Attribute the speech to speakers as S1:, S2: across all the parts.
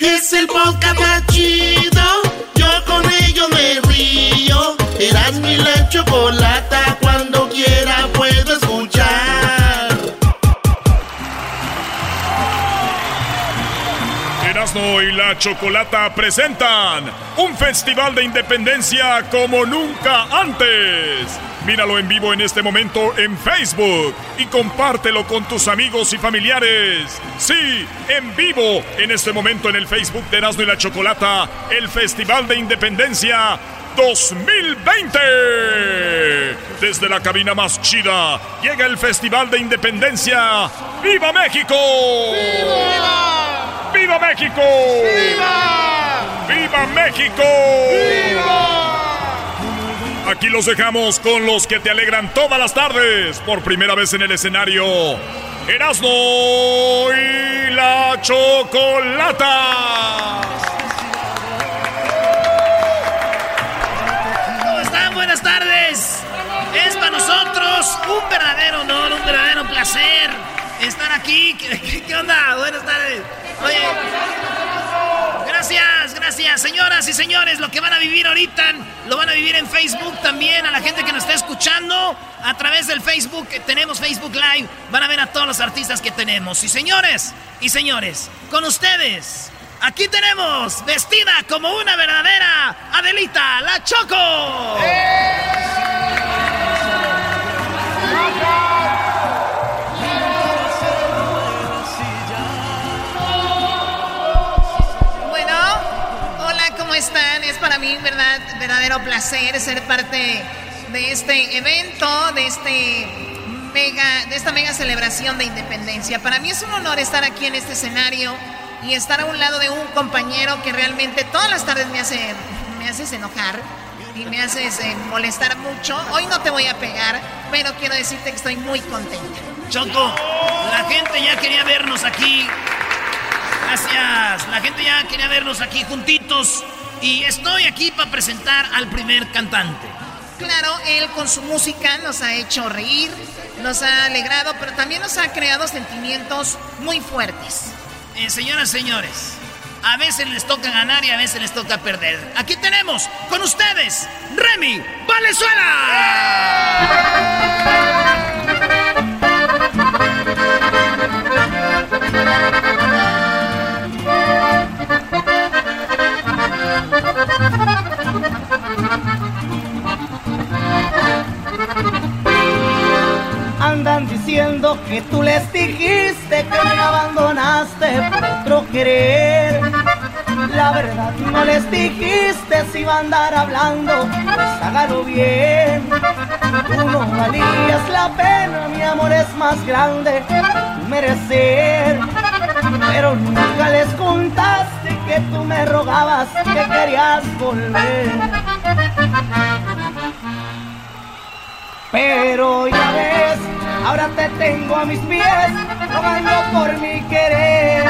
S1: Es el podcast más chido. Yo con ello me río. Eras mi la chocolata. Cuando quiera puedo escuchar.
S2: Erasmo y la Chocolata presentan un festival de independencia como nunca antes. Míralo en vivo en este momento en Facebook y compártelo con tus amigos y familiares. Sí, en vivo en este momento en el Facebook de Erasmo y la Chocolata, el Festival de Independencia 2020. Desde la cabina más chida llega el Festival de Independencia. ¡Viva México! ¡Viva! ¡Viva México! ¡Viva! ¡Viva México! ¡Viva! Aquí los dejamos con los que te alegran todas las tardes. Por primera vez en el escenario, Erasmo y la Chocolata.
S3: ¿Cómo están? Buenas tardes. Es para nosotros un verdadero honor, un verdadero placer estar aquí. ¿Qué, qué, onda? Buenas tardes. Oye, gracias, gracias. Señoras y señores, lo que van a vivir ahorita lo van a vivir en Facebook también. A la gente que nos está escuchando a través del Facebook, tenemos Facebook Live. Van a ver a todos los artistas que tenemos. Y señores, y señores, con ustedes. Aquí tenemos, vestida como una verdadera Adelita, la Choco.
S4: Bueno, están? Es para mí verdad, verdadero placer ser parte de este evento, de este mega, de esta mega celebración de independencia. Para mí es un honor estar aquí en este escenario y estar a un lado de un compañero que realmente todas las tardes me hace, me haces enojar y me haces eh, molestar mucho. Hoy no te voy a pegar, pero quiero decirte que estoy muy contenta.
S3: Choco, la gente ya quería vernos aquí. Gracias. La gente ya quería vernos aquí juntitos. Y estoy aquí para presentar al primer cantante.
S4: Claro, él con su música nos ha hecho reír, nos ha alegrado, pero también nos ha creado sentimientos muy fuertes.
S3: Eh, señoras y señores, a veces les toca ganar y a veces les toca perder. Aquí tenemos con ustedes Remy
S5: Andan que tú les dijiste que me abandonaste por otro querer. La verdad no les dijiste si iba a andar hablando, pues hágalo bien. Tú no valías la pena, mi amor es más grande merecer. Pero nunca les contaste que tú me rogabas que querías volver. Pero ya ves, ahora te tengo a mis pies, rogando por mi querer.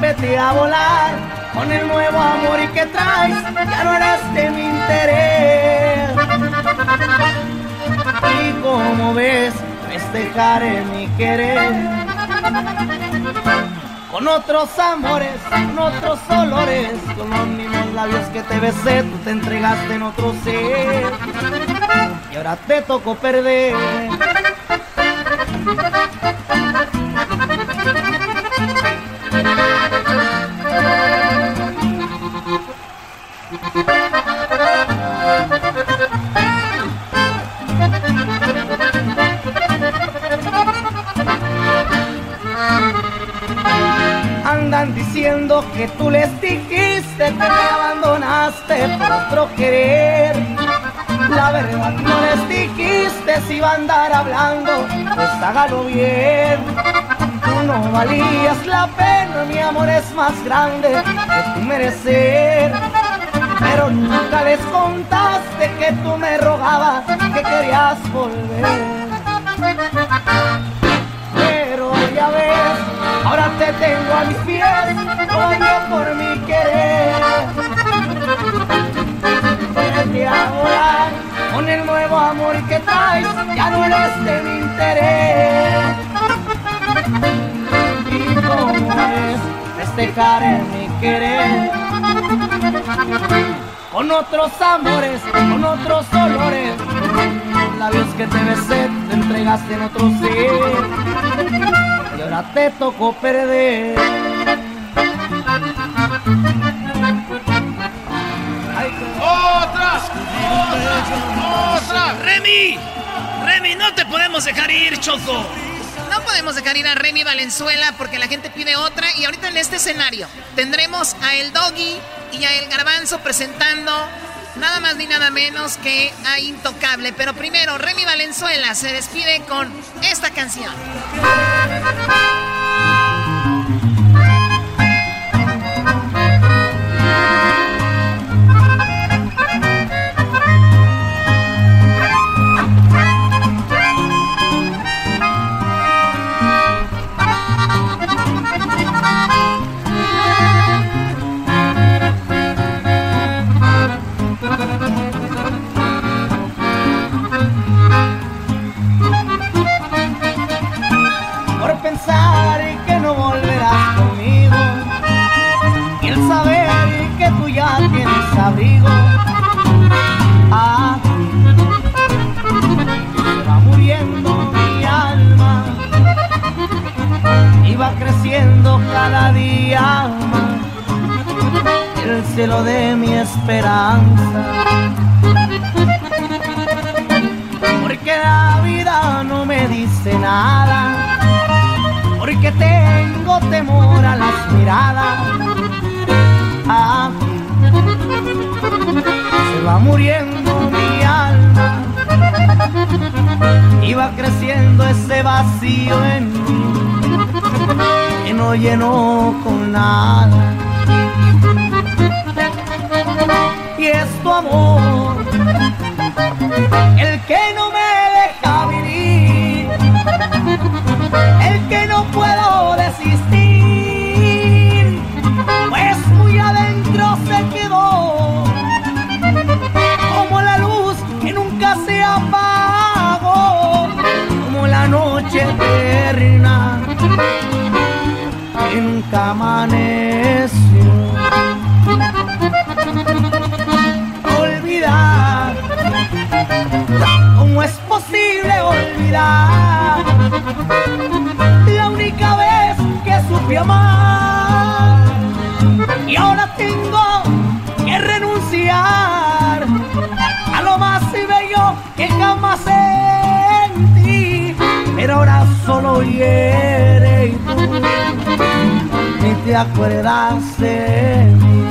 S5: Vete a volar con el nuevo amor y que traes, ya no eres de mi interés. Y como ves, festejaré mi querer con otros amores, con otros olores, con los mismos labios que te besé, tú te entregaste en otro ser y ahora te tocó perder. Están diciendo que tú les dijiste que me abandonaste por otro querer. La verdad no les dijiste si iba a andar hablando, pues hágalo bien. Tú no valías la pena, mi amor es más grande que tu merecer. Pero nunca les contaste que tú me rogabas que querías volver. Pero ya ves, ahora te tengo a mis pies, no por mi querer. Vete ahora con el nuevo amor que traes, ya no eres de mi interés. Y cómo es festejar en mi querer con otros amores, con otros olores, labios que te besé, te entregaste en otro ser, ahora te tocó perder.
S3: ¡Otra! ¡Otra! ¡Otra! ¡Remy! ¡Remy, no te podemos dejar ir, Choco!
S4: No podemos dejar ir a Remy Valenzuela porque la gente pide otra. Y ahorita en este escenario tendremos a El Doggy y a El Garbanzo presentando nada más ni nada menos que a Intocable. Pero primero, Remy Valenzuela se despide con esta canción.
S5: Cada día más el cielo de mi esperanza. Porque la vida no me dice nada, porque tengo temor a las miradas. Ah, se va muriendo mi alma y va creciendo ese vacío en mí que no llenó con nada. Y es tu amor el que no me deja vivir, el que no puedo desistir, pues muy adentro se quedó como la luz que nunca se apagó, como la noche eterna nunca amaneció. Olvidar, ¿cómo es posible olvidar la única vez que supe amar? Y ahora tengo que renunciar a lo más bello que jamás sentí. Pero ahora solo hiere y tú te acuerdas de mí.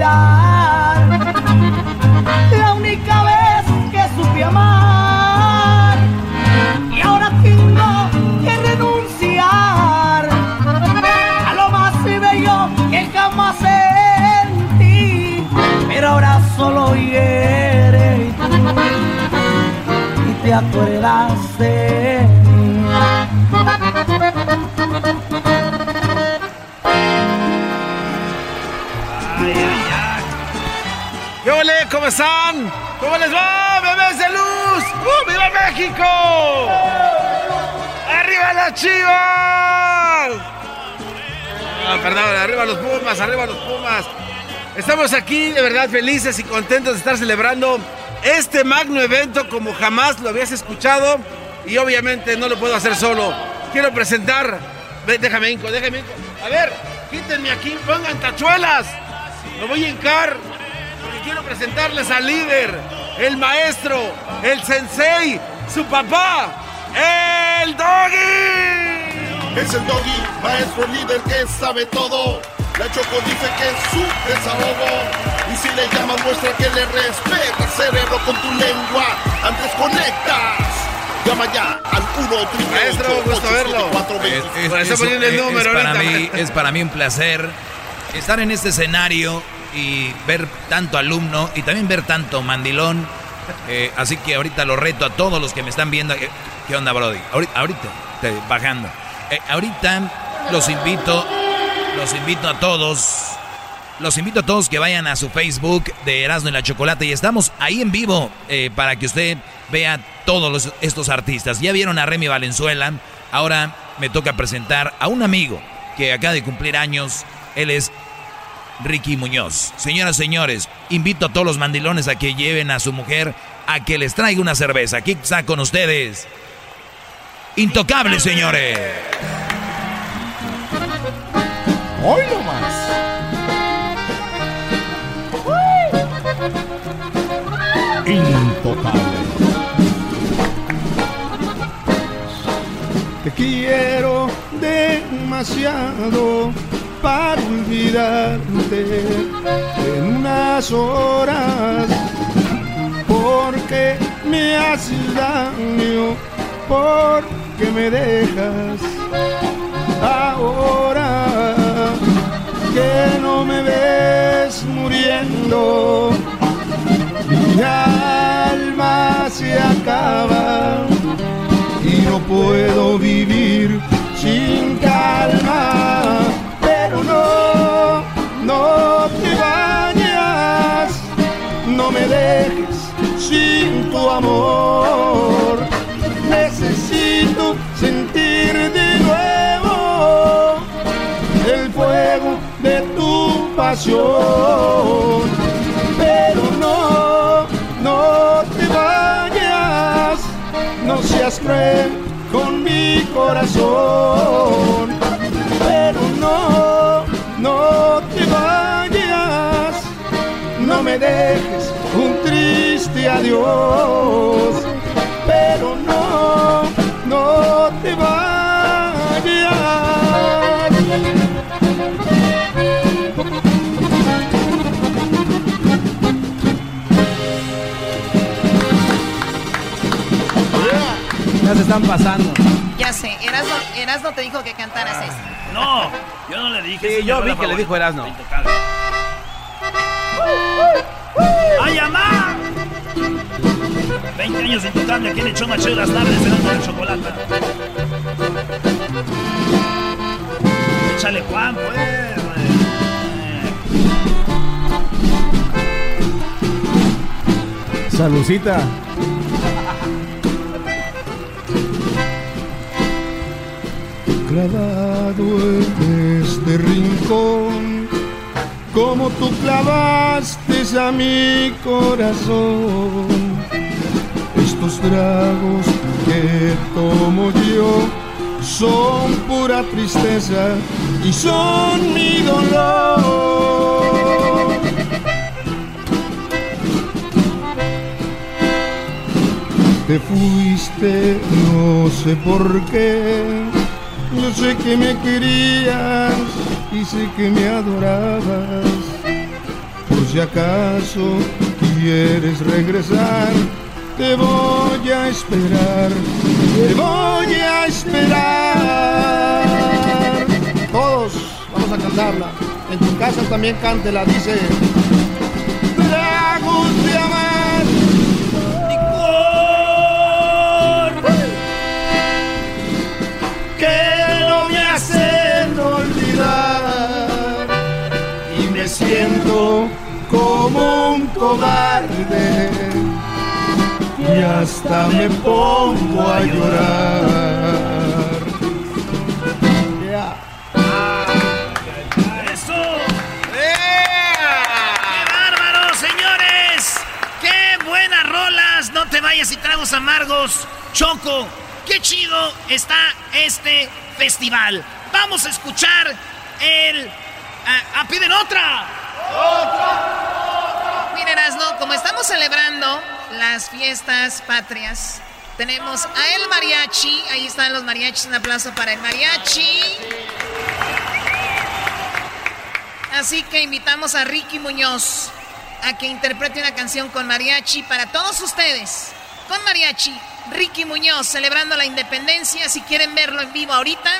S5: Posible
S6: ¿Cómo les va, bebés de luz? ¡Uh, ¡Viva México! ¡Arriba las chivas! Ah, perdón, arriba los Pumas, arriba los Pumas. Estamos aquí de verdad felices y contentos de estar celebrando este magno evento como jamás lo habías escuchado y obviamente no lo puedo hacer solo. Quiero presentar, déjame inco, déjame inco. A ver, quítenme aquí, pongan tachuelas. Lo voy a hincar presentarles al líder, el maestro, el sensei, su papá, el doggy.
S1: Es el doggy, maestro líder que sabe todo. La Choco dice que es su desahogo. Y si le llamas, muestra que le respeta, cerebro, con tu lengua. Antes conectas. Llama ya al 1
S6: Maestro, gusto verlo.
S7: Es,
S6: eso poniendo el
S7: es-
S6: número
S7: es para mí, es para mí un placer estar en este escenario y ver tanto alumno y también ver tanto mandilón. Eh, así que ahorita lo reto a todos los que me están viendo. Eh, ¿Qué onda, Brody? Ahorita, bajando. Eh, ahorita los invito, los invito a todos. Los invito a todos que vayan a su Facebook de Erasmo y la Chocolate y estamos ahí en vivo para que usted vea todos estos artistas. Ya vieron a Remy Valenzuela, ahora me toca presentar a un amigo que acaba de cumplir años. Él es Ricky Muñoz. Señoras y señores, invito a todos los mandilones a que lleven a su mujer a que les traiga una cerveza. Aquí está con ustedes. Intocable, señores.
S8: Hoy nomás. Intocable. Te quiero demasiado para olvidarte en unas horas. Porque me haces daño, porque me dejas ahora que no me ves muriendo. Mi alma se acaba y no puedo vivir sin calma. Pero no, no te vayas, no me dejes sin tu amor. Necesito sentir de nuevo el fuego de tu pasión. Pero no, no te vayas, no seas cruel con mi corazón. Pero no, no te vayas, no me dejes un triste adiós. Pero no, no te vayas.
S9: Ya se están pasando.
S4: Ya sé, Erasmo, Erasmo te dijo que cantaras esto.
S10: No, yo no le dije.
S9: Sí, yo vi que le dijo. Erasmo.
S10: ¡Ay, amá! 20 años de intocable aquí en el show macho de las tardes, Erasmo de chocolate. Échale Juan, pues.
S9: Salucita.
S8: Clavado en este rincón, como tú clavaste a mi corazón. Estos tragos que tomo yo son pura tristeza y son mi dolor. Te fuiste, no sé por qué. Yo sé que me querías y sé que me adorabas. Por si acaso quieres regresar, te voy a esperar. Te voy a esperar. Todos vamos a cantarla. En tu casa también cántela, dice. Trago cobarde y hasta me pongo a llorar.
S3: ¡Eso! ¡Qué bárbaro, señores! ¡Qué buenas rolas! No te vayas y tragos amargos. Choco, qué chido está este festival. Vamos a escuchar el... ¡Ah, piden otra!
S4: ¡Otra! Miren, Asno, como estamos celebrando las fiestas patrias, tenemos a El Mariachi. Ahí están los mariachis. Un aplauso para el mariachi. Así que invitamos a Ricky Muñoz a que interprete una canción con mariachi para todos ustedes. Con mariachi, Ricky Muñoz celebrando la independencia. Si quieren verlo en vivo ahorita,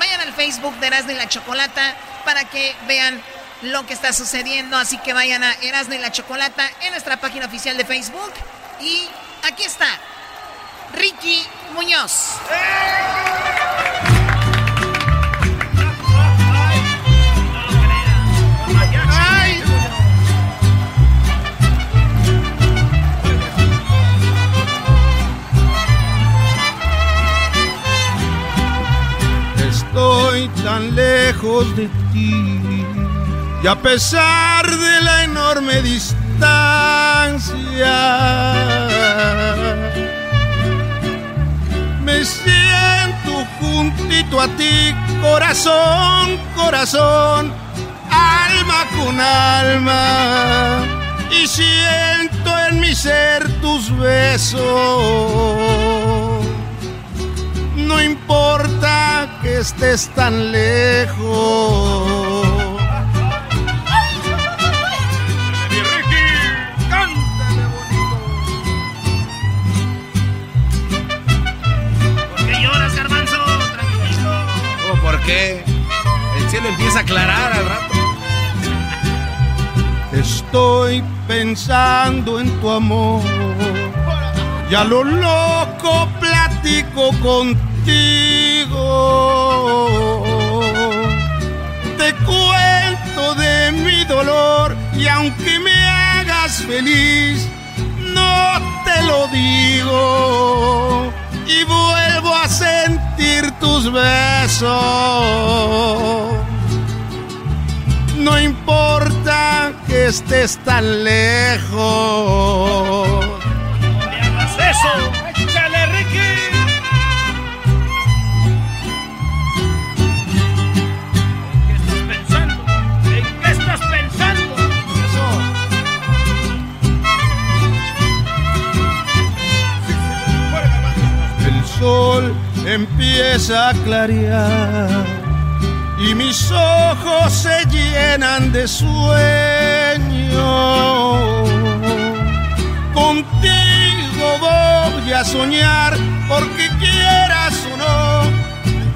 S4: vayan al Facebook de Erasmo y la Chocolata para que vean lo que está sucediendo. Así que vayan a Erasmo la Chocolata en nuestra página oficial de Facebook. Y aquí está, Ricky Muñoz.
S8: Estoy tan lejos de ti y a pesar de la enorme distancia, me siento juntito a ti, corazón, corazón, alma con alma, y siento en mi ser tus besos. No importa que estés tan lejos.
S3: ¿Por qué lloras, Garbanzo? Tranquilo.
S6: Oh, ¿Por qué? El cielo empieza a aclarar al rato.
S8: Estoy pensando en tu amor. Y a lo loco platico contigo. Te cuento de mi dolor y aunque me hagas feliz, no te lo digo. Y vuelvo a sentir tus besos. No importa que estés tan lejos.
S3: ¡Me hagas eso!
S8: Empieza a clarear y mis ojos se llenan de sueño. Contigo voy a soñar porque quieras o no,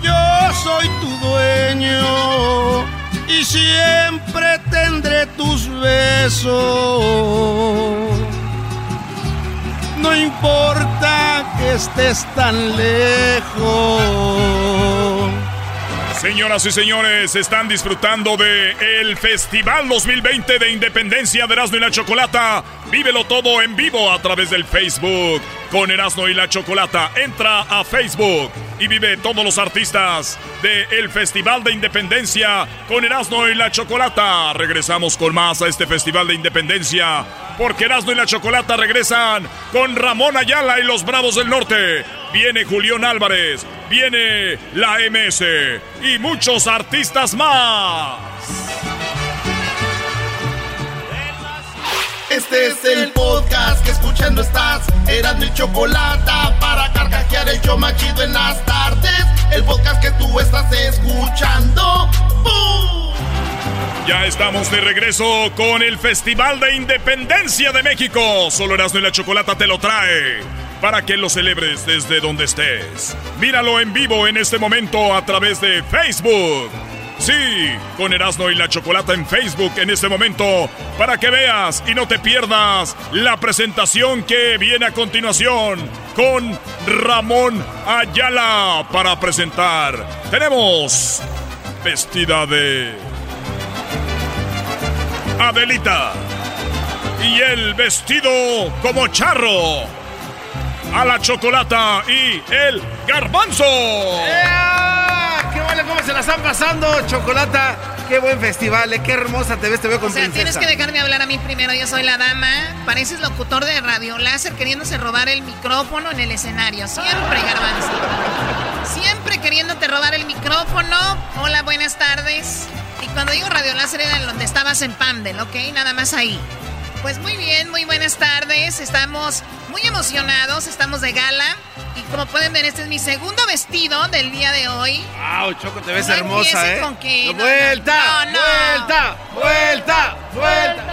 S8: yo soy tu dueño y siempre tendré tus besos. No importa que estés tan lejos.
S2: Señoras y señores, están disfrutando de el Festival 2020 de Independencia de Erasmo y la Chocolata. Vívelo todo en vivo a través del Facebook con Erasmo y la Chocolata. Entra a Facebook y vive todos los artistas de el Festival de Independencia con Erasmo y la Chocolata. Regresamos con más a este Festival de Independencia porque Erasmo y la Chocolata regresan con Ramón Ayala y los Bravos del Norte. Viene Julián Álvarez, viene la MS y muchos artistas más.
S1: Este es el podcast que escuchando estás. Eran mi chocolate para carcajear el yo machido en las tardes. El podcast que tú estás escuchando. ¡Bum!
S2: Ya estamos de regreso con el Festival de Independencia de México. Solo Erasmo y la Chocolata te lo trae para que lo celebres desde donde estés. Míralo en vivo en este momento a través de Facebook. Sí, con Erasmo y la Chocolata en Facebook en este momento para que veas y no te pierdas la presentación que viene a continuación con Ramón Ayala para presentar. Tenemos vestida de Adelita y el vestido como charro. A la chocolata y el garbanzo.
S6: ¡Qué cómo se la están pasando, chocolata! Qué buen festival, eh, qué hermosa te ves, te veo con
S4: O sea, tienes que dejarme hablar a mí primero, yo soy la dama. Pareces locutor de radio láser queriéndose robar el micrófono en el escenario. Siempre, garbanzo. Siempre queriéndote robar el micrófono. Hola, buenas tardes. Y cuando digo radio láser era donde estabas en Pandel, ¿ok? Nada más ahí. Pues muy bien, muy buenas tardes. Estamos muy emocionados, estamos de gala. Y como pueden ver, este es mi segundo vestido del día de hoy.
S6: ¡Wow, Choco, te ves
S4: No
S6: hermosa, eh!
S4: con que- no,
S6: ¡Vuelta!
S4: no.
S6: ¡Vuelta! ¡Vuelta! ¡Vuelta!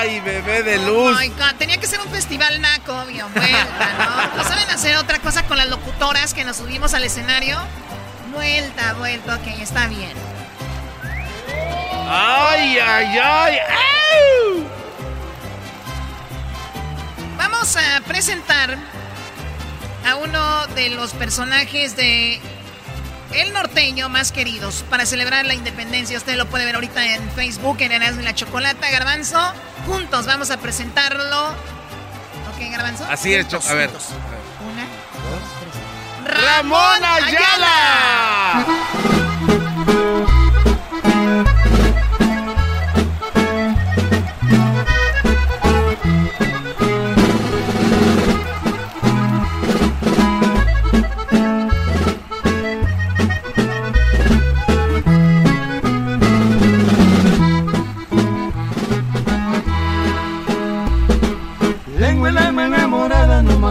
S6: ¡Ay, bebé de luz!
S4: Oh my God, tenía que ser un festival naco, obvio. Vuelta, ¿no? ¿No saben hacer otra cosa con las locutoras que nos subimos al escenario? Vuelta, vuelta, ok, está bien.
S6: ¡Ay, ay, ay! ¡Au!
S4: Vamos a presentar a uno de los personajes de El Norteño más queridos para celebrar la independencia. Usted lo puede ver ahorita en Facebook, en Erasmo y la Chocolata, Garbanzo. Juntos vamos a presentarlo. ¿Ok, Garbanzo?
S6: Así es,
S4: Juntos.
S6: A ver.
S4: juntos. Una, dos, tres.
S6: ¡Ramón Ayala!
S11: Tengo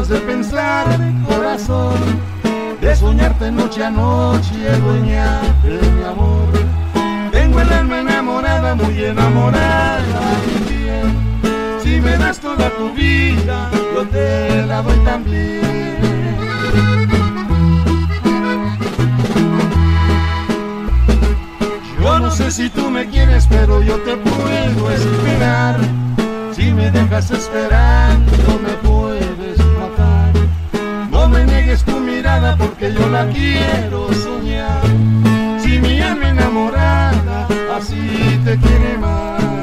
S11: de pensar, corazón, de soñarte noche a noche, dueña de mi amor. Tengo el alma enamorada, muy enamorada. Si me das toda tu vida, yo te la doy también. Yo no sé si tú me quieres, pero yo te puedo esperar. Si me dejas esperando, me puedes matar. No me niegues tu mirada porque yo la quiero soñar. Si mi alma enamorada así te quiere más.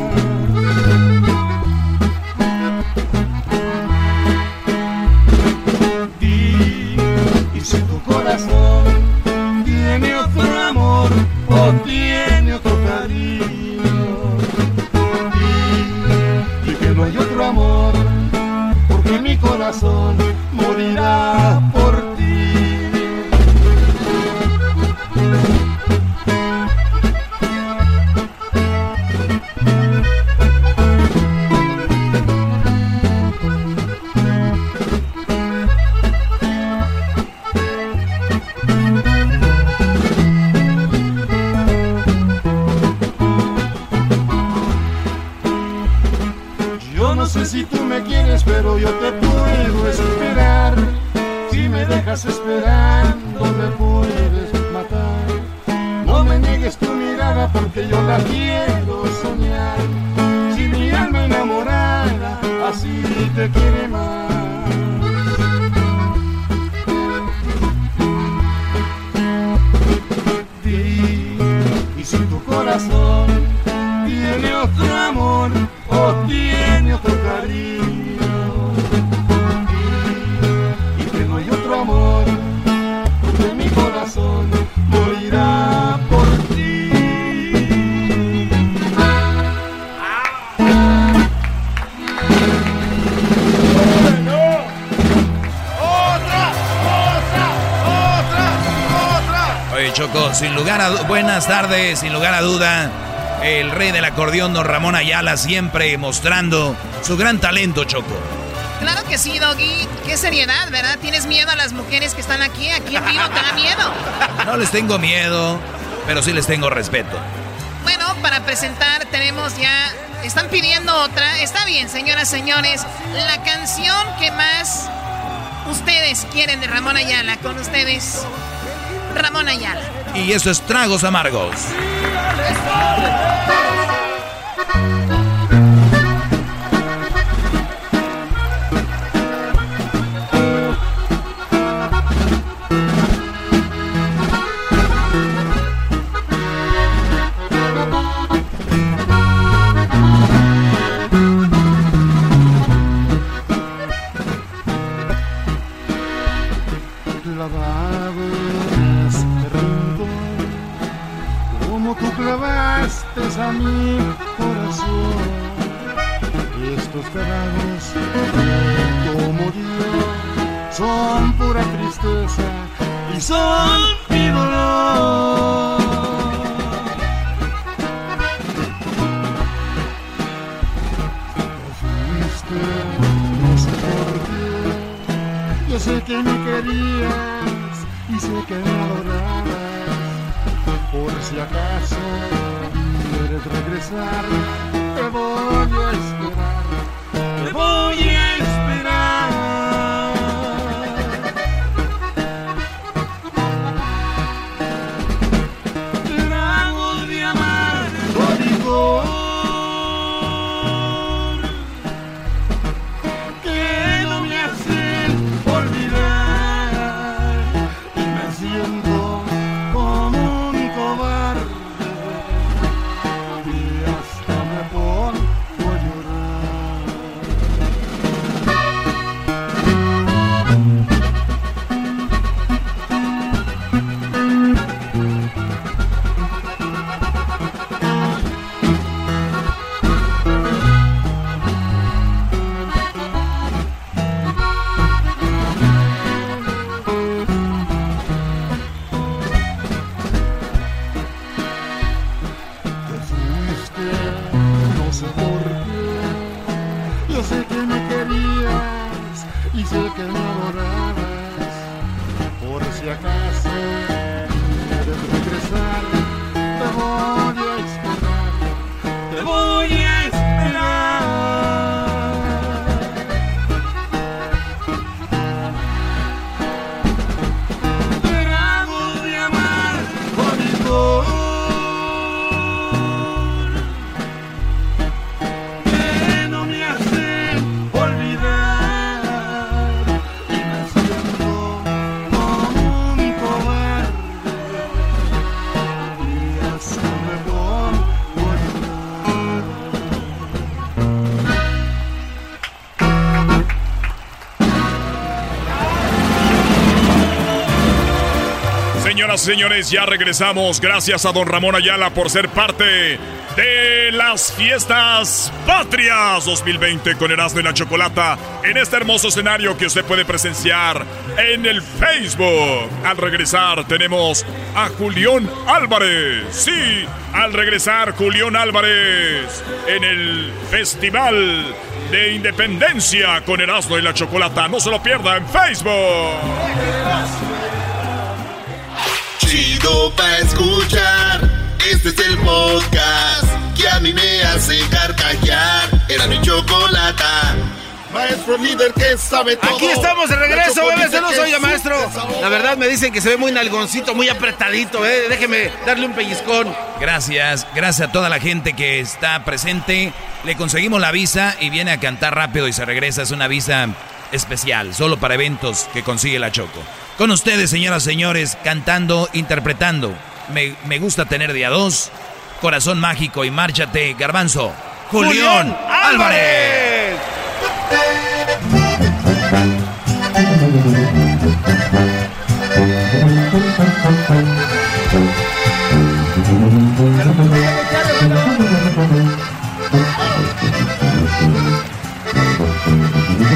S7: Acordeón, don Ramón Ayala, siempre mostrando su gran talento, Choco.
S4: Claro que sí, Doggy. Qué seriedad, ¿verdad? ¿Tienes miedo a las mujeres que están aquí? Aquí en vivo te da miedo.
S7: No les tengo miedo, pero sí les tengo respeto.
S4: Bueno, para presentar tenemos ya... Están pidiendo otra. Está bien, señoras, señores. La canción que más ustedes quieren de Ramón Ayala. Con ustedes, Ramón Ayala.
S7: Y eso es Tragos Amargos.
S12: son
S2: Señores, ya regresamos. Gracias a don Ramón Ayala por ser parte de las fiestas patrias 2020 con Erasmo y la Chocolata en este hermoso escenario que usted puede presenciar en el Facebook. Al regresar tenemos a Julián Álvarez. Sí, al regresar Julián Álvarez en el Festival de Independencia con Erasmo y la Chocolata. No se lo pierda en Facebook.
S1: Chido pa' escuchar. Este es el podcast que a mí me hace carcajear. Era mi chocolata. Maestro líder que sabe todo.
S6: Aquí estamos de regreso, bebés
S1: dice
S6: oye,
S1: que
S6: maestro. La verdad me dicen que se ve muy nalgoncito, muy apretadito, eh. Déjeme darle un pellizcón.
S7: Gracias, gracias a toda la gente que está presente. Le conseguimos la visa y viene a cantar rápido y se regresa. Es una visa especial, solo para eventos que consigue la Choco. Con ustedes, señoras y señores, cantando, interpretando. Me, me gusta tener día dos. Corazón mágico y márchate, Garbanzo. Julián Álvarez.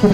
S12: Por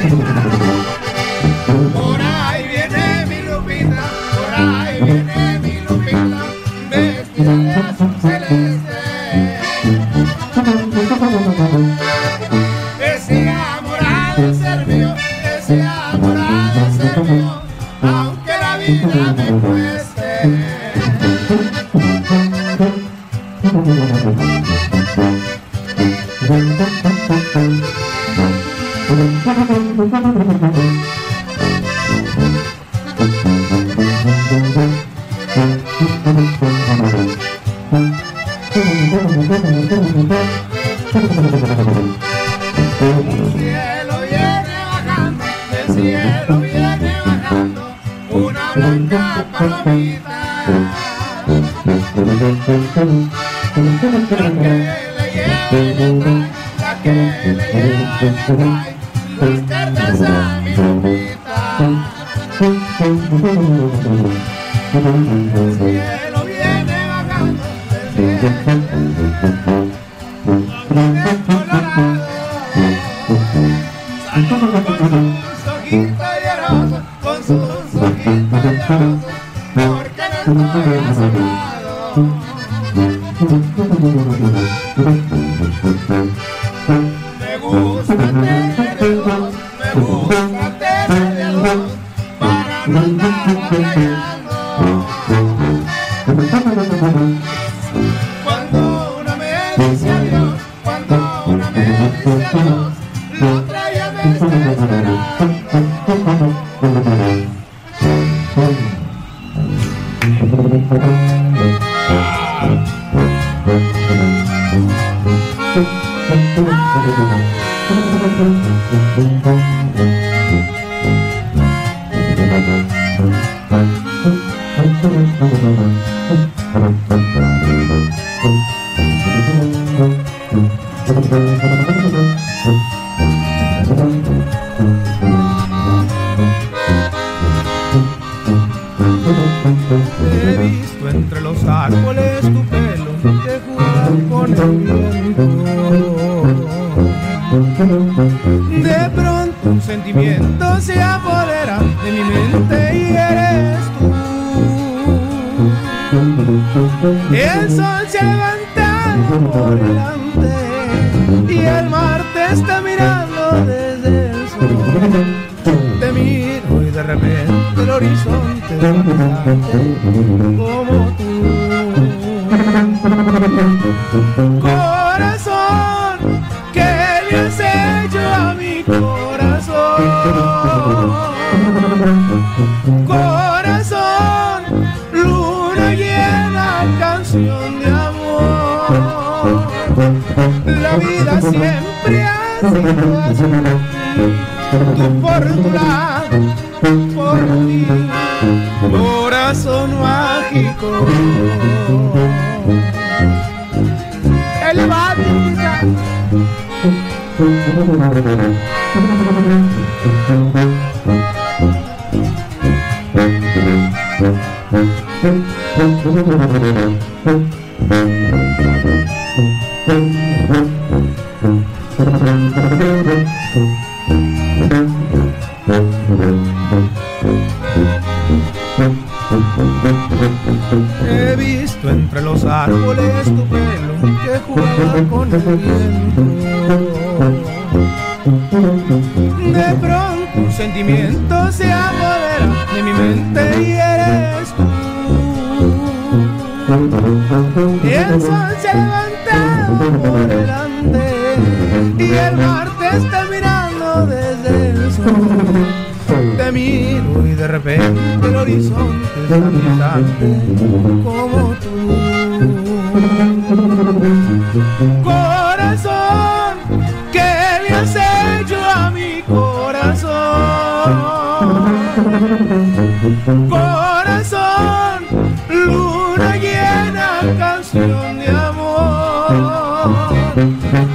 S13: corazón, luna llena, canción de amor.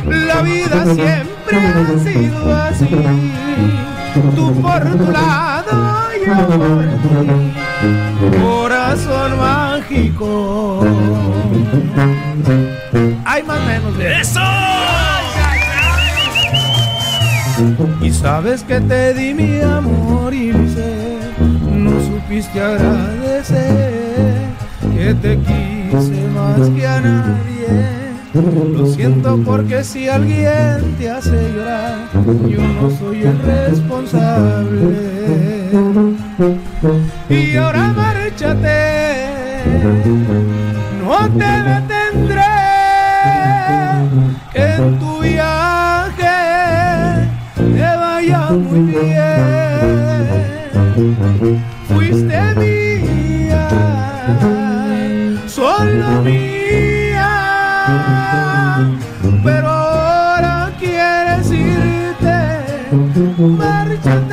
S13: La vida siempre ha sido así, tú por tu lado, yo por ti, corazón mágico. Hay más menos.
S3: ¡Eso!
S13: Y sabes que te di mi amor y mi ser, no supiste agradecer que te quise más que a nadie. Lo siento porque si alguien te hace llorar, yo no soy el responsable. Y ahora márchate, no te detendré en tu vida muy bien. Fuiste mía, solo mía, pero ahora quieres irte,
S3: marchando.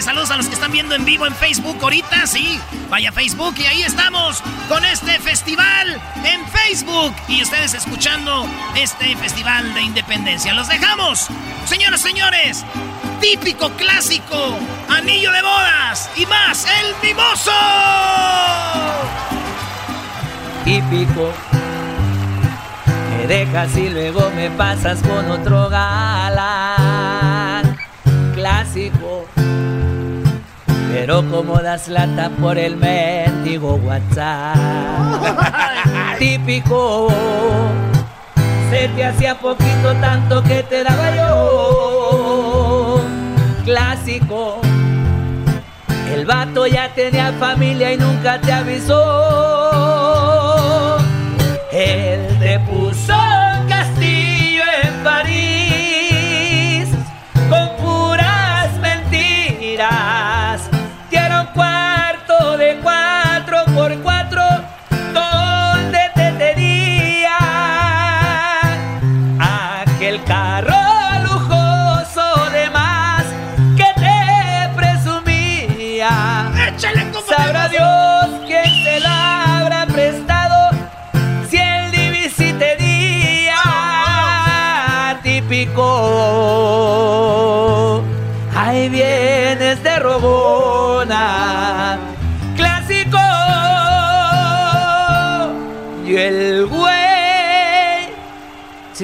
S3: Saludos a los que están viendo en vivo en Facebook ahorita, sí. Vaya Facebook y ahí estamos con este festival en Facebook. Y ustedes escuchando este festival de independencia. Los dejamos, señoras, señores. Típico, clásico, anillo de bodas y más, el mimoso.
S14: Típico me dejas y luego me pasas con otro galán clásico. Pero como das lata por el mendigo WhatsApp, típico. Se te hacía poquito tanto que te daba yo, clásico. El vato ya tenía familia y nunca te avisó. Él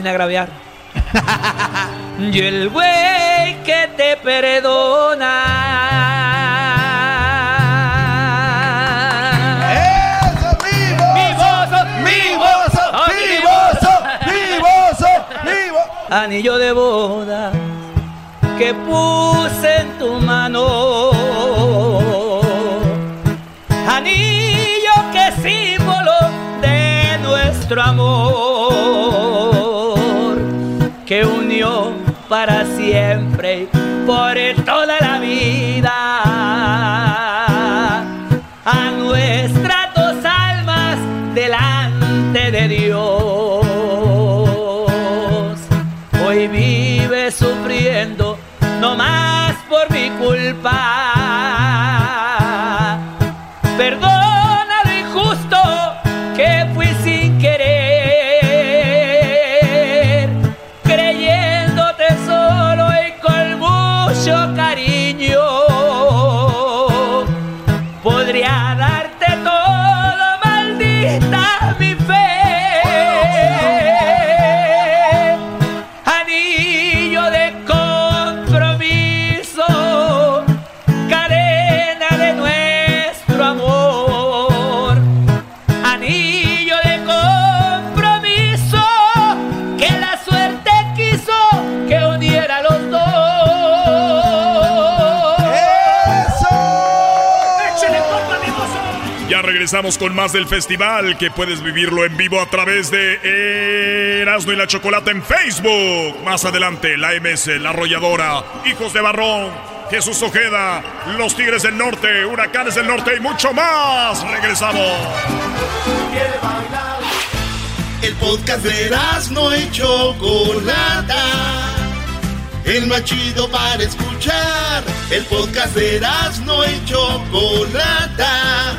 S14: agraviar. y el güey que te perdona.
S15: ¡Eso, vivo!
S14: ¡Vivoso!
S15: ¡Vivoso! ¡Vivoso! ¡Vivoso! ¡Vivo!
S14: Anillo de boda que puse en tu mano. Que unió para siempre por toda la vida
S2: regresamos con más del festival que puedes vivirlo en vivo a través de Erasmo y la Chocolata en Facebook. Más adelante, la MS, la Arrolladora, Hijos de Barrón, Jesús Ojeda, Los Tigres del Norte, Huracanes del Norte y mucho más. Regresamos.
S1: El podcast de no y Chocolata. El más chido para escuchar. El podcast de no y Chocolata.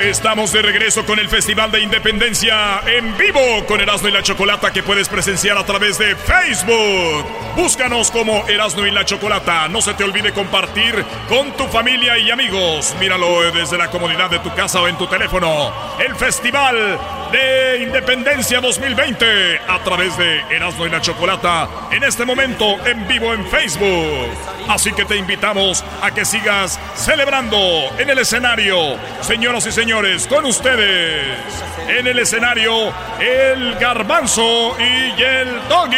S2: Estamos de regreso con el Festival de Independencia en vivo con Erasmo y la Chocolata que puedes presenciar a través de Facebook. Búscanos como Erasmo y la Chocolata. No se te olvide compartir con tu familia y amigos. Míralo desde la comodidad de tu casa o en tu teléfono. El Festival de Independencia 2020 a través de Erasmo y la Chocolata en este momento en vivo en Facebook. Así que te invitamos a que sigas celebrando en el escenario. Señoras y señores, con ustedes en el escenario el garbanzo y el doggy.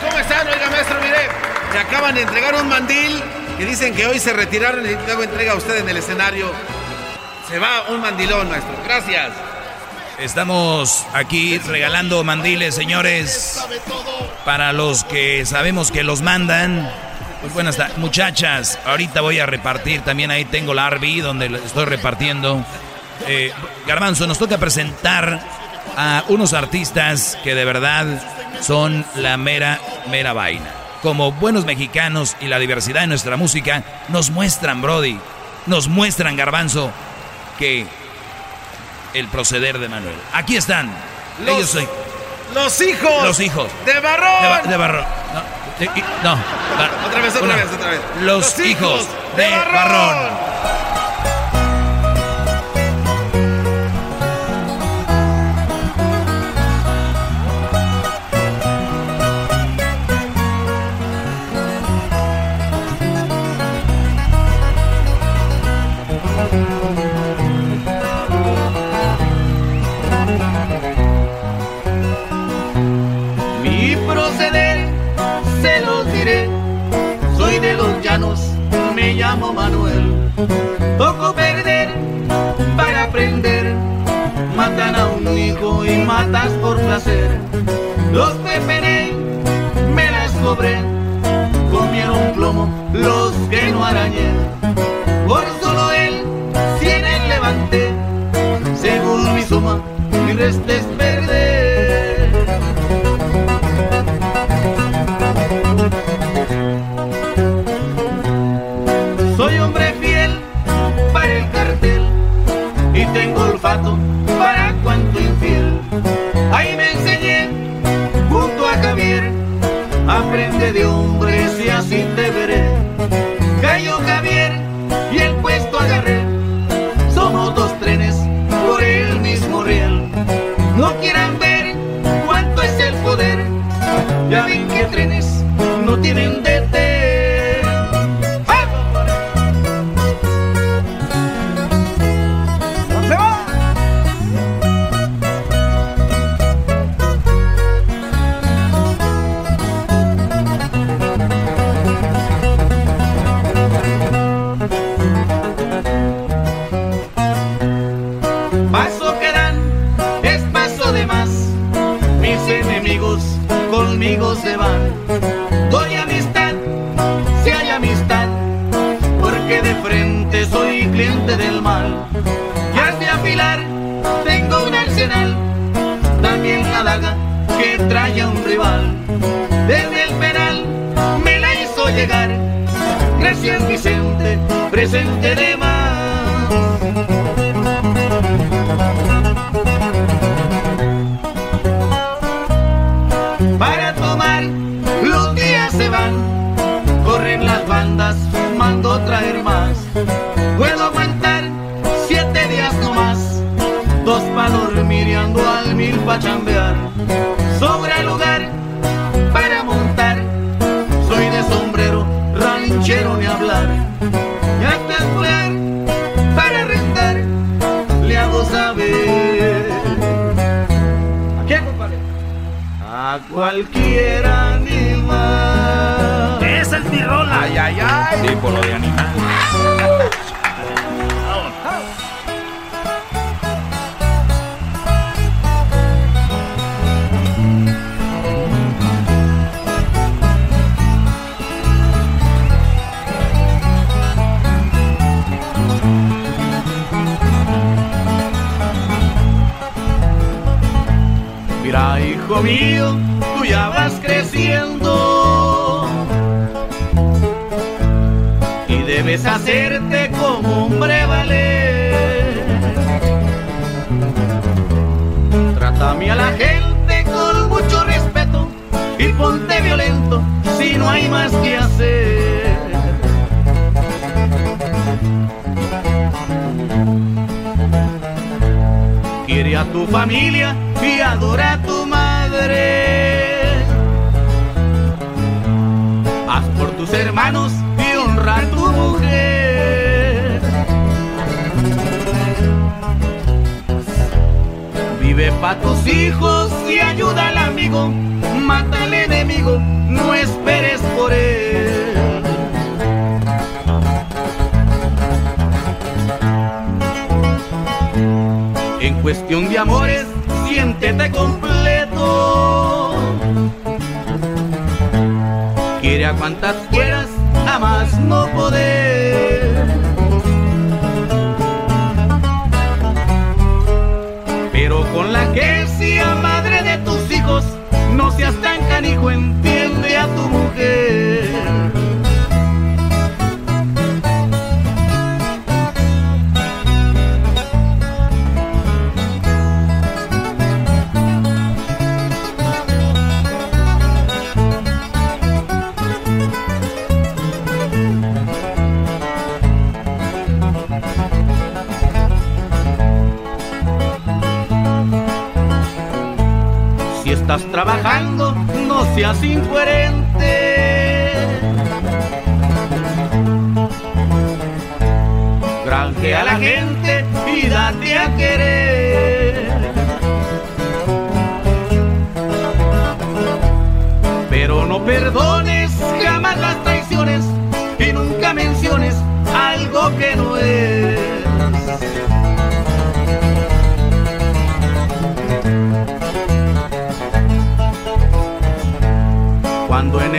S6: ¿Cómo están? Oiga, maestro, mire, se acaban de entregar un mandil y dicen que hoy se retiraron y luego entrega a usted en el escenario. Se va un mandilón, maestro. Gracias.
S7: Estamos aquí regalando mandiles, señores, para los que sabemos que los mandan. Pues buenas tardes, muchachas. Ahorita voy a repartir. También ahí tengo la RB donde estoy repartiendo. Eh, Garbanzo, nos toca presentar a unos artistas que de verdad son la mera, mera vaina. Como buenos mexicanos y la diversidad de nuestra música nos muestran, Brody, nos muestran, Garbanzo, que el proceder de Manuel. Aquí están.
S6: Los,
S7: Ellos soy.
S6: Los hijos.
S7: Los hijos.
S6: De Barrón.
S7: De, Barrón. No.
S6: Otra vez, otra vez, otra vez.
S7: Los, hijos, de, Barrón.
S11: Me llamo Manuel. Toco perder para aprender. Matan a un hijo y matas por placer. Los peperé, me las cobré. Comieron plomo los que no arañé. Por solo él, cien levanté. Según mi suma, mi resta es perder. De hombres y así te veré. Cayó Javier y Gracias Vicente, presente de
S7: por lo de animal.
S11: Hacerte como hombre valer. Trátame a la gente con mucho respeto y ponte violento si no hay más que hacer. Quiere a tu familia y adora a tu madre. Haz por tus hermanos y honra a tu mujer. Vive pa' tus hijos y ayuda al amigo. Mata al enemigo, no esperes por él. En cuestión de amores, siéntete completo. Quiere a cuantas quieras más no poder. Canijo, entiende a tu mujer. Si estás trabajando, seas incoherente. Granjea a la gente y date a querer. Pero no perdones jamás las traiciones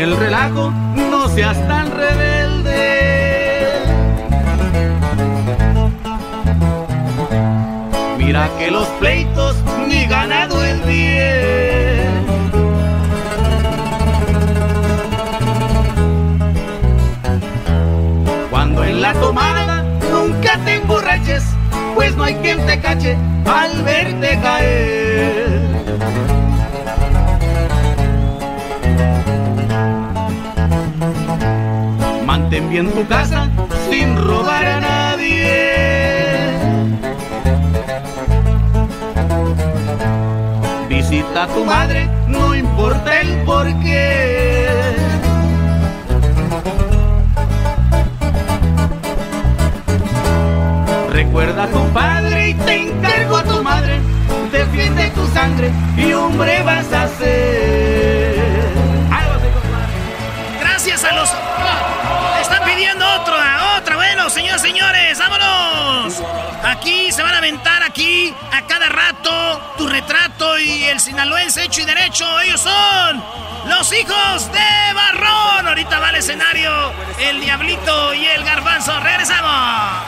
S11: el relajo no seas tan rebelde. Mira que los pleitos ni ganado el bien. Cuando en la tomada nunca te emborraches, pues no hay quien te cache al verte caer. Mantén bien tu casa sin robar a nadie. Visita a tu madre, no importa el porqué. Recuerda a tu padre y te encargo a tu madre. Defiende tu sangre y hombre vas a ser.
S3: Señores, vámonos. Aquí se van a aventar aquí a cada rato tu retrato y el sinaloense hecho y derecho. Ellos son los hijos de Barrón. Ahorita va al escenario el Diablito y el Garbanzo. Regresamos.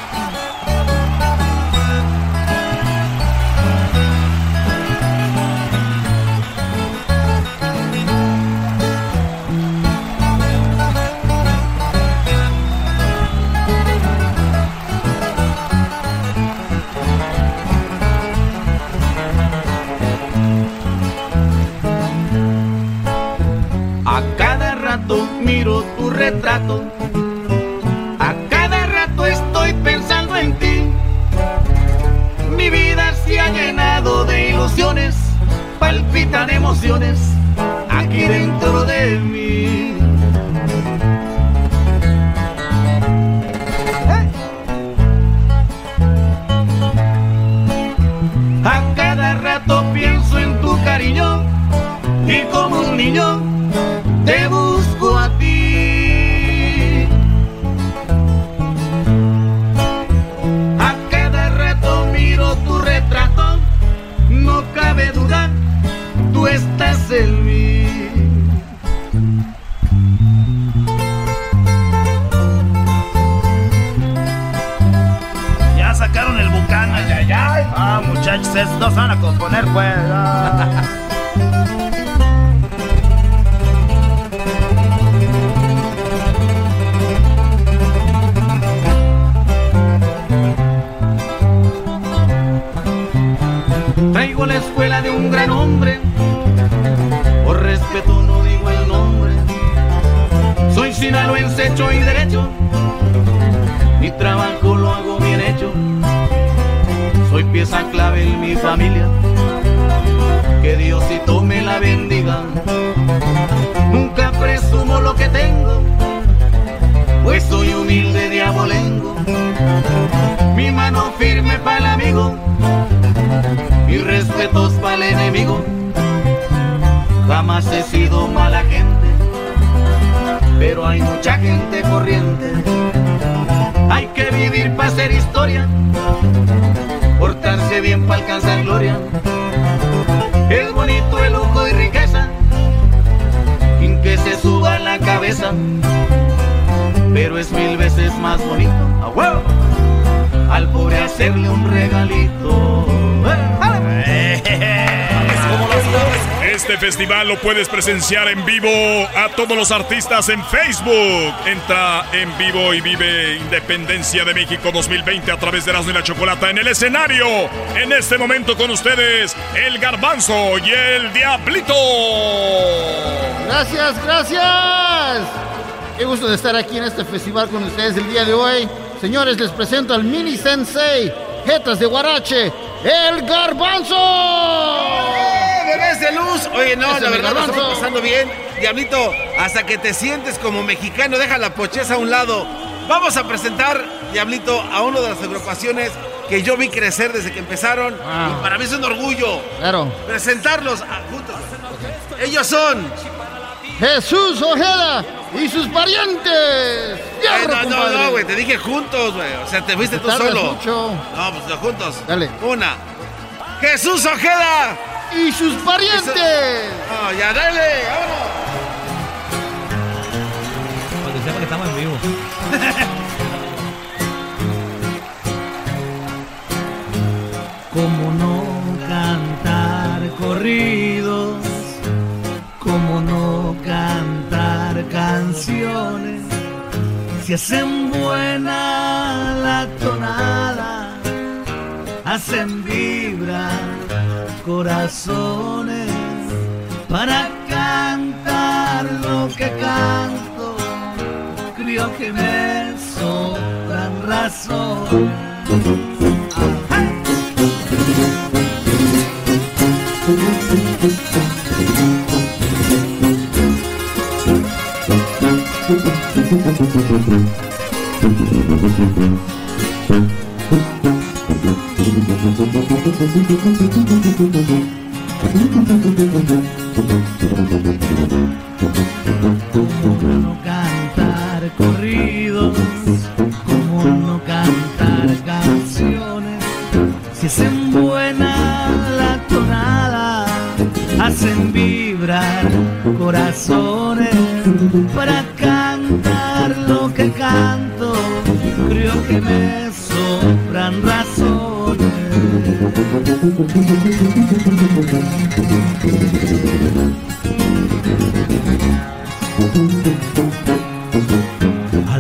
S11: Tu en
S2: vivo a todos los artistas en Facebook. Entra en vivo y vive Independencia de México 2020 a través de Erasmo y la Chocolata en el escenario. En este momento con ustedes, el Garbanzo y el Diablito.
S16: Gracias, gracias. Qué gusto de estar aquí en este festival con ustedes el día de hoy. Señores, les presento al mini sensei, Jetas de Guarache, el Garbanzo.
S6: Oye, no, la verdad lo estamos pasando bien. Diablito, hasta que te sientes como mexicano, deja la pocheza a un lado. Vamos a presentar, Diablito, a una de las agrupaciones que yo vi crecer desde que empezaron. Y para mí es un orgullo.
S16: Claro.
S6: Presentarlos a- juntos. Ellos son.
S16: Jesús Ojeda y sus parientes.
S6: Eh,
S16: ¡Fierro,
S6: no, no,
S16: compadre!
S6: no, güey, te dije juntos, güey. O sea, te fuiste
S16: Te
S6: tú solo.
S16: mucho.
S6: No, pues juntos.
S16: Dale.
S6: Una. Jesús Ojeda.
S16: Y sus parientes.
S6: No, ya, dale, vámonos.
S5: Para que sepa que estamos en vivo. ¿Cómo no cantar corridos? ¿Cómo no cantar canciones? Si hacen buena la tonada, hacen vibrar corazones para cantar lo que canto. Creo que me sobran razones. ¿Cómo no cantar corridos? ¿Cómo no cantar canciones? Si hacen buena la tonada, hacen vibrar corazones para cantar lo que canto. Creo que me Al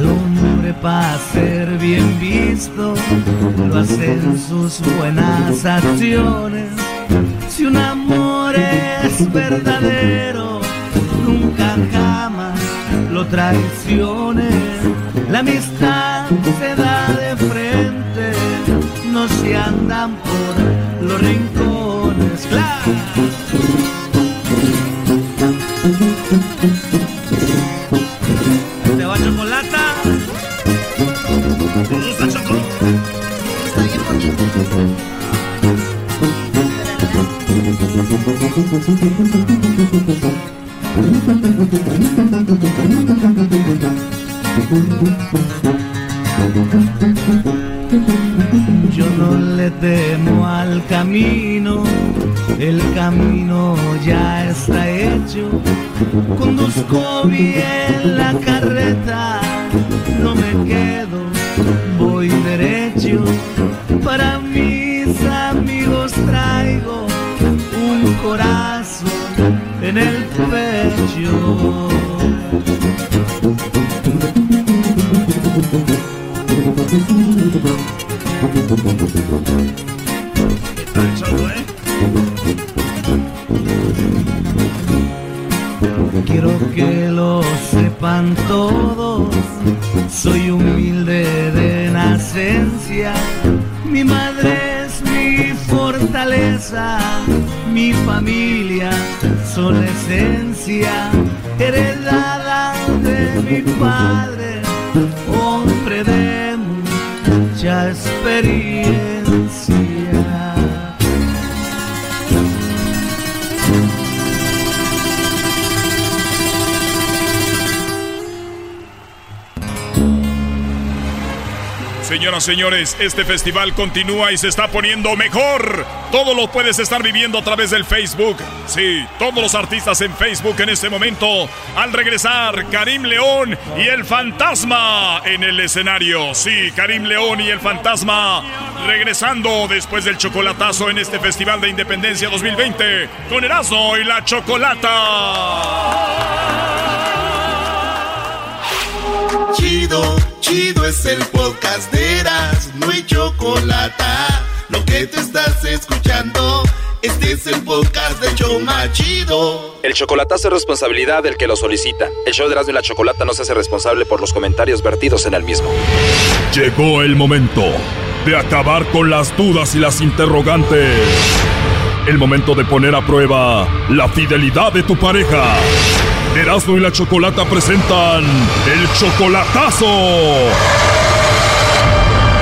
S5: hombre para ser bien visto, lo hacen sus buenas acciones. Si un amor es verdadero, nunca jamás lo traiciones. La amistad se da de frente, no se andan rincones. ¡Claro! ¿Te va chocolata? ¿Te gusta chocolate? Yo
S2: señores, este festival continúa y se está poniendo mejor. Todo lo puedes estar viviendo a través del Facebook. Sí, todos los artistas en Facebook en este momento. Al regresar, Karim León y el fantasma en el escenario. Sí, Karim León y el fantasma regresando después del chocolatazo en este Festival de Independencia 2020 con Erasmo y la Chocolata.
S1: Chido, chido es el podcast de Eras, no hay chocolate. Lo que te estás escuchando, este es el podcast de Choma Chido.
S17: El chocolatazo es responsabilidad del que lo solicita. El show de Erasmo y la Chocolata no se hace responsable por los comentarios vertidos en el mismo.
S2: Llegó el momento de acabar con las dudas y las interrogantes. El momento de poner a prueba la fidelidad de tu pareja. Erasmo y la Chocolata presentan el chocolatazo.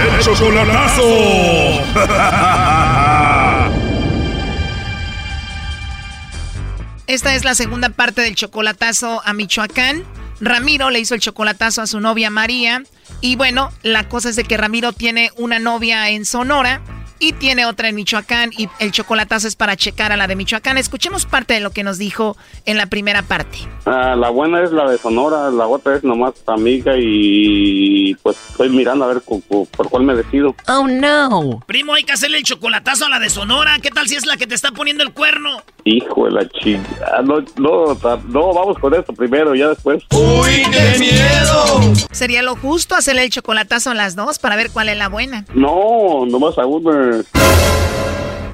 S2: El chocolatazo.
S4: Esta es la segunda parte del chocolatazo a Michoacán. Ramiro le hizo el chocolatazo a su novia María. Y bueno, la cosa es de que Ramiro tiene una novia en Sonora y tiene otra en Michoacán y el chocolatazo es para checar a la de Michoacán. Escuchemos parte de lo que nos dijo en la primera parte.
S18: Ah, la buena es la de Sonora, la otra es nomás amiga y pues estoy mirando a ver por, cuál me decido.
S3: Oh no.
S19: Primo, hay que hacerle el chocolatazo a la de Sonora. ¿Qué tal si es la que te está poniendo el cuerno?
S18: Hijo de la chica. No, no, no, vamos con esto primero, ya después.
S1: ¡Uy, qué miedo!
S4: ¿Sería lo justo hacerle el chocolatazo a las dos para ver cuál es la buena?
S18: No, nomás a una.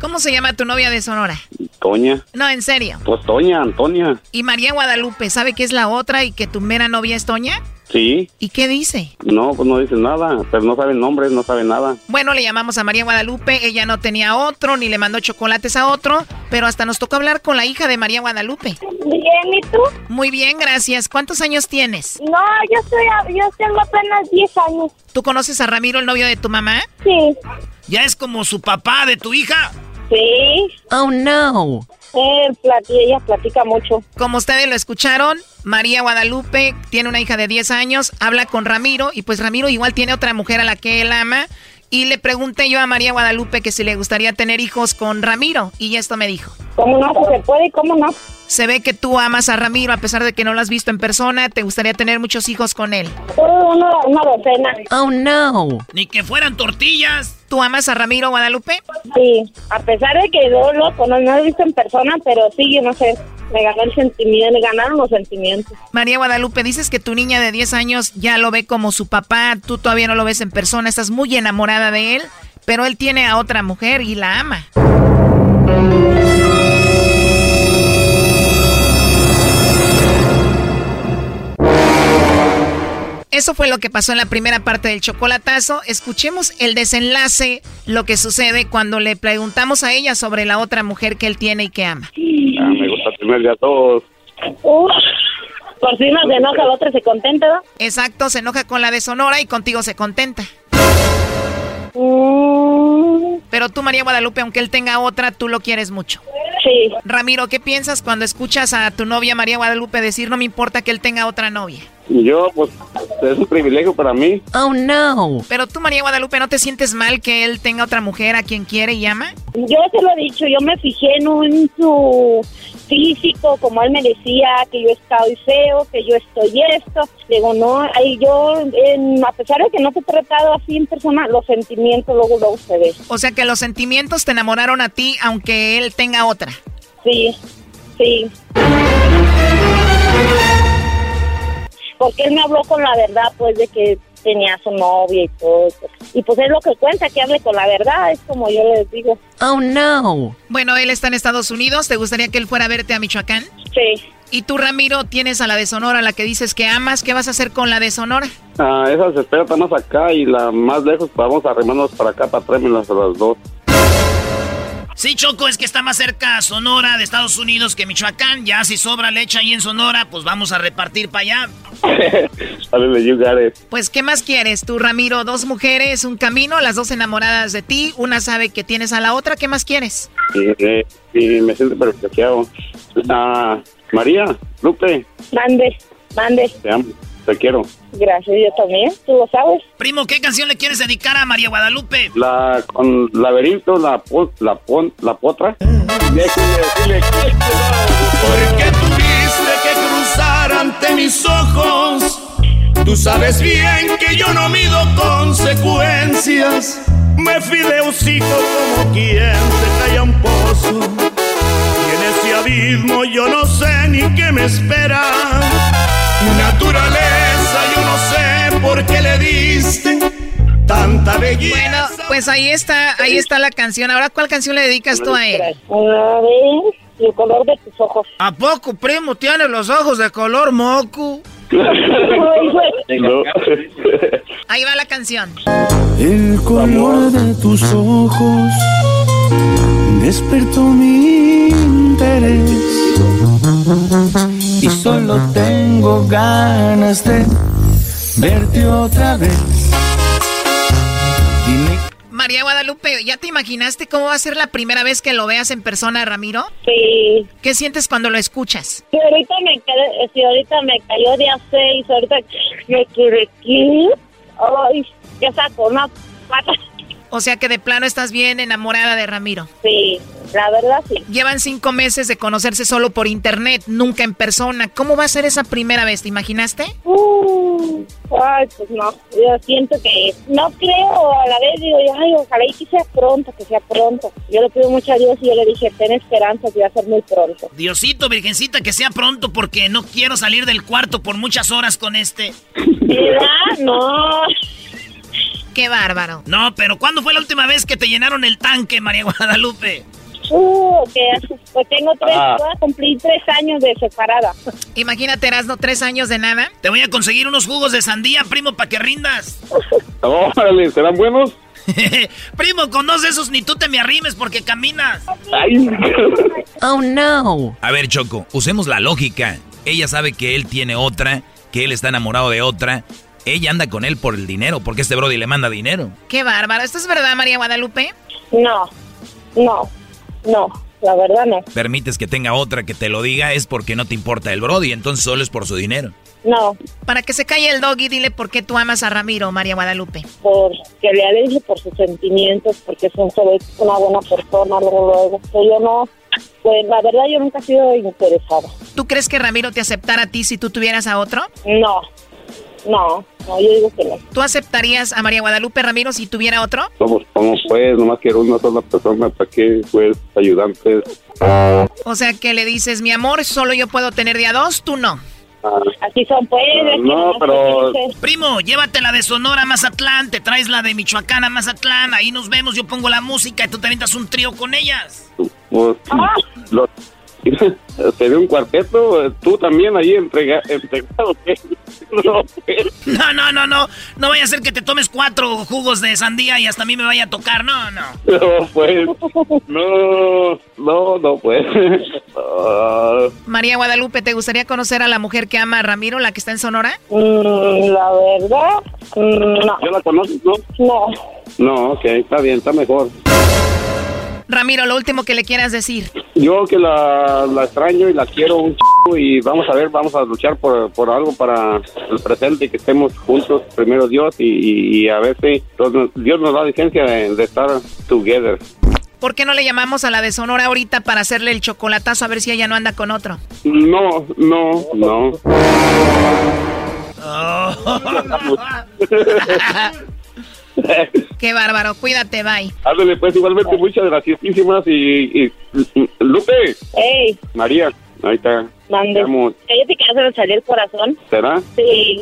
S4: ¿Cómo se llama tu novia de Sonora?
S18: Toña.
S4: No, en serio.
S18: Pues Toña, Antonia.
S4: ¿Y María Guadalupe sabe que es la otra y que tu mera novia es Toña?
S18: Sí.
S4: ¿Y qué dice?
S18: No, pues no dice nada, pero no sabe nombres, no sabe nada.
S4: Bueno, le llamamos a María Guadalupe, ella no tenía otro, ni le mandó chocolates a otro, pero hasta nos tocó hablar con la hija de María Guadalupe.
S20: Bien, ¿y tú?
S4: Muy bien, gracias. ¿Cuántos años tienes?
S20: No, yo, soy, yo tengo apenas 10 años.
S4: ¿Tú conoces a Ramiro, el novio de tu mamá?
S20: Sí.
S19: ¿Ya es como su papá de tu hija?
S20: Sí.
S3: Oh no.
S20: Eh, ella platica mucho.
S4: Como ustedes lo escucharon, María Guadalupe tiene una hija de 10 años, habla con Ramiro y pues Ramiro igual tiene otra mujer a la que él ama. Y le pregunté yo a María Guadalupe que si le gustaría tener hijos con Ramiro y esto me dijo.
S20: ¿Cómo no? ¿Se puede? ¿Cómo no?
S4: Se ve que tú amas a Ramiro a pesar de que no lo has visto en persona. ¿Te gustaría tener muchos hijos con él?
S20: Una, una docena.
S3: Oh, no.
S19: Ni que fueran tortillas.
S4: ¿Tú amas a Ramiro Guadalupe?
S20: Sí, a pesar de que no lo, no lo he visto en persona, pero sí, yo no sé, me ganó el sentimiento, me ganaron los sentimientos.
S4: María Guadalupe, dices que tu niña de 10 años ya lo ve como su papá, tú todavía no lo ves en persona, estás muy enamorada de él, pero él tiene a otra mujer y la ama. Eso fue lo que pasó en la primera parte del chocolatazo. Escuchemos el desenlace, lo que sucede cuando le preguntamos a ella sobre la otra mujer que él tiene y que ama.
S18: Ah, me gusta tenerle a todos.
S20: por si uno se enoja, la otra se contenta, ¿no?
S4: Exacto, se enoja con la de Sonora y contigo se contenta.
S20: Mm.
S4: Pero tú, María Guadalupe, aunque él tenga otra, tú lo quieres mucho.
S20: Sí.
S4: Ramiro, ¿qué piensas cuando escuchas a tu novia María Guadalupe decir no me importa que él tenga otra novia?
S18: Yo, pues, es un privilegio para mí.
S3: Oh, no.
S4: Pero tú, María Guadalupe, ¿no te sientes mal que él tenga otra mujer a quien quiere y ama?
S20: Yo se lo he dicho, yo me fijé en, un, su físico, como él me decía, que yo estoy feo, que yo estoy esto. Digo, no, ahí yo, a pesar de que no te he tratado así en persona, los sentimientos luego luego se ven.
S4: O sea que los sentimientos te enamoraron a ti, aunque él tenga otra.
S20: Sí, sí. Porque él me habló con la verdad, pues, de que tenía su novia y todo. Y pues es lo que cuenta, que hable con la verdad, es como yo les digo.
S3: Oh, no.
S4: Bueno, él está en Estados Unidos, ¿te gustaría que él fuera a verte a Michoacán?
S20: Sí.
S4: Y tú, Ramiro, tienes a la de Sonora, la que dices que amas, ¿qué vas a hacer con la de Sonora?
S18: Ah, esa se espera más acá y la más lejos, pues, vamos a arremarnos para acá, para traernos a las dos.
S19: Sí, Choco, es que está más cerca Sonora de Estados Unidos que Michoacán. Ya si sobra leche ahí en Sonora, pues vamos a repartir para allá.
S4: Pues, ¿qué más quieres tú, Ramiro? Dos mujeres, un camino, las dos enamoradas de ti. Una sabe que tienes a la otra. ¿Qué más quieres?
S18: Sí, sí, me siento perfecto. Ah, María, Lupe.
S20: Mande, mande.
S18: Te amo. Te quiero.
S20: Gracias, yo también, tú lo sabes.
S3: Primo, ¿qué canción le quieres dedicar a María Guadalupe?
S18: La con laberinto, la pon, la pon, la potra.
S21: Porque tuviste que cruzar ante mis ojos. Tú sabes bien que yo no mido consecuencias. Me fui de hocico como quien se cae a un pozo. Y en ese abismo yo no sé ni qué me espera. Naturaleza, yo no sé por qué le diste tanta belleza.
S4: Bueno, pues ahí está, ahí está la canción. Ahora, ¿cuál canción le dedicas tú a él?
S20: A ver, el color de tus ojos.
S22: ¿A poco, primo, tiene los ojos de color moco?
S4: Ahí va la canción.
S9: El color de tus ojos despertó mi interés y solo tengo ganas de verte otra vez. Dime
S4: María Guadalupe, ¿ya te imaginaste cómo va a ser la primera vez que lo veas en persona, Ramiro?
S20: Sí.
S4: ¿Qué sientes cuando lo escuchas?
S20: Sí, ahorita me quedé, sí, ahorita me cayó de seis, ahorita me quedé aquí. Ay, ya sacó una pata.
S4: O sea que de plano estás bien enamorada de Ramiro.
S20: Sí, la verdad sí.
S4: Llevan cinco meses de conocerse solo por internet, nunca en persona. ¿Cómo va a ser esa primera vez? ¿Te imaginaste?
S20: Uh, ay, pues no, yo siento que no creo, a la vez digo, ay, ojalá y que sea pronto, que sea pronto. Yo le pido mucho a Dios y yo le dije, ten esperanza que va a ser muy pronto.
S3: Diosito, virgencita, que sea pronto porque no quiero salir del cuarto por muchas horas con este.
S20: ¿Verdad? No.
S4: Qué bárbaro.
S3: No, pero ¿cuándo fue la última vez que te llenaron el tanque, María Guadalupe?
S20: Uh, que pues tengo tres, voy a cumplir tres años de separada.
S4: Imagínate, Erasno, tres años de nada.
S3: Te voy a conseguir unos jugos de sandía, primo, para que rindas.
S18: Órale, ¿serán buenos?
S3: primo, con dos de esos ni tú te me arrimes porque caminas.
S18: Ay.
S7: Oh, no. A ver, Choco, usemos la lógica. Ella sabe que él tiene otra, que él está enamorado de otra. Ella anda con él por el dinero, porque este Brody le manda dinero.
S4: Qué bárbaro. ¿Esto es verdad, María Guadalupe?
S20: No, no, no, la verdad no.
S7: Permites que tenga otra que te lo diga es porque no te importa el Brody, entonces solo es por su dinero.
S20: No.
S4: Para que se calle el doggy, dile por qué tú amas a Ramiro, María Guadalupe.
S20: Porque le aleje por sus sentimientos, porque es un- es una buena persona, luego, luego. Que yo no, pues la verdad yo nunca he sido interesada.
S4: ¿Tú crees que Ramiro te aceptara a ti si tú tuvieras a otro?
S20: No, no, no, yo digo que no.
S4: ¿Tú aceptarías a María Guadalupe Ramiro si tuviera otro?
S18: Somos como pues, nomás quiero una sola persona, ¿para qué? Pues, ayudantes.
S4: O sea, que le dices, mi amor, solo yo puedo tener de a dos, tú no.
S20: Así son, pues. es que
S18: No, pero-
S3: Primo, llévatela de Sonora a Mazatlán, te traes la de Michoacán a Mazatlán, ahí nos vemos, yo pongo la música y tú te avientas un trío con ellas.
S18: Pues, lo- te dio un cuarteto, tú también ahí entrega, entregado. No.
S3: No, no, no, no, no vaya a ser que te tomes cuatro jugos de sandía y hasta a mí me vaya a tocar, no, no.
S18: No, pues. No, no, no, pues.
S4: María Guadalupe, ¿te gustaría conocer a la mujer que ama a Ramiro, la que está en Sonora?
S20: Mm, la verdad, mm, no.
S18: ¿Ya la conoces, no?
S20: No.
S18: No, ok, está bien, está mejor.
S4: Ramiro, lo último que le quieras decir.
S18: Yo que la, la extraño y la quiero un chico y vamos a ver, vamos a luchar por, por algo para el presente, que estemos juntos, primero Dios, y, y- y a ver si Dios, Dios nos da licencia de, de estar together.
S4: ¿Por qué no le llamamos a la de Sonora ahorita para hacerle el chocolatazo a ver si ella no anda con otro?
S18: No, no, no.
S4: Qué bárbaro, cuídate, bye.
S18: Ándale, pues igualmente muchas graciosísimas y, y- y- Lupe,
S20: Ey,
S18: María, ahí está.
S20: mande. Cállate que ya se me salió el corazón.
S18: ¿Será?
S20: Sí.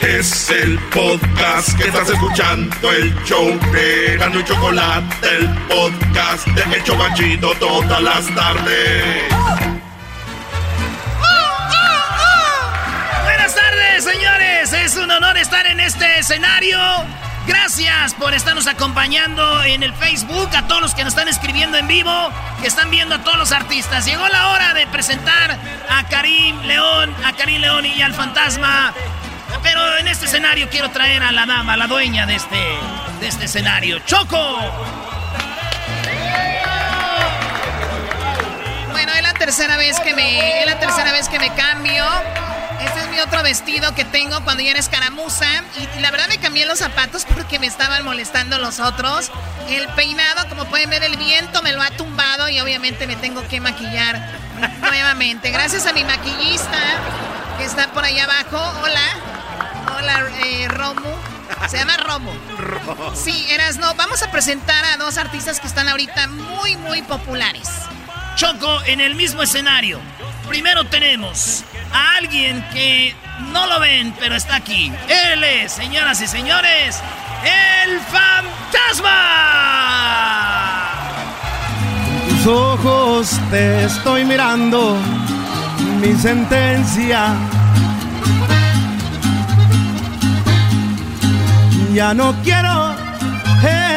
S1: Es el podcast que estás escuchando, el show de Gano y Chocolate, el podcast de El Chocachito todas las tardes.
S3: Buenas tardes, señores. Es un honor estar en este escenario Gracias por estarnos acompañando en el Facebook, a todos los que nos están escribiendo en vivo, que están viendo a todos los artistas. Llegó la hora de presentar a Karim León, a Karim León y al fantasma. Pero en este escenario quiero traer a la dama, la dueña de este, de este escenario. ¡Choco!
S4: Bueno, es la tercera vez que me, es la tercera vez que me cambio. Este es mi otro vestido que tengo cuando ya era escaramuza. Y, la verdad me cambié los zapatos porque me estaban molestando los otros. El peinado, como pueden ver, el viento me lo ha tumbado y obviamente me tengo que maquillar nuevamente. Gracias a mi maquillista que está por ahí abajo. Hola. Hola, eh, Romu. Se llama Romo. Sí, eras no. Vamos a presentar a dos artistas que están ahorita muy, muy populares.
S3: Choco en el mismo escenario. Primero tenemos a alguien que no lo ven, pero está aquí. Él es, señoras y señores, el fantasma.
S8: Tus ojos te estoy mirando, mi sentencia. Ya no quiero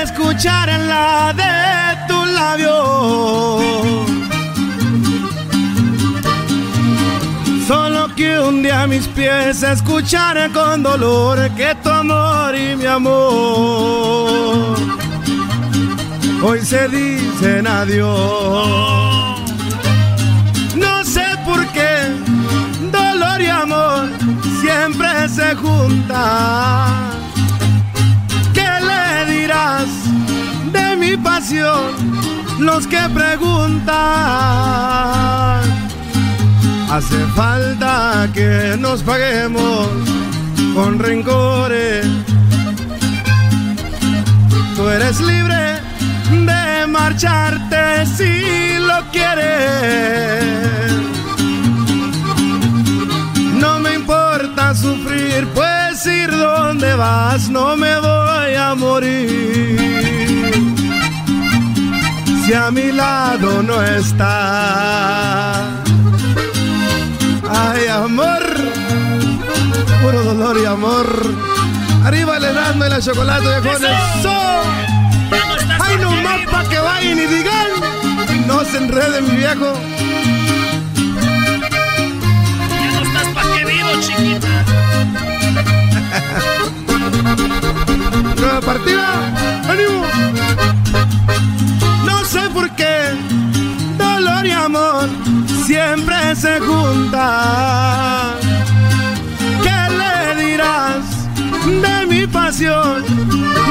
S8: escuchar en la de tu labio Solo que un día mis pies escucharé con dolor que tu amor y mi amor hoy se dicen adiós. No sé por qué dolor y amor siempre se juntan. ¿Qué le dirás de mi pasión? Los que preguntan Hace falta que nos paguemos con rencores. Tú eres libre de marcharte si lo quieres. Sufrir, pues ir donde vas no me voy a morir. Si a mi lado no está Ay, amor. Puro dolor y amor. Arriba el helando y la chocolate, viejones. ¡Ay, no más pa' que vayan y digan! No se enreden, mi viejo. Partida. ¡Ánimo! No sé por qué. Dolor y amor siempre se juntan. ¿Qué le dirás de mi pasión?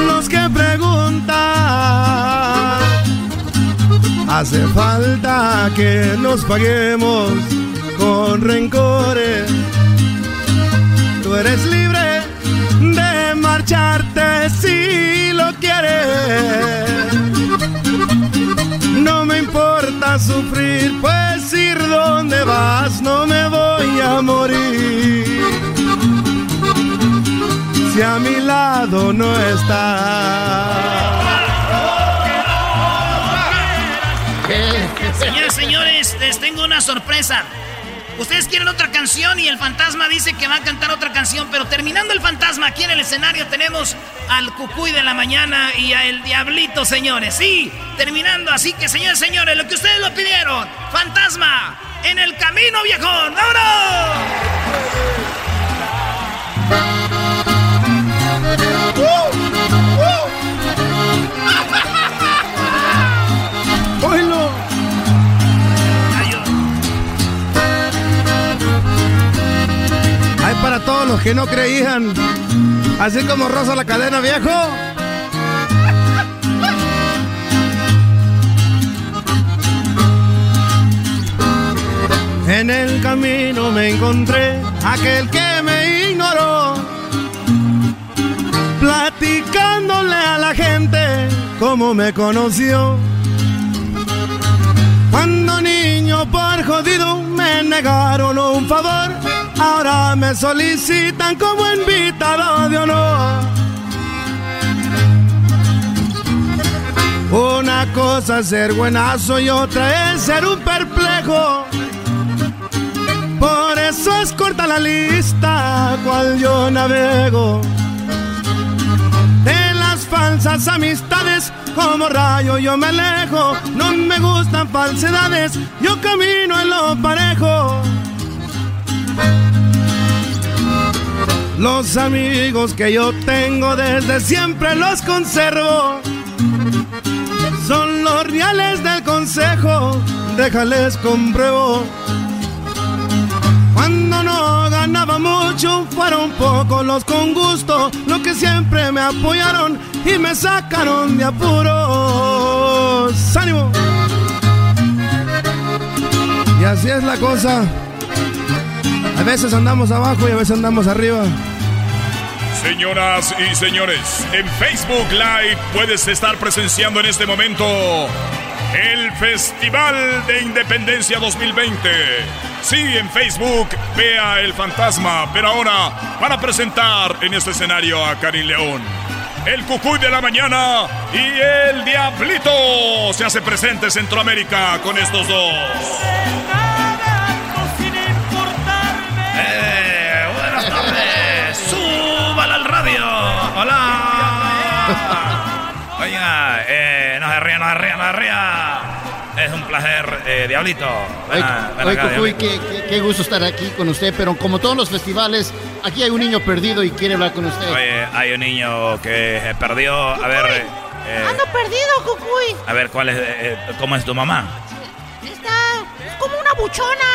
S8: Los que preguntan. Hace falta que nos paguemos con rencores. Tú eres libre de marcharte si lo quieres. No me importa sufrir, pues ir donde vas no me voy a morir. Si a mi lado no está.
S3: Señores, señores, les tengo una sorpresa. Ustedes quieren otra canción y el fantasma dice que va a cantar otra canción, pero terminando el fantasma aquí en el escenario tenemos al cucuy de la mañana y a el diablito, señores. Sí, terminando, así que señores, señores, lo que ustedes lo pidieron, fantasma, en el camino viejón, ¡vámonos!
S8: Que no creían. Así como Rosa la cadena, viejo. En el camino me encontré aquel que me ignoró, platicándole a la gente cómo me conoció. Cuando niño por jodido me negaron un favor, ahora me solicitan como invitado de honor. Una cosa es ser buenazo y otra es ser un perplejo. Por eso es corta la lista cual yo navego. De
S23: falsas amistades, como rayo yo me alejo. No me gustan falsedades, yo camino en lo parejo. Los amigos que yo tengo desde siempre los conservo. Son los reales del consejo, déjales compruebo. Cuando no ganaba mucho, fueron pocos los con gusto, los que siempre me apoyaron y me sacaron de apuros. ¡Ánimo! Y así es la cosa. A veces andamos abajo y a veces andamos arriba.
S2: Señoras y señores, en Facebook Live puedes estar presenciando en este momento el Festival de Independencia 2020. Sí, en Facebook, vea el fantasma, pero ahora van a presentar en este escenario a Karim León. El Cucuy de la mañana y el Diablito se hace presente Centroamérica con estos dos.
S7: Hola. Oiga, eh, no se ría, no se ría, no se ría. Es un placer, eh, Diablito. Ven a- ven
S16: Oye, Cucuy, qué, qué- qué gusto estar aquí con usted, pero como todos los festivales, aquí hay un niño perdido y quiere hablar con usted.
S7: Oye, hay un niño que se perdió. A ver, eh,
S24: Ando perdido, Cucuy.
S7: a ver, ¿cuál es, eh, cómo es tu mamá?
S24: Está es como una buchona.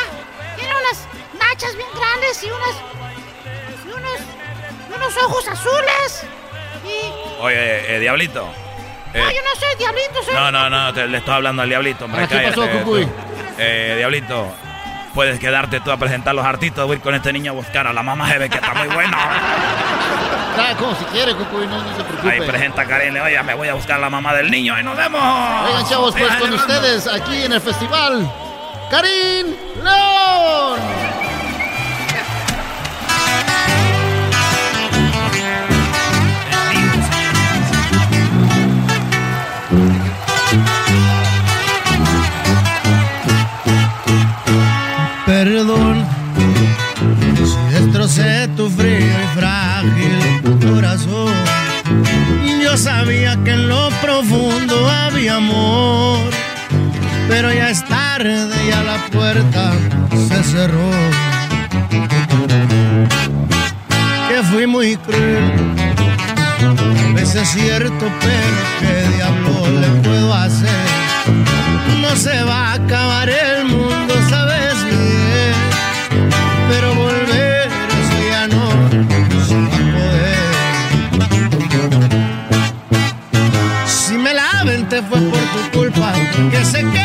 S24: Tiene unas nachas bien grandes y unas. Unos. ojos azules. Y.
S7: Oye, eh, Diablito. eh,
S24: no, yo no soy diablito, soy.
S7: no, no, no, te- le estoy hablando al Diablito. hombre,
S16: ¿qué pasó, Cucuy?
S7: Eh, Diablito, puedes quedarte tú a presentar los artistas. Voy a ir con este niño a buscar a la mamá. Se ve que está muy buena.
S16: Ah, como si quiere, Cucuy, no, no se preocupe.
S7: Ahí presenta a Karen. Oye, me voy a buscar a la mamá del niño y nos vemos.
S16: Oigan, chavos, pues con ustedes aquí en el festival, Karim León.
S8: Perdón si destrocé tu frío y frágil corazón. Yo sabía que en lo profundo había amor, pero ya es tarde, ya la puerta se cerró. Que fui muy cruel, a veces es cierto, pero qué diablo le puedo hacer. No se va a acabar el mundo, fue por tu culpa. Que que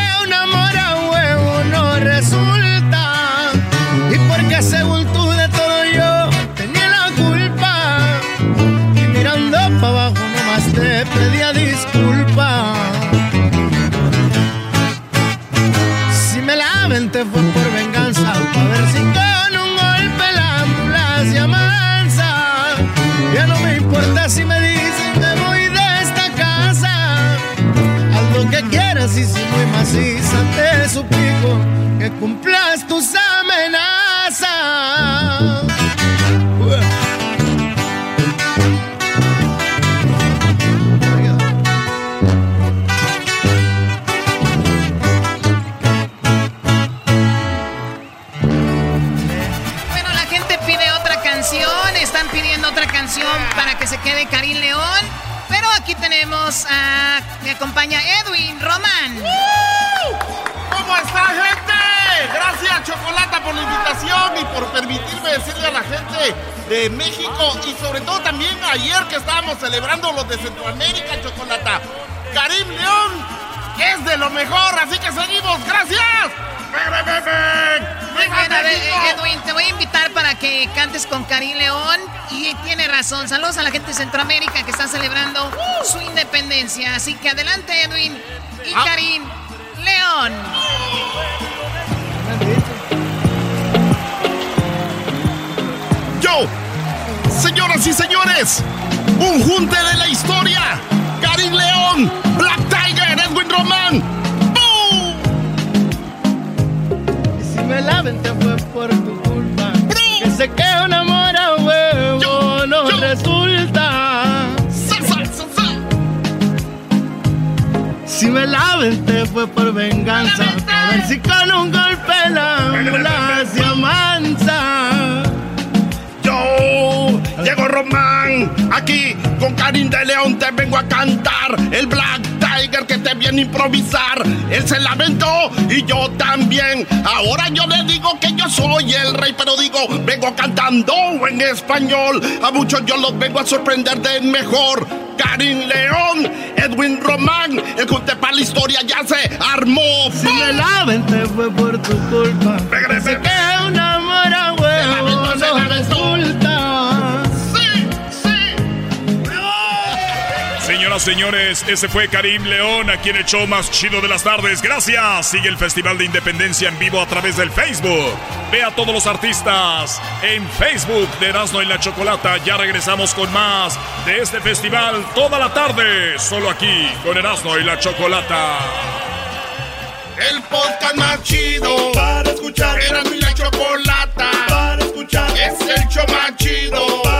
S8: maciza te suplico que cumplas tus amenazas.
S4: Están pidiendo otra canción para que se quede Karim León. Pero aquí tenemos a. Me acompaña Edwin Román.
S1: ¿Cómo está, gente? Gracias, Chocolata, por la invitación y por permitirme decirle a la gente de México y sobre todo también ayer que estábamos celebrando los de Centroamérica, Chocolata. Karim León es de lo mejor, así que seguimos. ¡Gracias! ¡Ven, ven, ven, ven!
S4: Muy
S1: ¡Viva
S4: bien, a ver,
S1: México!
S4: eh, Edwin, te voy a invitar para que cantes con Karim León. Y tiene razón. Saludos a la gente de Centroamérica que está celebrando su independencia. Así que adelante, Edwin. Y
S1: Ah.
S4: Karim León.
S1: Yo, señoras y señores, un junte de la historia. Karim León, Black Tiger, Edwin Román. ¡Boom!
S8: Y si me la te fue por tu culpa. Que sé que un amor a huevo no resulta.
S11: Me la aventé fue por venganza. A ver si con un golpe la ambulancia mansa.
S1: Yo, Diego Román, aquí con Karim de León te vengo a cantar. El Black Tiger que te viene a improvisar. Él se lamentó y yo también. Ahora yo le digo que yo soy el rey, pero digo, vengo cantando en español. A muchos yo los vengo a sorprender de mejor. Karim León, Edwin Román, el junte para la historia ya se armó.
S11: Si me la aventé fue por tu culpa.
S2: Señores, ese fue Karim León, aquí en el show más chido de las tardes. Gracias. Sigue el Festival de Independencia en vivo a través del Facebook. Ve a todos los artistas en Facebook de Erasmo y la Chocolata. Ya regresamos con más de este festival toda la tarde. Solo aquí con Erasmo y la Chocolata.
S1: El podcast más chido para escuchar. Era mi la chocolata para escuchar. Es el show más chido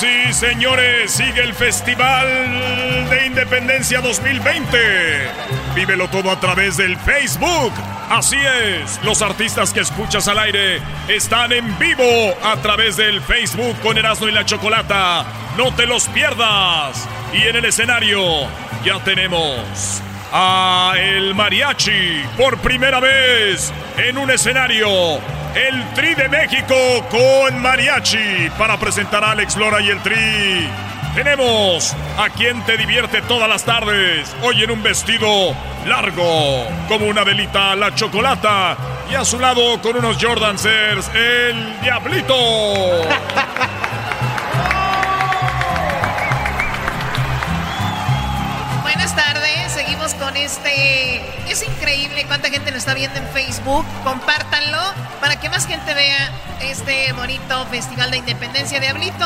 S2: Y señores, sigue el Festival de Independencia 2020. Vívelo todo a través del Facebook. Así es, los artistas que escuchas al aire están en vivo a través del Facebook con Erasmo y la Chocolata. No te los pierdas. Y en el escenario ya tenemos a el mariachi por primera vez en un escenario. El Tri de México con mariachi para presentar a Alex Lora y el Tri. Tenemos a quien te divierte todas las tardes, hoy en un vestido largo, como una velita, la chocolata, y a su lado con unos Jordansers, el Diablito.
S4: Buenas tardes, seguimos con este... Es increíble cuánta gente nos está viendo en Facebook. Compártanlo para que más gente vea este bonito Festival de Independencia Diablito.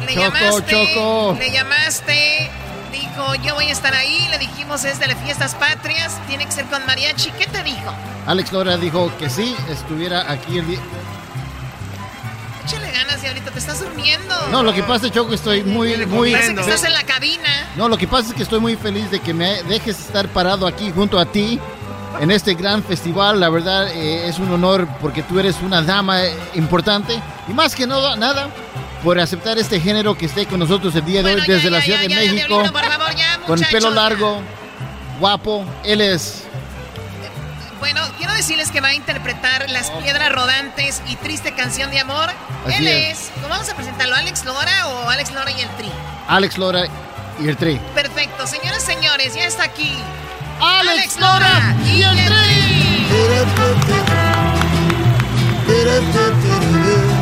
S4: Le
S16: Choco,
S4: llamaste,
S16: Choco.
S4: le llamaste, dijo yo voy a estar ahí, le dijimos es de las fiestas patrias, tiene que ser con mariachi. ¿Qué te dijo?
S16: Alex Lora dijo que sí, estuviera aquí el día.
S4: Échale ganas, Diablito, te estás durmiendo.
S16: No, lo que pasa, Choco, estoy muy, muy.
S4: Parece que estás en la cabina.
S16: No, lo que pasa es que estoy muy feliz de que me dejes estar parado aquí junto a ti en este gran festival. La verdad eh, es un honor porque tú eres una dama eh, importante y más que nada, nada por aceptar este género que esté con nosotros el día de hoy desde la Ciudad de México
S4: por favor,
S16: con pelo largo, guapo. Él es
S4: Bueno, quiero decirles que va a interpretar Las Piedras Rodantes y Triste Canción de Amor.
S16: Así
S4: Él
S16: es.
S4: es. ¿Cómo vamos a presentarlo? ¿Alex Lora o Alex Lora y el Tri?
S16: Alex Lora y el Tri.
S4: Perfecto, señoras y señores, ya está aquí.
S16: Alex Lora
S4: y el Tri.
S25: Compartimos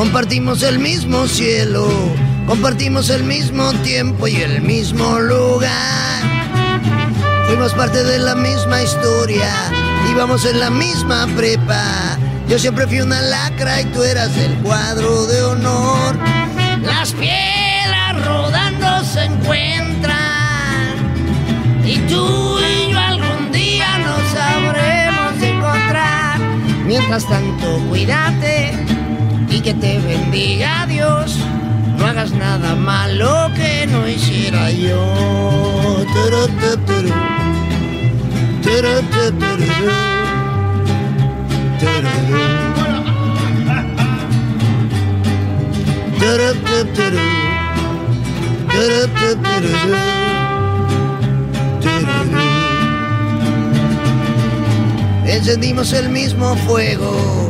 S25: compartimos el mismo cielo, compartimos el mismo tiempo y el mismo lugar. Fuimos parte de la misma historia, íbamos en la misma prepa. Yo siempre fui una lacra y tú eras el cuadro de honor. Las piedras rodando se encuentran y tú y yo algún día nos sabremos encontrar. Mientras tanto, cuídate y que te bendiga Dios. No hagas nada malo que no hiciera yo. Encendimos el mismo fuego,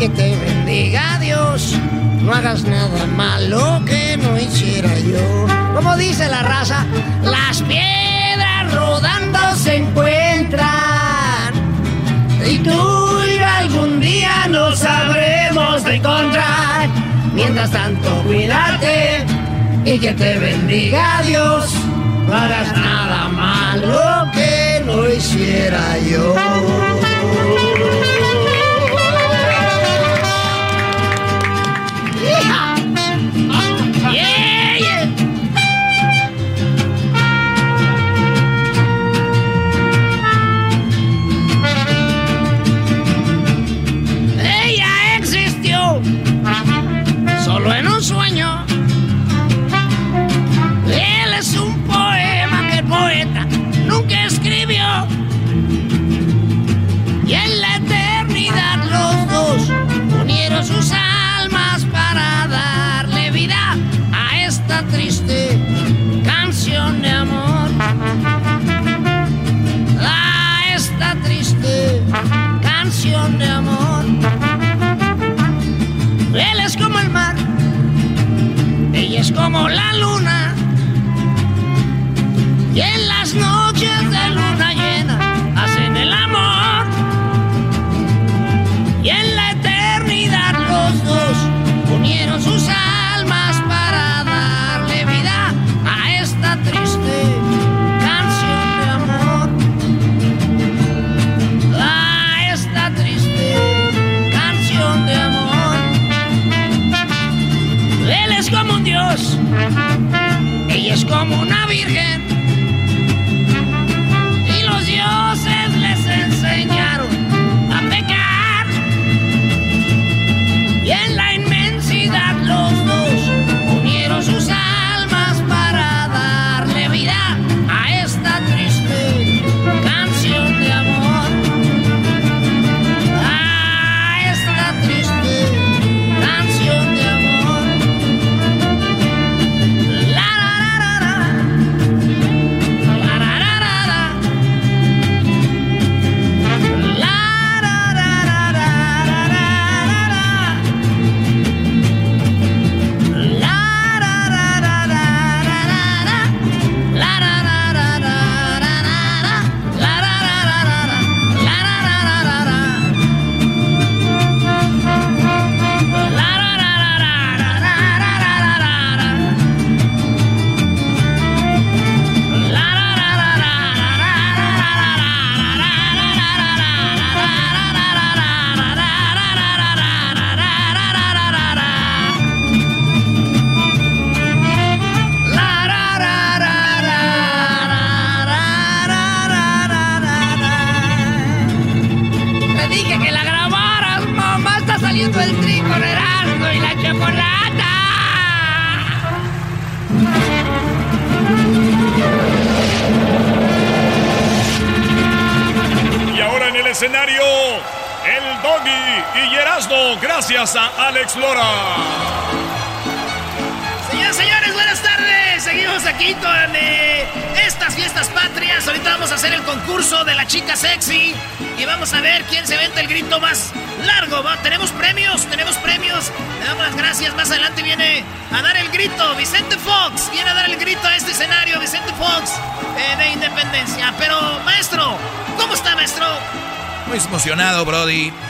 S25: que te bendiga Dios. No hagas nada malo que no hiciera yo. Como dice la raza, las piedras rodando se encuentran. Y tú y algún día nos sabremos de encontrar. Mientras tanto, cuídate y que te bendiga Dios. No hagas nada malo.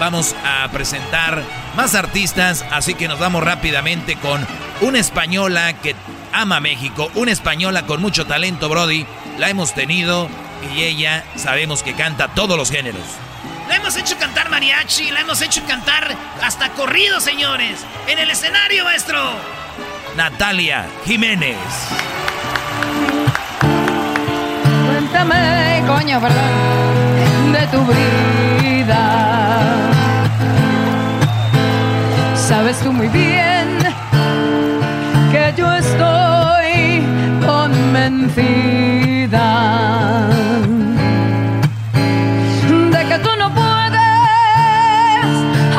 S3: vamos a
S7: presentar más artistas, así que nos vamos rápidamente con una española que ama México, una española con mucho talento, Brody. La hemos tenido y ella sabemos que canta todos los géneros.
S3: La hemos hecho cantar mariachi, la hemos hecho cantar hasta corrido, señores. En el escenario, nuestro
S7: Natalia Jiménez.
S26: Cuéntame, coño, perdón, de tu brillo sabes tú muy bien que yo estoy convencida de que tú no puedes,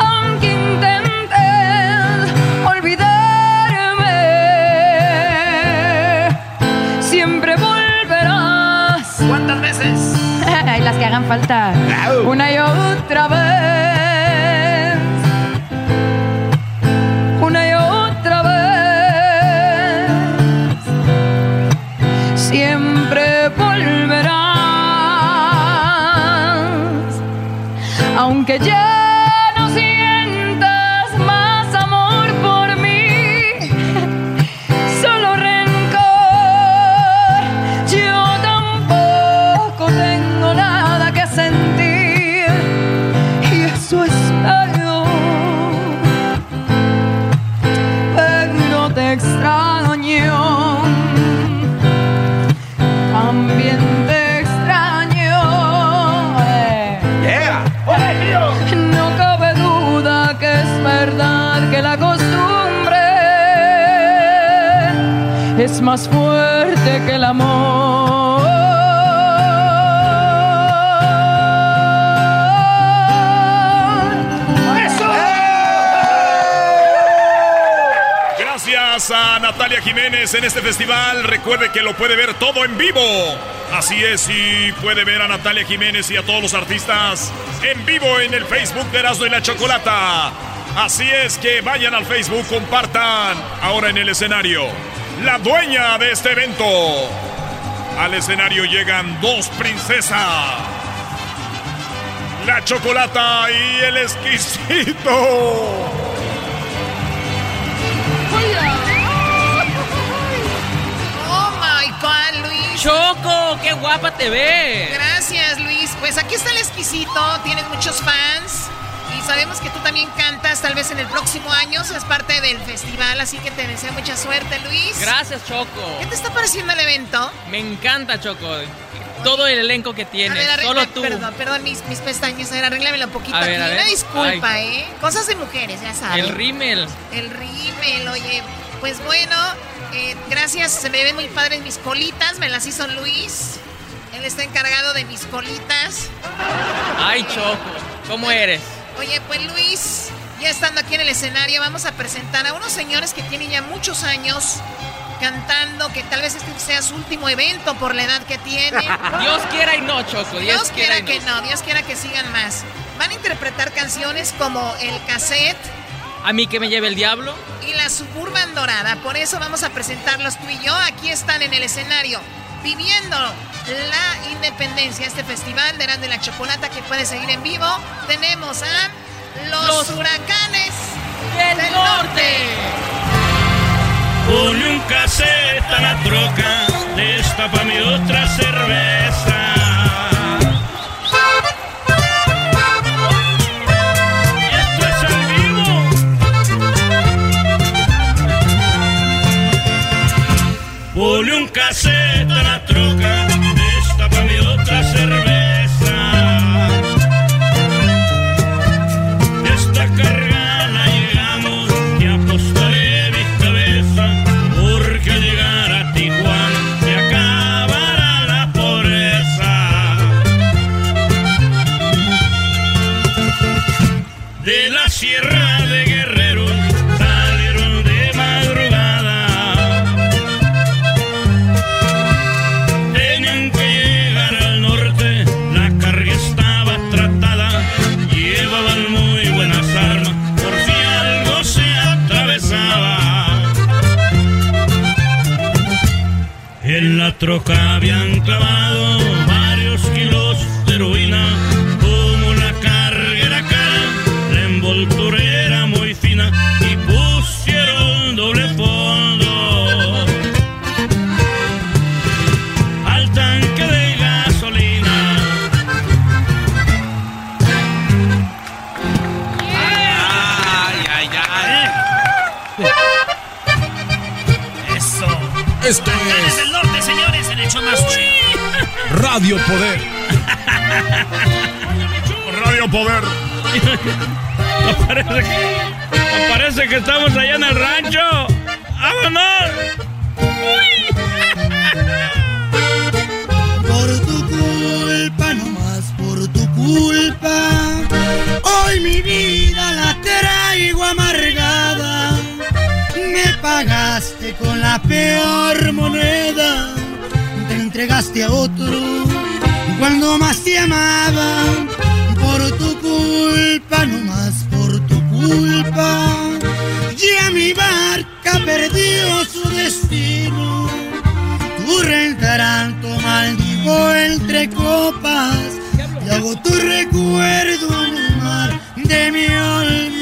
S26: aunque intentes olvidarme, siempre volverás.
S3: ¿Cuántas veces?
S26: Ay, las que hagan falta. Una más fuerte que el amor.
S2: Gracias a Natalia Jiménez en este festival. Recuerde que lo puede ver todo en vivo. Así es, y puede ver a Natalia Jiménez y a todos los artistas en vivo en el Facebook de Erasmo y la Chocolata. Así es que vayan al Facebook, compartan ahora en el escenario. La dueña de este evento. Al escenario llegan dos princesas. La Chocolata y el exquisito.
S4: Oh my God, Luis.
S27: Choco, qué guapa te ves.
S4: Gracias, Luis. Pues aquí está el exquisito. Tienes muchos fans. Y sabemos que tú también cantas, tal vez en el próximo año. Es parte del festival, así que te deseo mucha suerte, Luis.
S27: Gracias, Choco.
S4: ¿Qué te está pareciendo el evento?
S27: Me encanta, Choco. Todo el elenco que
S4: A
S27: tienes,
S4: ver, arregla-
S27: solo tú.
S4: Perdón, perdón, mis, mis pestañas. A ver, arréglamelo un poquito
S27: A ver,
S4: aquí.
S27: a ver.
S4: Una disculpa,
S27: Ay.
S4: ¿eh? Cosas de mujeres, ya sabes.
S27: El rímel.
S4: El rímel, oye. Pues bueno, eh, gracias. Se me ven muy padres mis colitas. Me las hizo Luis. Él está encargado de mis colitas.
S27: Ay, Choco, ¿cómo eres?
S4: Oye, pues Luis, ya estando aquí en el escenario, vamos a presentar a unos señores que tienen ya muchos años cantando, que tal vez este sea su último evento por la edad que tienen.
S27: Dios quiera y no, Choco. Dios,
S4: Dios
S27: quiera,
S4: que no, Dios quiera que sigan más. Van a interpretar canciones como El Cassette
S27: A mí que me lleve el diablo.
S4: y La Suburban Dorada. Por eso vamos a presentarlos tú y yo. Aquí están en el escenario, viviendo la independencia, este festival de Erasmo de la Chocolata que puede seguir en vivo. Tenemos a los,
S27: Los
S4: huracanes
S27: del norte.
S28: Ponle un cassette a la troca, destapa mi otra cerveza. Troca habían clavado varios kilos de heroína. Como la carga era cara, la envoltura era muy fina y pusieron doble fondo al tanque de gasolina.
S29: Ay, ay, ay.
S3: Eso.
S30: Esto es
S3: señores, en el show más chido.
S30: Radio Poder.
S2: Radio Poder.
S28: No parece que, no parece que estamos allá en el rancho. ¡Vámonos!
S31: Por tu culpa, no más por tu culpa. Hoy mi vida la traigo amargada pagaste con la peor moneda, te entregaste a otro cuando más te amaba, por tu culpa, no más por tu culpa. Ya mi barca perdió su destino, tu rentaranto maldigo entre copas, y hago tu recuerdo en el mar de
S32: mi
S28: olvido.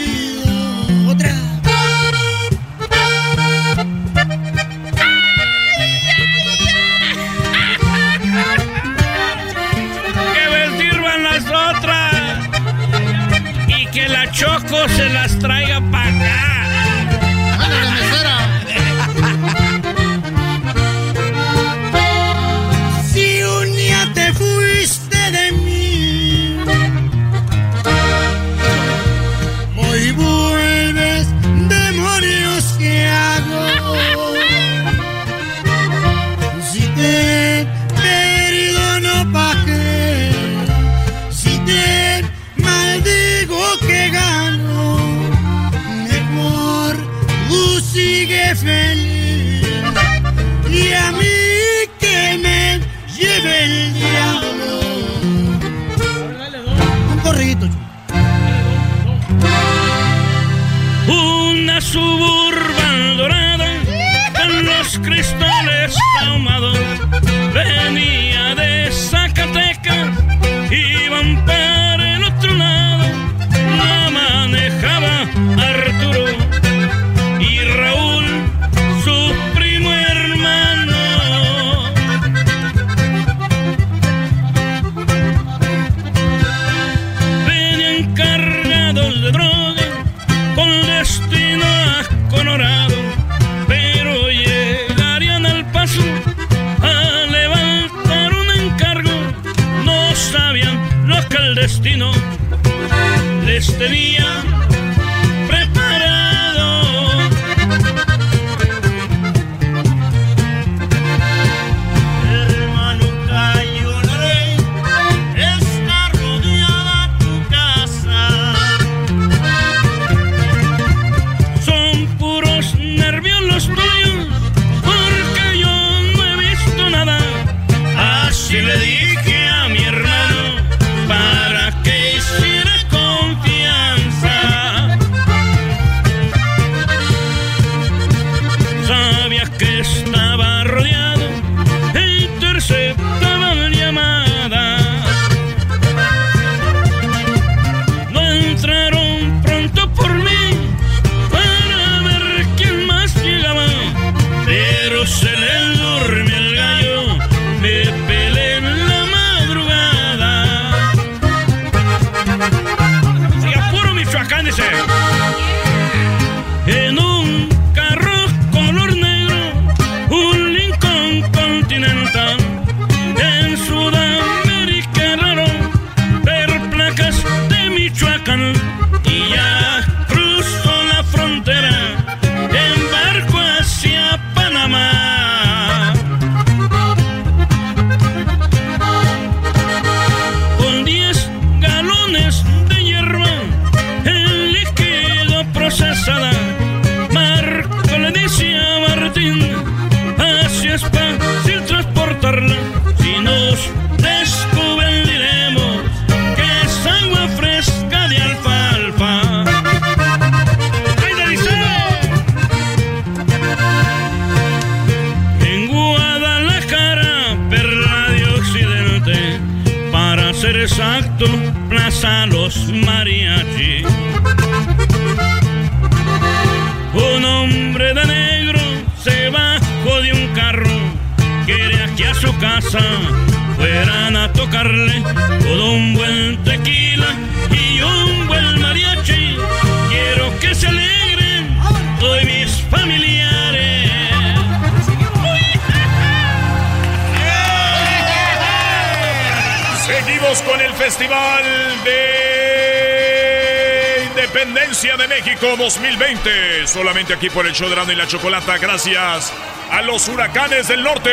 S28: aquí por el show de Rando y la Chocolata. Gracias a los huracanes del norte.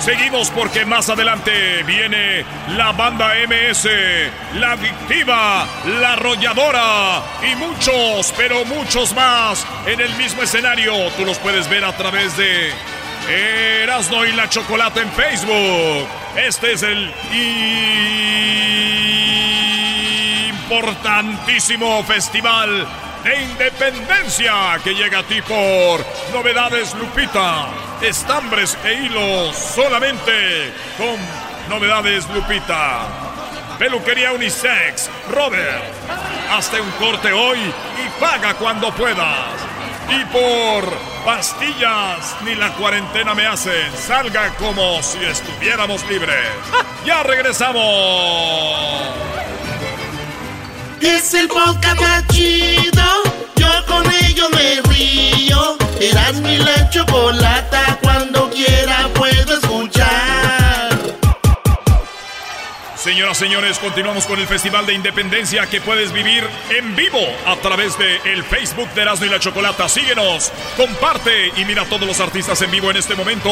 S28: Seguimos porque más adelante viene la banda MS, la adictiva, la arrolladora y muchos, pero muchos más en el mismo escenario. Tú los puedes ver a través de Erasno y la Chocolata en Facebook. Este es el importantísimo festival e independencia que llega a ti por Novedades Lupita. Estambres e hilos solamente con Novedades Lupita. Peluquería unisex, Robert.
S2: Hazte un corte hoy y paga cuando puedas. Y por pastillas, ni la cuarentena me hace. Salga como si estuviéramos libres. Ya regresamos.
S1: Es el podcast más chido. Yo con ello me río. Eras mi la chocolata.
S2: Señores, continuamos con el Festival de Independencia que puedes vivir en vivo a través de el Facebook de Erasmo y la Chocolata. Síguenos, comparte y mira a todos los artistas en vivo en este momento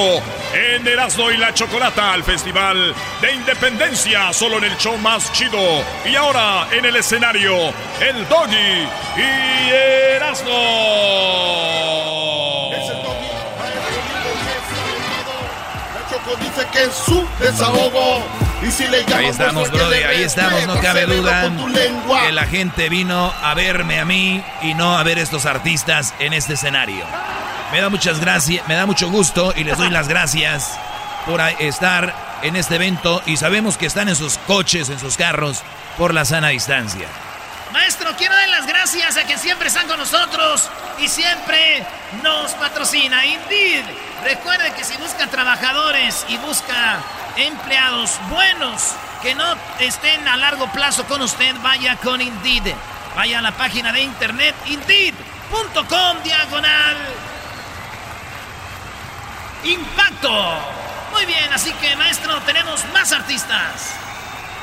S2: en Erasmo y la Chocolata, al Festival de Independencia, solo en el show más chido. Y ahora en el escenario, el Doggy y Erasmo.
S1: Choco dice que es su desahogo. Y si le
S7: Ahí estamos,
S1: pues,
S7: Brody,
S1: que
S7: ahí estamos, no cabe duda que la gente vino a verme a mí y no a ver estos artistas en este escenario. Me da muchas gracias, me da mucho gusto y les doy las gracias por estar en este evento y sabemos que están en sus coches, en sus carros, por la sana distancia.
S3: Maestro, quiero dar las gracias a quien siempre están con nosotros y siempre nos patrocina. Indeed. Recuerde que si busca trabajadores y busca empleados buenos que no estén a largo plazo con usted, vaya con Indeed. Vaya a la página de internet indeed.com diagonal impacto. Muy bien, así que maestro, tenemos más artistas.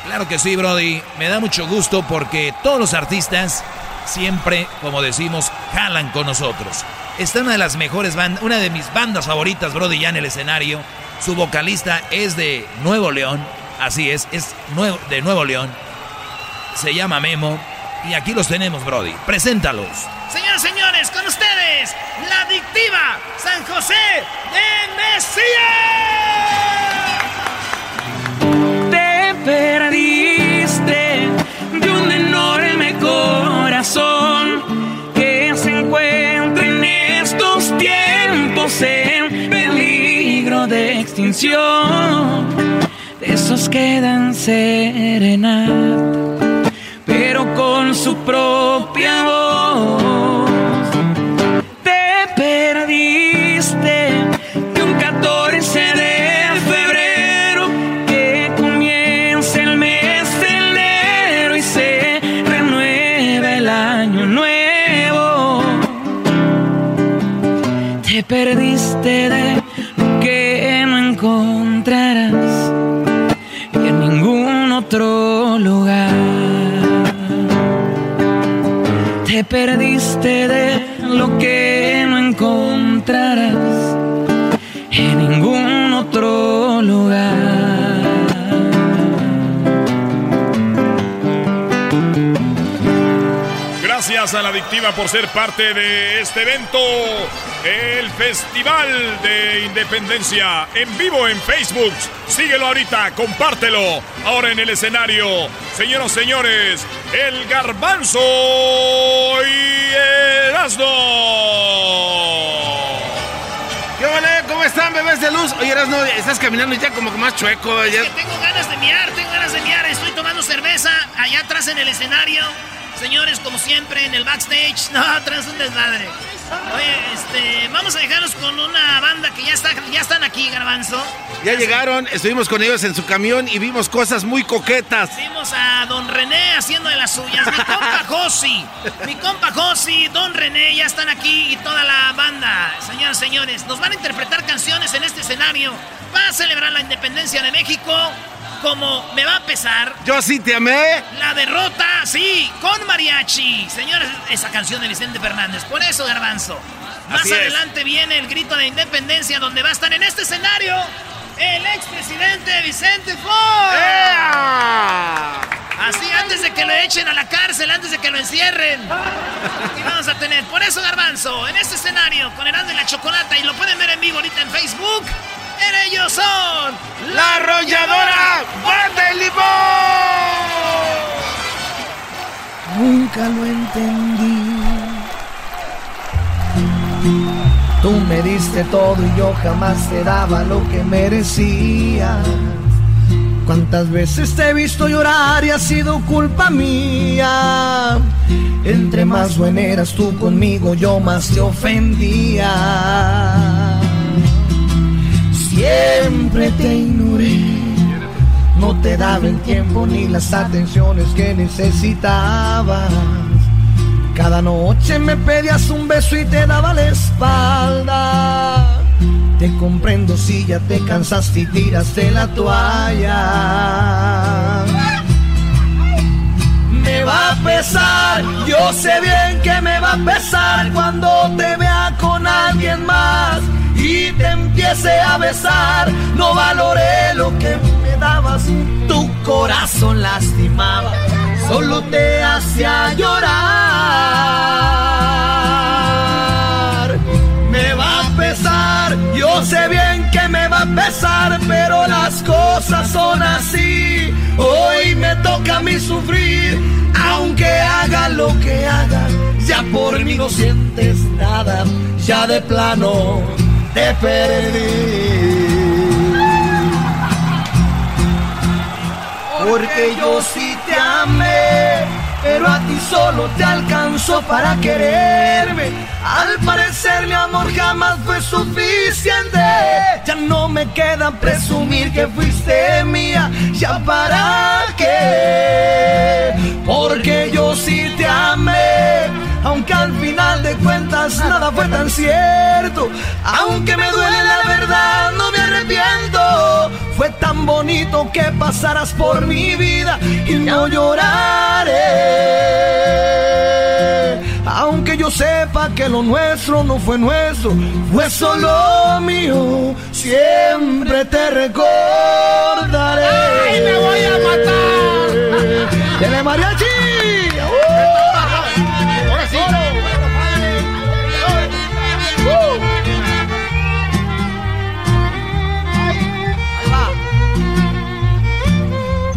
S7: Claro que sí, Brody. Me da mucho gusto porque todos los artistas siempre, como decimos, jalan con nosotros. Está una de las mejores bandas, una de mis bandas favoritas, Brody, ya en el escenario. Su vocalista es de Nuevo León. Así es, es nuevo, de Nuevo León. Se llama Memo. Y aquí los tenemos, Brody. Preséntalos.
S3: Señoras y señores, con ustedes, la adictiva San José de Mesías.
S26: Te perdiste en peligro de extinción. De esos que dan serenata, pero con su propia voz. Te perdiste de lo que no encontrarás en ningún otro lugar. Te perdiste de lo que no encontrarás en ningún otro lugar.
S2: Gracias a la adictiva por ser parte de este evento, el Festival de Independencia en vivo en Facebook. Síguelo ahorita, compártelo. Ahora en el escenario, señoras y señores, el Garbanzo y el Asno.
S6: ¿Qué vale? ¿Cómo están, bebés de luz? Oye, Erasno, estás caminando ya como que más chueco. Ya...
S3: Que tengo ganas de miar, tengo ganas de miar. Estoy tomando cerveza allá atrás en el escenario. Señores, como siempre, en el backstage. No, atrás un desmadre. Oye, este, vamos a dejarlos con una banda que ya, está, ya están aquí, Garbanzo.
S6: Ya llegaron, estuvimos con ellos en su camión y vimos cosas muy coquetas.
S3: Vimos a Don René haciendo de las suyas. Mi compa Josi. Mi compa Josi, Don René, ya están aquí y toda la banda. Señoras señores, nos van a interpretar canciones en este escenario para celebrar la independencia de México. Como me va a pesar.
S6: Yo sí te amé.
S3: La derrota, sí, con mariachi. Señores, esa canción de Vicente Fernández. Por eso, Garbanzo. Más
S6: Así es.
S3: adelante viene el grito de independencia, donde va a estar en este escenario el expresidente Vicente Fox. Así antes de que lo echen a la cárcel, antes de que lo encierren. Aquí vamos a tener. Por eso, Garbanzo, en este escenario, con Herando y la Chocolata, y lo pueden ver en vivo ahorita en Facebook. Ellos son
S6: La arrolladora Banda Limón.
S33: Nunca lo entendí. Tú me diste todo y yo jamás te daba lo que merecía.
S5: Cuántas veces te he visto llorar y ha sido culpa mía. Entre más buena eras tú conmigo, yo más te ofendía. Siempre te ignoré. No te daba el tiempo ni las atenciones que necesitabas. Cada noche me pedías un beso y te daba la espalda. Te comprendo si ya te cansaste y tiraste la toalla. Me va a pesar, yo sé bien que me va a pesar cuando te vea con alguien más te empiece a besar. No valoré lo que me dabas, tu corazón lastimaba, solo te hacía llorar. Me va a pesar, yo sé bien que me va a pesar, pero las cosas son así. Hoy me toca a mí sufrir, aunque haga lo que haga, ya por mí no sientes nada, ya de plano te perdí. Porque yo sí te amé, pero a ti solo te alcanzó para quererme. Al parecer mi amor jamás fue suficiente. Ya no me queda presumir que fuiste mía. Ya para qué. Porque yo sí te amé. Aunque al final de cuentas nada fue tan cierto. Aunque me duele la verdad, no me arrepiento. Fue tan bonito que pasaras por mi vida y no lloraré. Aunque yo sepa que lo nuestro no fue nuestro, fue solo mío. Siempre te recordaré. ¡Ay, me voy a matar! ¡Tiene mariachi!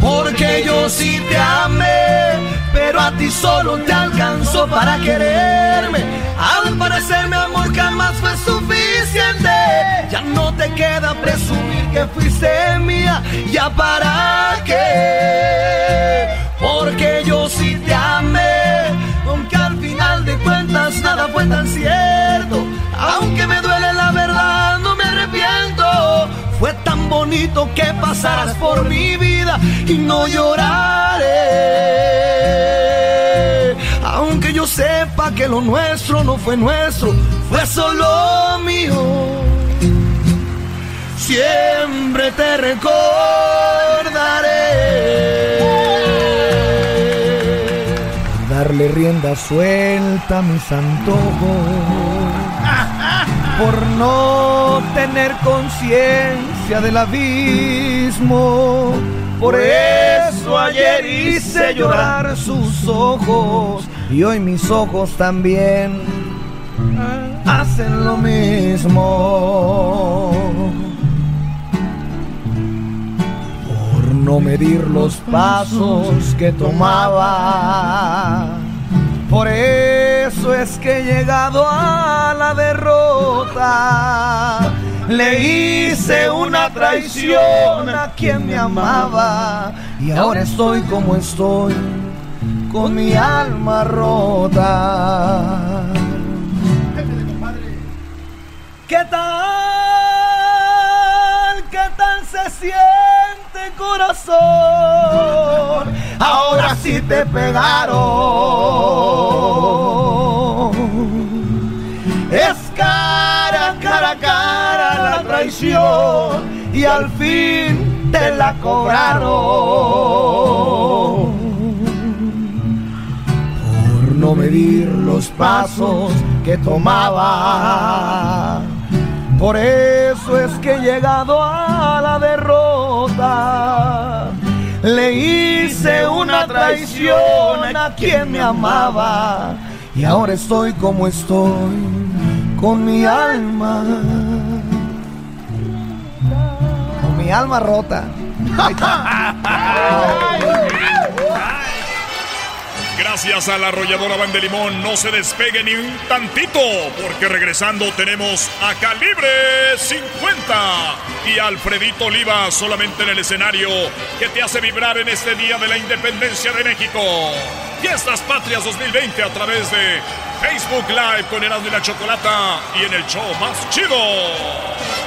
S5: Porque yo sí te amé, pero a ti solo te alcanzó para quererme. Al parecer mi amor jamás fue suficiente. Ya no te queda presumir que fuiste mía. Ya para qué. Porque yo sí te amé, aunque al final de cuentas nada fue tan cierto. Aunque me duele la verdad, bonito que pasaras por mi vida y no lloraré. Aunque yo sepa que lo nuestro no fue nuestro, fue solo mío. Siempre te recordaré. Darle rienda suelta a mis antojos por no tener conciencia del abismo. Por eso ayer hice llorar sus ojos y hoy mis ojos también hacen lo mismo. Por no medir los pasos que tomaba. Por eso es que he llegado a la derrota. Le hice una traición a quien me amaba y ahora estoy como estoy con mi alma rota. ¿Qué tal? ¿Qué tal se siente corazón? Ahora sí te pegaron. Es cara, cara, cara la traición y al fin te la cobraron. Por no medir los pasos que tomaba. Por eso es que he llegado a la derrota. Le hice una traición a quien me amaba y ahora estoy como estoy con mi alma. Con mi alma rota.
S2: Gracias a la arrolladora Van de Limón, no se despegue ni un tantito, porque regresando tenemos a Calibre 50 y Alfredito Oliva solamente en el escenario que te hace vibrar en este Día de la Independencia de México. Fiestas Patrias 2020 a través de Facebook Live con Erasmo y la Chocolata y en el show más chido.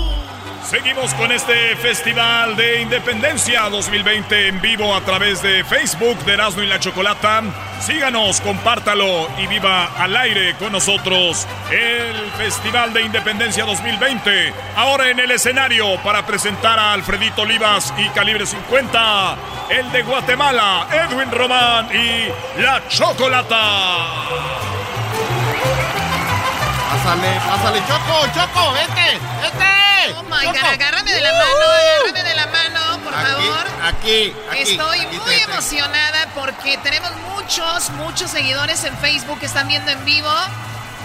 S2: Seguimos con este Festival de Independencia 2020 en vivo a través de Facebook de Erasmo y la Chocolata. Síganos, compártalo y viva al aire con nosotros el Festival de Independencia 2020. Ahora en el escenario para presentar a Alfredito Olivas y Calibre 50, el de Guatemala, Edwin Román y la Chocolata.
S34: Pásale, pásale, Choco, Choco, vete, vete.
S4: Oh my
S34: Choco.
S4: God, agárrame de la mano, agárrame de la mano, por
S34: Aquí,
S4: favor.
S34: aquí, aquí.
S4: Estoy
S34: Aquí
S4: muy
S34: te-
S4: emocionada porque tenemos muchos, muchos seguidores en Facebook que están viendo en vivo.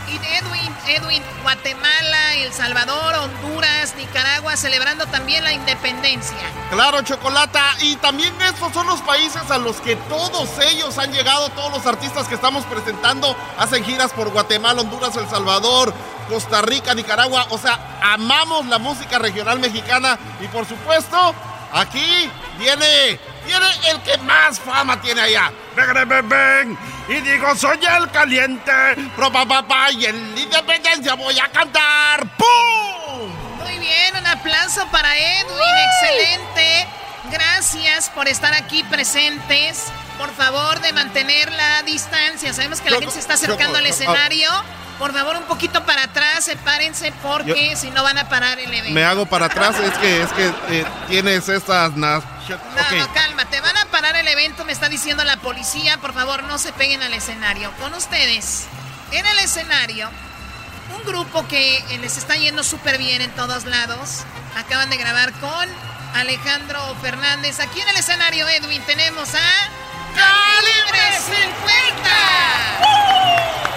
S4: Y Edwin, Edwin, Guatemala, El Salvador, Honduras, Nicaragua, celebrando también la independencia.
S34: Claro, Chocolata. Y también estos son los países a los que todos ellos han llegado, todos los artistas que estamos presentando, hacen giras por Guatemala, Honduras, El Salvador, Costa Rica, Nicaragua. O sea, amamos la música regional mexicana. Y por supuesto, aquí viene, viene el que más fama tiene allá. Ven, ven, ven. Y digo, soy el caliente. Pro, pa, pa, pa, y en la independencia voy a cantar. ¡Pum!
S4: Muy bien, un aplauso para Edwin, excelente. Gracias por estar aquí presentes. Por favor, de mantener la distancia. Sabemos que la gente se está acercando al
S34: ah.
S4: Por favor, un poquito para atrás, sepárense porque
S34: Yo-
S4: si no van a parar el evento.
S34: Me hago para atrás, es que, es que eh, tienes estas... nas-
S4: No, no, calma, te van a parar el evento, me está diciendo la policía. Por favor, no se peguen al escenario. Con ustedes, en el escenario, un grupo que eh, les está yendo súper bien en todos lados. Acaban de grabar con Alejandro Fernández. Aquí en el escenario, Edwin, tenemos a. ¡Calibre 50!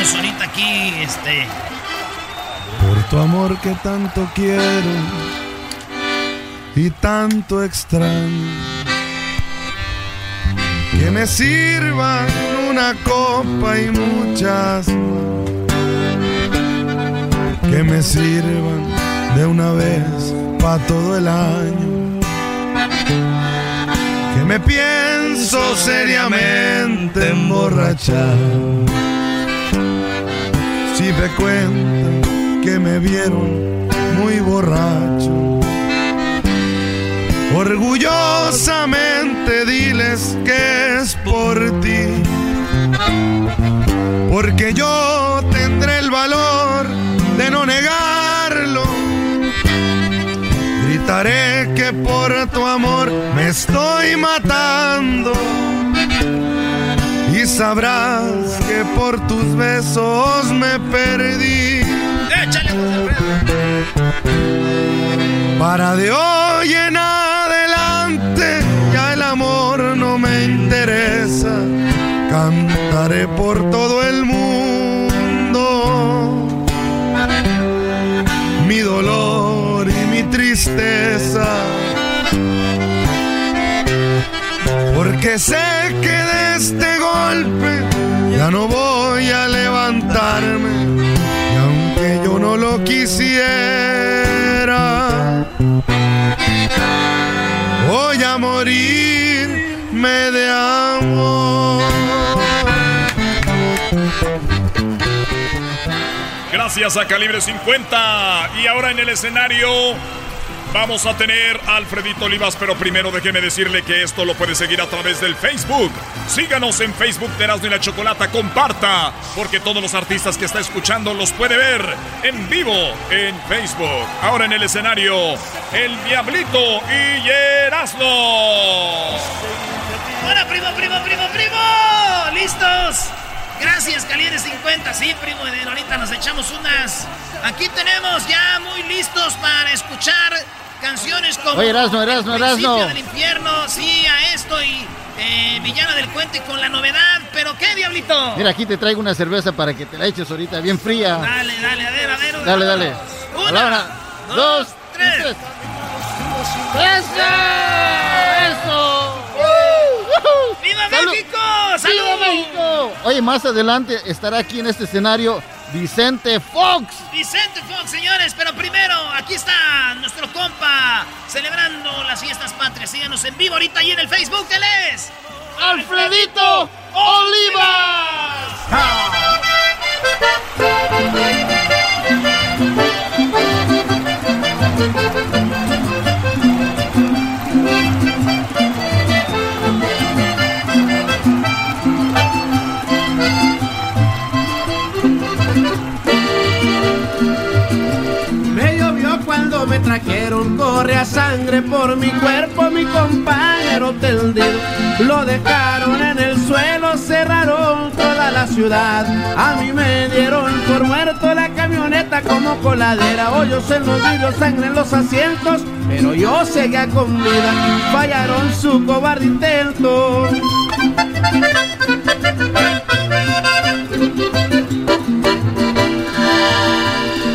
S3: Ahorita aquí, este.
S35: Por tu amor que tanto quiero y tanto extraño. Que me sirvan una copa y muchas. Que me sirvan de una vez para todo el año. Que me pienso seriamente emborrachar. Si me cuentan que me vieron muy borracho. Orgullosamente diles que es por ti. Porque yo tendré el valor de no negarlo. Gritaré que por tu amor me estoy matando. Y sabrás que por tus besos me perdí. Para de hoy en adelante ya el amor no me interesa. Cantaré por todo el mundo mi dolor y mi tristeza. Porque sé que de este golpe ya no voy a levantarme. Y aunque yo no lo quisiera, voy a morirme de amor.
S2: Gracias a Calibre 50. Y ahora en el escenario vamos a tener a Alfredito Olivas, pero primero déjeme decirle que esto lo puede seguir a través del Facebook. Síganos en Facebook de y la Chocolata, comparta, porque todos los artistas que está escuchando los puede ver en vivo en Facebook. Ahora en el escenario, el Diablito y Erasmo.
S3: ¡Hola, primo, primo, primo, primo! ¿Listos? Gracias, Calibre 50. Sí, primo, ahorita nos echamos unas. Aquí tenemos ya muy listos para escuchar canciones como.
S16: Oye, Erasmo, Erasmo,
S3: El
S16: Erasmo.
S3: del infierno, sí, a esto y eh, villana del cuento y con la novedad. ¿Pero qué, Diablito?
S16: Mira, aquí te traigo una cerveza para que te la eches ahorita, bien fría.
S3: Dale, dale, a ver, a ver.
S16: Dale, dale.
S3: Una,
S16: dos, tres.
S3: ¡Eso!
S16: ¡Eso!
S3: ¡Viva
S16: ¡Salud!
S3: México! ¡Salud!
S16: ¡Viva México! Oye, más adelante estará aquí en este escenario Vicente Fox.
S3: Vicente Fox, señores, pero primero, aquí está nuestro compa celebrando las fiestas patrias. Síganos en vivo ahorita ahí en el Facebook, él es
S16: Alfredito Olivas.
S8: Me corre a sangre por mi cuerpo, mi compañero tendido. Lo dejaron en el suelo, cerraron toda la ciudad. A mí me dieron por muerto la camioneta como coladera. Hoyos en los vidrios, sangre en los asientos, pero yo seguía con vida. Fallaron su cobarde intento.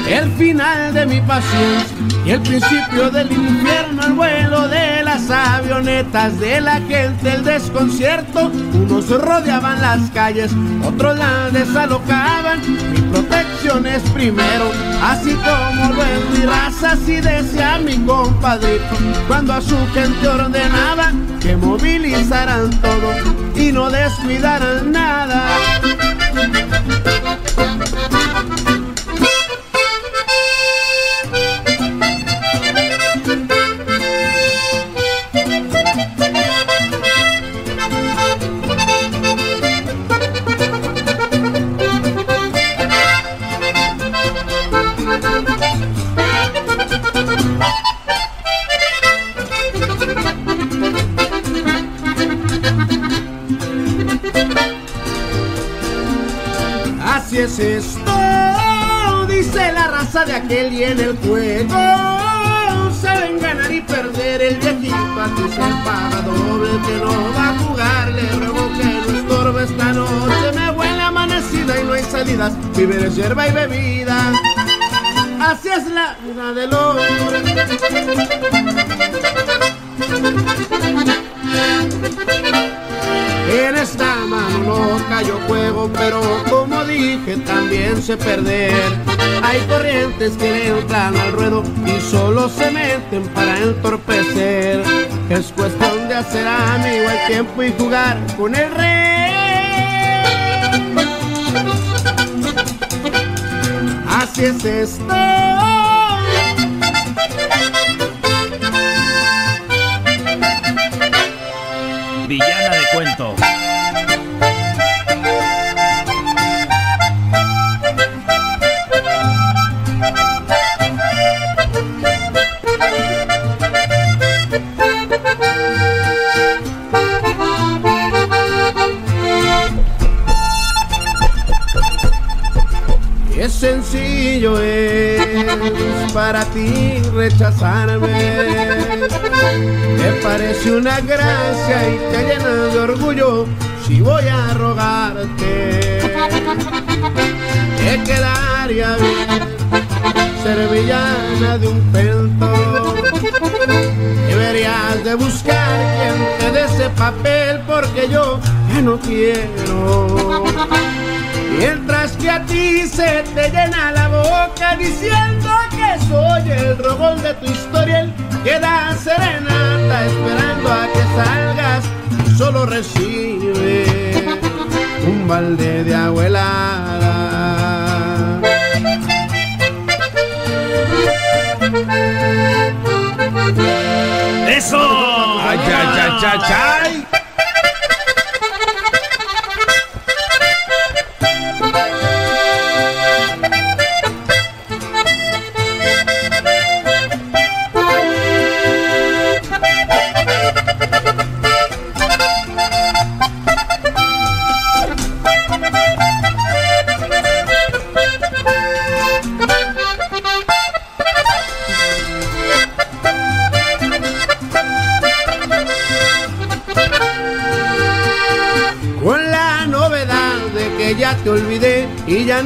S8: El final de mi paciencia y el principio del infierno, el vuelo de las avionetas, de la gente, el desconcierto. Unos rodeaban las calles, otros las desalojaban. Mi protección es primero, así como lo es mi raza, así decía mi compadrito. Cuando a su gente ordenaba que movilizaran todo y no descuidaran nada. Así es esto, dice la raza de aquel y en el juego saben ganar y perder el viejito aquí se paga doble que no va a jugar le ruego que no estorbe esta noche me huele amanecida y no hay salidas vivir es hierba y bebida. Así es la vida del hombre en esta mano no cayó fuego, pero como dije, también sé perder. Hay corrientes que le entran al ruedo y solo se meten para entorpecer. Es cuestión de hacer amigo el tiempo y jugar con el rey. Así es esto.
S10: Villana de cuento.
S8: Sencillo es para ti rechazarme. Me parece una gracia y te llena de orgullo si voy a rogarte. Te quedaría bien ser villana de un cuento. Deberías de buscar quien te dé ese papel porque yo ya no quiero. Mientras que a ti se te llena la boca diciendo que soy el robón de tu historia, el que da serenata esperando a que salgas, solo recibe un balde de agua helada.
S10: ¡Eso!
S6: ¡Ay, ay, ay, ay, ay!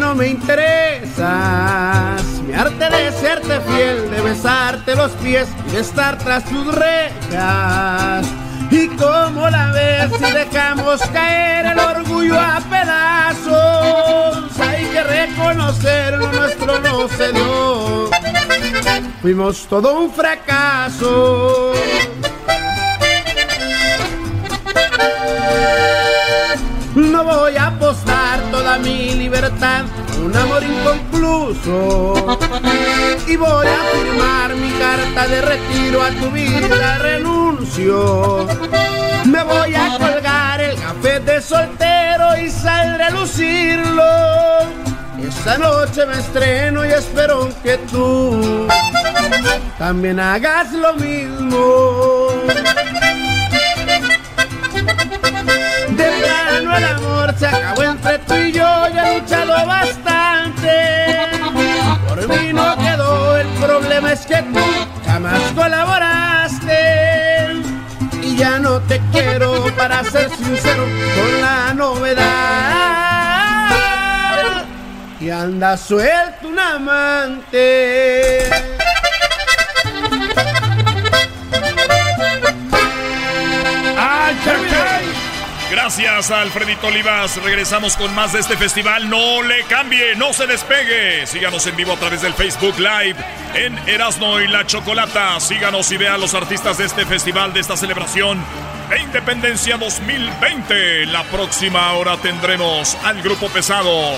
S8: No me interesas. Mi arte de serte fiel, de besarte los pies y de estar tras tus rejas. Y como la ves si dejamos caer el orgullo a pedazos, hay que reconocer lo nuestro no se dio. Fuimos todo un fracaso. Libertad un amor inconcluso. Y voy a firmar mi carta de retiro a tu vida, renuncio. Me voy a colgar el café de soltero y saldré a lucirlo. Esta noche me estreno y espero que tú también hagas lo mismo. El amor se acabó entre tú y yo, ya he luchado bastante. Por mí no quedó, el problema es que tú jamás colaboraste. Y ya no te quiero, para ser sincero, con la novedad. Y anda suelto un amante.
S2: Gracias Alfredito Olivas. Regresamos con más de este festival. No le cambie, no se despegue. Síganos en vivo a través del Facebook Live en Erasno y la Chocolata. Síganos y vean los artistas de este festival, de esta celebración de Independencia 2020. La próxima hora tendremos al grupo pesado.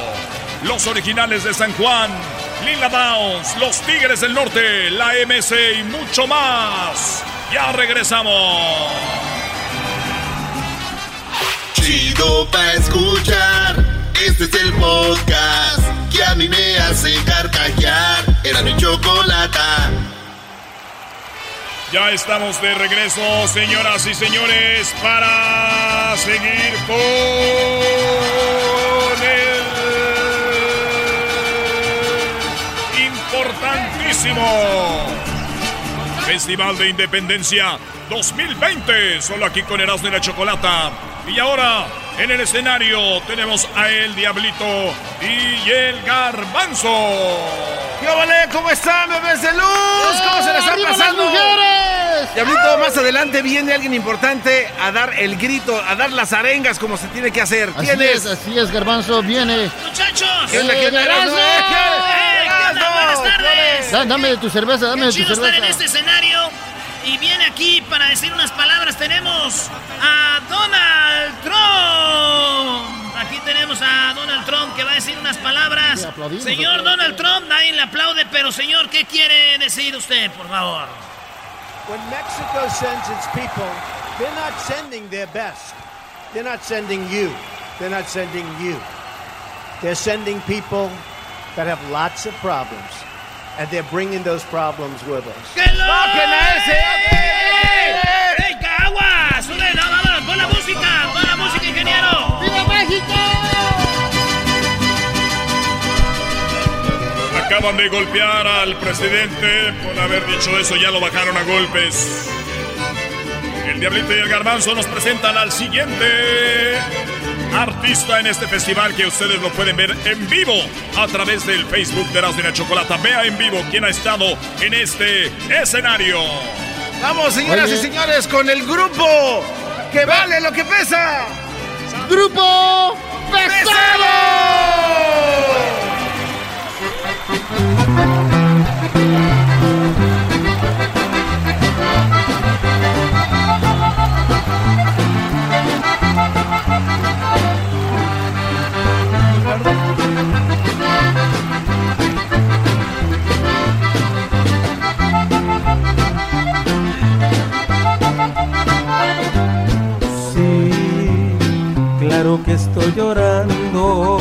S2: Los originales de San Juan, Lila Downs, los Tigres del Norte, la MC y mucho más. Ya regresamos.
S1: Chido pa' escuchar. Este es el podcast que a mí me hace carcajear. Era mi chocolata.
S2: Ya estamos de regreso, señoras y señores, para seguir con el importantísimo Festival de Independencia 2020, solo aquí con Erasmo y la Chocolata. Y ahora, en el escenario, tenemos a El Diablito y el Garbanzo.
S6: ¿Qué vale? ¿Cómo están, bebés de luz? ¿Cómo se les está
S16: ¡Arriba las
S6: pasando?
S16: mujeres!
S6: Diablito, más adelante viene alguien importante a dar el grito, a dar las arengas como se tiene que hacer.
S16: Así
S6: ¿Quién
S16: es, así es, Garbanzo, viene.
S3: ¡Muchachos!
S6: ¿Qué onda, qué onda?
S16: ¡Eh,
S6: Erasmo?
S16: Erasmo!
S3: ¡Eh, qué onda! ¡Buenas tardes!
S16: Da- dame de tu cerveza, dame de tu
S3: Chido estar en
S16: cerveza.
S3: este escenario y viene aquí para decir unas palabras. Tenemos a Donald Trump. Aquí tenemos a Donald Trump que va a decir unas palabras. Señor. Donald Trump, nadie le aplaude, pero señor, ¿qué quiere decir usted, por favor?
S36: When Mexico sends its people, they're not sending their best. They're not sending you. They're not sending you. They're sending people that have lots of problems. And they're bringing those problems with us.
S3: ¡Que lo! ¡Ey! ¡Ey, agua! ¡Sube! ¡No, vámonos! ¡Pon la música! ¡Pon la música, ingeniero!
S16: ¡Viva México!
S2: Acaban de golpear al presidente por haber dicho eso, ya lo bajaron a golpes. El Diablito y el Garbanzo nos presentan al siguiente artista en este festival que ustedes lo pueden ver en vivo a través del Facebook de Erasmo y la Chocolata. Vea en vivo quién ha estado en este escenario.
S6: Vamos, señoras
S16: Oye.
S6: y señores, con el grupo que vale lo que pesa.
S16: ¡Grupo Pesado!
S33: Que estoy llorando.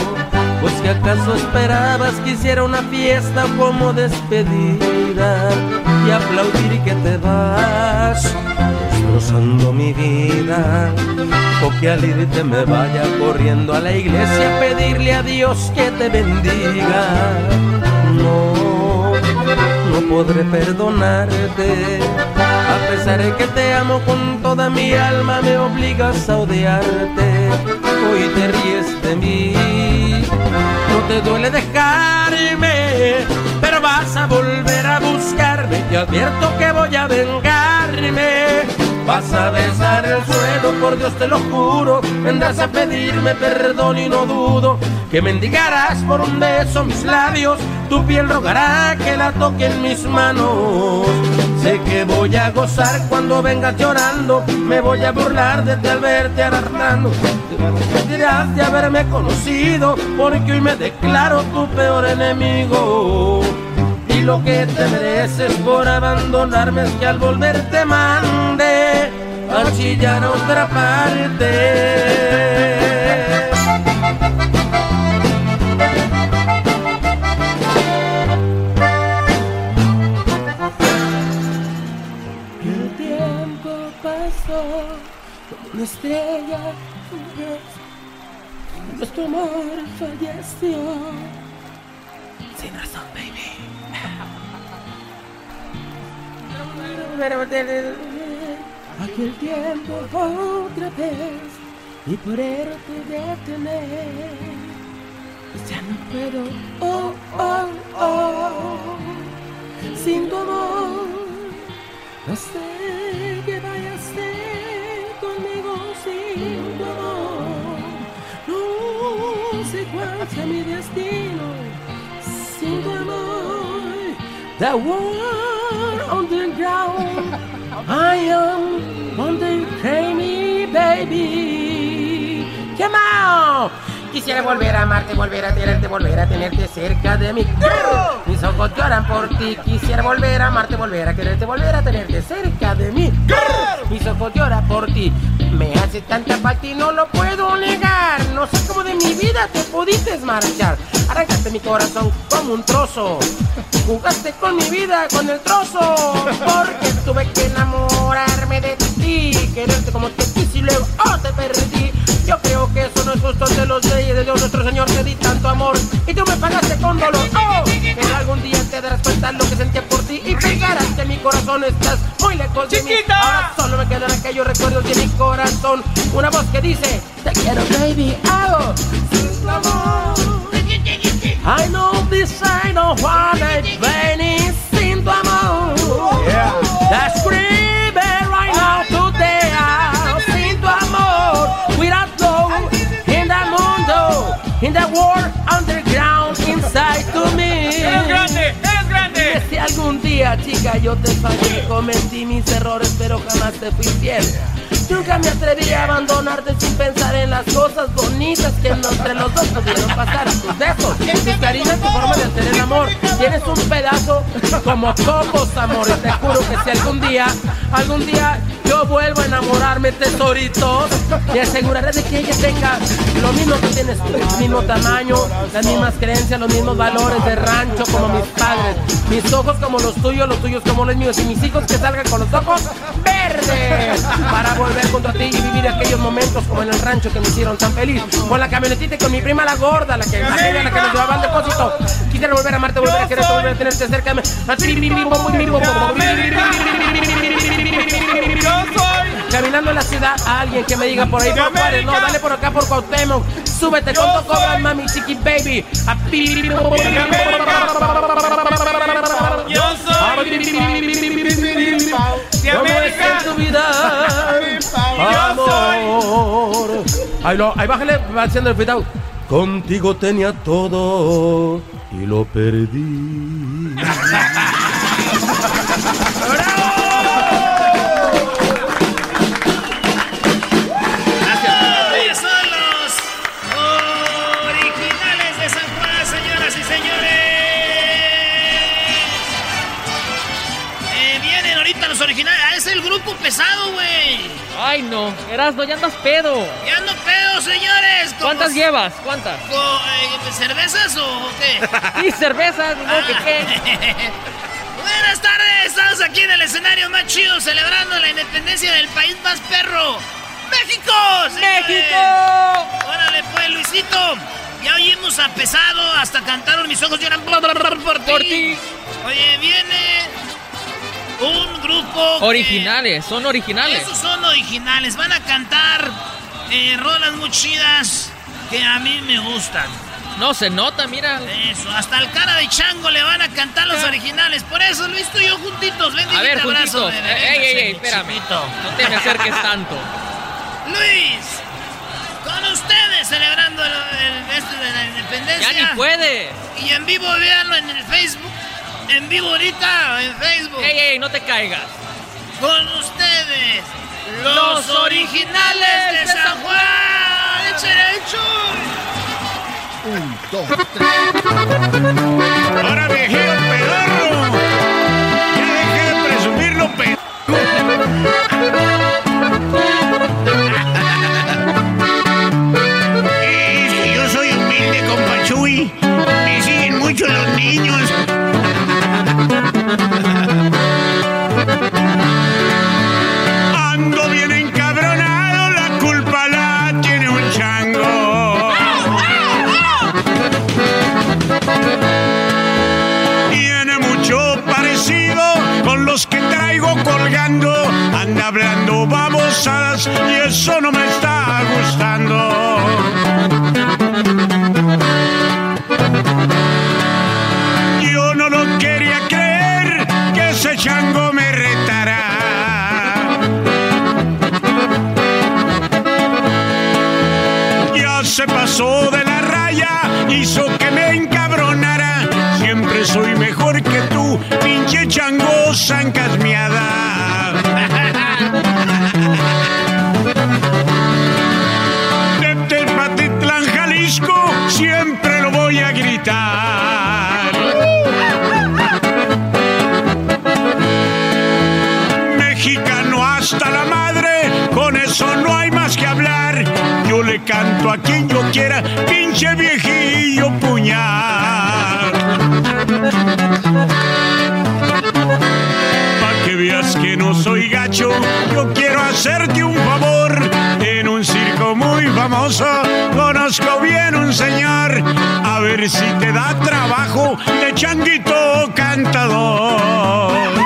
S33: Pues que acaso esperabas que hiciera una fiesta como despedida y aplaudir que te vas, destrozando mi vida. O que al irte me vaya corriendo a la iglesia a pedirle a Dios que te bendiga. No, no podré perdonarte. A pesar de que te amo con toda mi alma, me obligas a odiarte. Y te ríes de mí. No te duele dejarme, pero vas a volver a buscarme. Te advierto que voy a vengarme. Vas a besar el suelo, por Dios te lo juro. Vendrás a pedirme perdón y no dudo que mendigarás por un beso mis labios. Tu piel rogará que la toque en mis manos. Sé que voy a gozar cuando vengas llorando. Me voy a burlar de ti al verte arrastrando. Te de haberme conocido, porque hoy me declaro tu peor enemigo. Y lo que te mereces por abandonarme es que al volver te mande a chillar a otra parte. El tiempo pasó una estrella fugaz. Nuestro amor falleció sin razón, baby. Aquel tiempo otra vez y por eso te detener. Ya no puedo, oh, oh, oh, sin tu amor. No sé qué vaya a ser conmigo sin tu amor. No sé cuál sea mi destino sin tu amor. The war on the ground. I am on the baby. Come on. Quisiera volver a amarte, volver a tenerte, volver a tenerte cerca de mí. Mis ojos lloran por ti. Quisiera volver a amarte, volver a quererte, volver a tenerte cerca de mí. Mis ojos lloran por ti. Me hace tanta falta y no lo puedo negar. No sé cómo de mi vida te pudiste marchar. Arrancaste mi corazón como un trozo. Jugaste con mi vida, con el trozo. Porque tuve que enamorarme de ti. Quererte como te quise y luego oh, te perdí. Yo creo que eso no es justo de los leyes de Dios nuestro Señor. Te di tanto amor y tú me pagaste con dolor. Oh, pero algún día te darás cuenta lo que sentía por ti y pensarás que mi corazón estás muy lejos de mí. Ahora solo me quedan aquellos recuerdos de mi corazón. Una voz que dice, te quiero baby, oh, sin amor. I know this I know what burning sin tu amor. That's underground inside to me.
S27: ¡Es grande! ¡Es grande!
S33: Y si algún día, chica, yo te fallé, cometí mis errores, pero jamás te fui fiel. Nunca me atreví a abandonarte sin pensar en las cosas bonitas que entre los dos pudieron pasar. Tus besos, tus caricias, tu forma de hacer el amor. Tienes un pedazo como copos, amores. Te juro que si algún día, algún día yo vuelvo a enamorarme, tesoritos, me aseguraré de que ella tenga lo mismo que tienes tú, el mismo tamaño, las mismas creencias, los mismos valores de rancho como mis padres. Mis ojos como los tuyos, los tuyos como los míos. Y mis hijos que salgan con los ojos verdes para volver junto a ti y vivir aquellos momentos como en el rancho que me hicieron tan feliz. Con la camionetita y con mi prima la gorda, la que, la que nos llevaba al depósito. Quisiera volver a amarte, volver a quererte, volver a tenerte cerca. Caminando en la ciudad, a alguien que me diga por ahí por Juárez, no, dale por acá por Cuauhtémoc. Súbete, ¿cuánto cobras, mami, chiqui baby? A
S27: Yo soy de
S33: ¿Cómo es
S27: América.
S33: en tu vida? Amor. Ahí, lo, ahí bájale, va haciendo el cuidado. Contigo tenía todo y lo perdí.
S3: Ellos son los originales de San Juan, señoras y señores. Eh, vienen ahorita los originales. Ah, es el grupo pesado, güey.
S27: Ay, no. Erasno, ya andas pedo.
S3: Ya ando pedo, señores. Como-
S27: ¿Cuántas llevas? ¿Cuántas?
S3: eh, ¿Cervezas o qué?
S27: Sí, cervezas, no, que qué.
S3: Buenas tardes, estamos aquí en el escenario más chido celebrando la independencia del país más perro. ¡México! señores!
S27: ¡México!
S3: Órale pues, Luisito. Ya oímos a Pesado, hasta cantaron mis ojos lloran. Por ti. Oye, viene un grupo... que-
S27: Originales, son originales.
S3: Esos son originales, van a cantar eh, rolas muy chidas que a mí me gustan.
S27: No se nota, mira.
S3: Eso, hasta el cara de chango le van a cantar los originales. Por eso Luis tú y yo juntitos. Ven,
S27: A ver,
S3: abrazo,
S27: juntitos. Ey, ey, ey, espérame. No te me acerques tanto.
S3: Luis, con ustedes celebrando el, el- este de la independencia.
S27: Ya ni puede.
S3: Y en vivo véanlo en el Facebook. En vivo ahorita en Facebook.
S27: Ey, ey, no te caigas.
S3: Con ustedes, los originales de San Juan. ¡Échale, échale!
S36: Un, dos, tres.
S28: Hablando babosadas y eso no me está gustando. Yo no lo quería creer que ese chango me retará. Ya se pasó de la raya, hizo que me encabronara. Siempre soy mejor que tú, pinche chango zancasmiada. Eso no hay más que hablar. Yo le canto a quien yo quiera, pinche viejillo puñal. Pa' que veas que no soy gacho, yo quiero hacerte un favor. En un circo muy famoso, conozco bien un señor. A ver si te da trabajo de changuito cantador.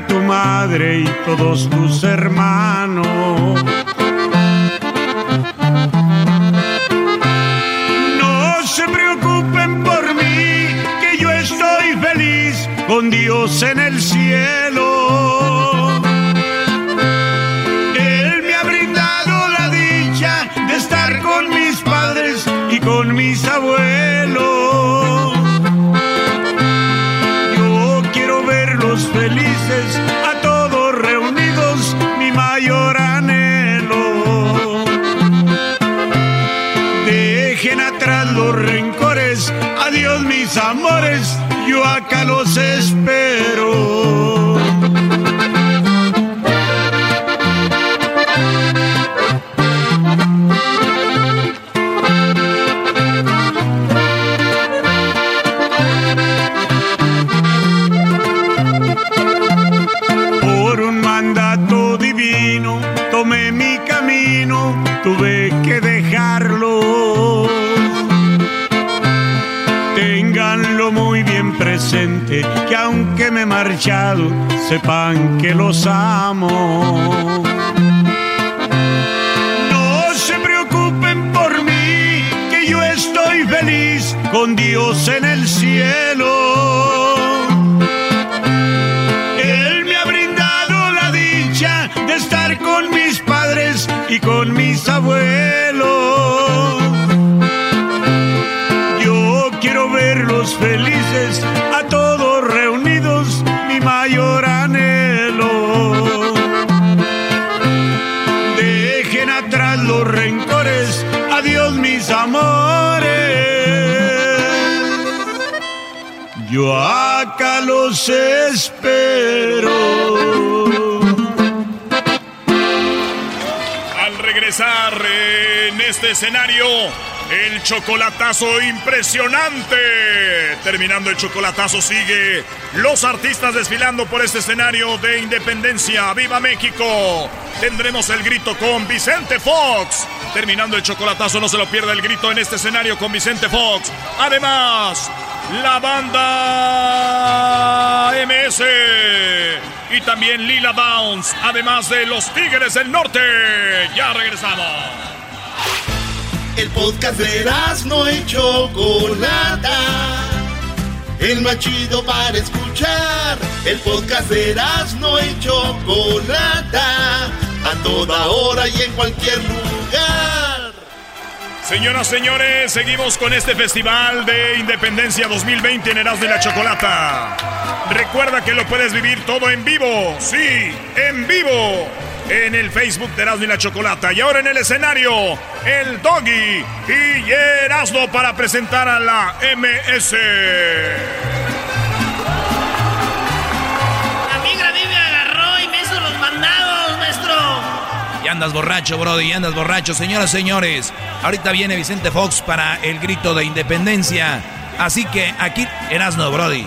S28: Tu madre y todos tus hermanos. No se preocupen por mí, que yo estoy feliz con Dios en el yo acá sepan que los amo.
S2: Este escenario, el chocolatazo impresionante. Terminando el chocolatazo sigue los artistas desfilando por este escenario de independencia. ¡Viva México! Tendremos el grito con Vicente Fox. Terminando el chocolatazo, no se lo pierda el grito en este escenario con Vicente Fox. Además, la banda MS y también Lila Bounce, además de los Tigres del Norte. Ya regresamos.
S1: El podcast de no y Chocolata. El más chido para escuchar. El podcast de no y Chocolata. A toda hora y en cualquier lugar.
S2: Señoras, señores, seguimos con este Festival de Independencia 2020 en Erasmo de la Chocolata. Recuerda que lo puedes vivir todo en vivo, sí, en vivo, en el Facebook de Erasmo y la Chocolata. Y ahora en el escenario, el Doggy y Erasmo para presentar a la MS.
S3: La migra a agarró y me hizo los mandados, maestro. Y andas borracho, Brody, y andas borracho. Señoras, señores, ahorita viene Vicente Fox para el grito de independencia. Así que aquí, Erasmo, Brody.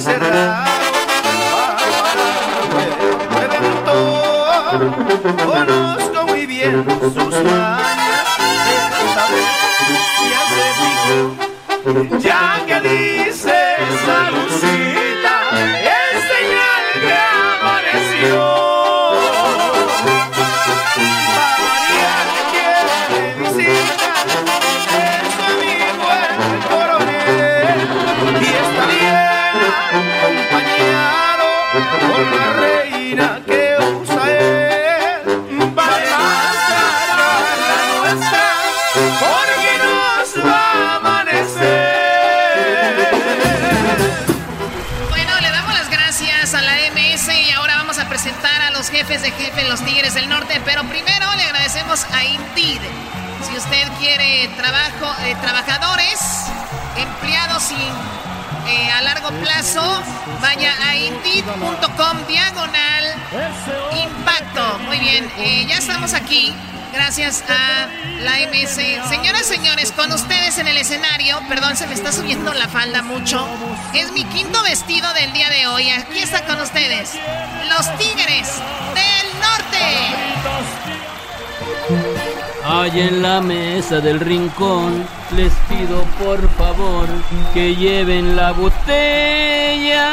S9: cerraron. Conozco muy bien sus mañas, ya se fijó. Ya
S4: Pero primero le agradecemos a Indeed. Si usted quiere trabajo, eh, trabajadores, empleados sin eh, a largo plazo, vaya a indeed.com diagonal impacto. Muy bien, eh, ya estamos aquí. Gracias a la MS. Señoras y señores, con ustedes en el escenario, perdón, se me está subiendo la falda mucho. Es mi quinto vestido del día de hoy. Aquí está con ustedes, los Tigres del Norte.
S37: Allá en la mesa del rincón les pido por favor que lleven la botella.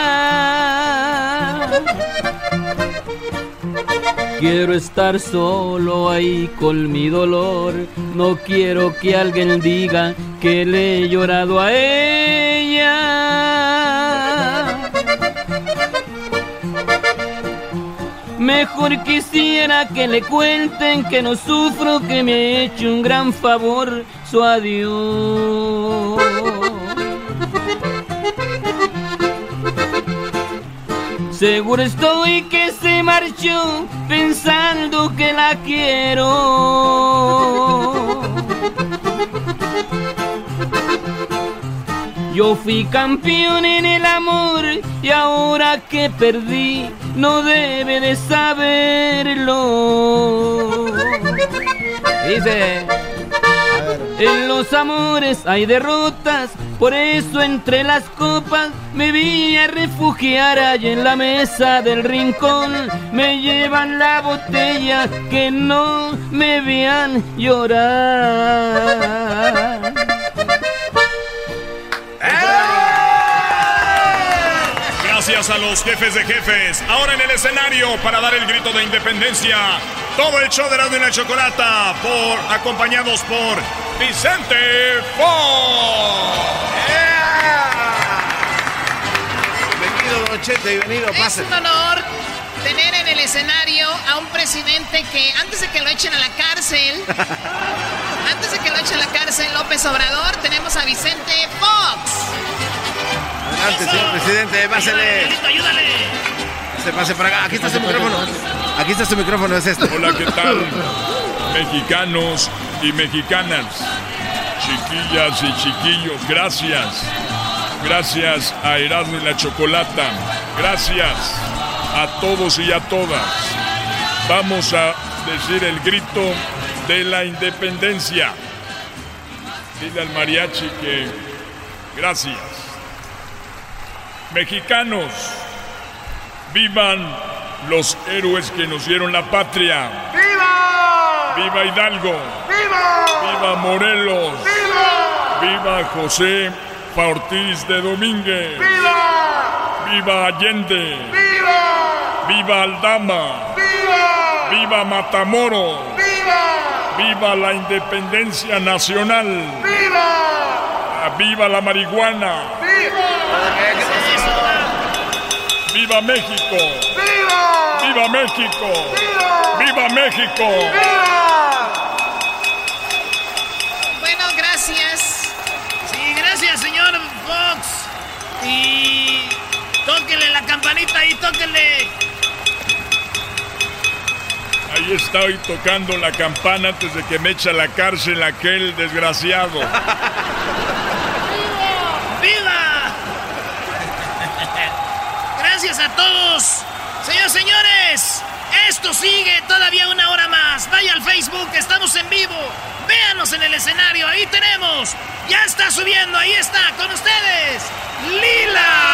S37: Quiero estar solo ahí con mi dolor. No quiero que alguien diga que le he llorado a ella. Mejor quisiera que le cuenten que no sufro, que me ha hecho un gran favor su adiós. Seguro estoy que se marchó pensando que la quiero. Yo fui campeón en el amor y ahora que perdí no debe de saberlo. Dice, en los amores hay derrotas, por eso entre las copas me vi a refugiar allá en la mesa del rincón. Me llevan la botella que no me vean llorar.
S2: Gracias a los jefes de jefes. Ahora en el escenario para dar el grito de independencia. Todo el show de la y la Chocolata por, acompañados por Vicente Fox.
S6: Bienvenido, Don Chete, bienvenido,
S4: Es
S6: pase.
S4: un honor tener en el escenario a un presidente que antes de que lo echen a la cárcel, antes de que lo echen a la cárcel López Obrador, tenemos a Vicente Fox.
S6: Adelante, señor presidente, pásele.
S38: ayúdale.
S6: Se pase para acá. Aquí está su micrófono. Aquí está su micrófono, es este.
S2: Hola, ¿qué tal? Mexicanos y mexicanas, chiquillas y chiquillos, gracias. Gracias a Erasmo y la Chocolata. Gracias a todos y a todas. Vamos a decir el grito de la independencia. Dile al mariachi que gracias. Mexicanos, vivan los héroes que nos dieron la patria.
S9: ¡Viva!
S2: ¡Viva Hidalgo!
S9: ¡Viva!
S2: ¡Viva Morelos!
S9: ¡Viva!
S2: ¡Viva José Ortiz de Domínguez! ¡Viva! ¡Viva Allende! ¡Viva! ¡Viva Aldama! ¡Viva! ¡Viva Matamoros! ¡Viva! ¡Viva la independencia nacional! ¡Viva! ¡Viva la marihuana! ¡Viva! ¡Viva México! ¡Viva! ¡Viva México! ¡Viva! ¡Viva México!
S3: Bueno, gracias. Sí, gracias, señor Fox. Y tóquele la campanita y tóquele.
S2: Ahí estoy tocando la campana antes de que me eche a la cárcel aquel desgraciado.
S3: ¡Viva! Gracias a todos. Señores, señores, esto sigue todavía una hora más. Vaya al Facebook, estamos en vivo. Véanos en el escenario, ahí tenemos. Ya está subiendo, ahí está, con ustedes. Lila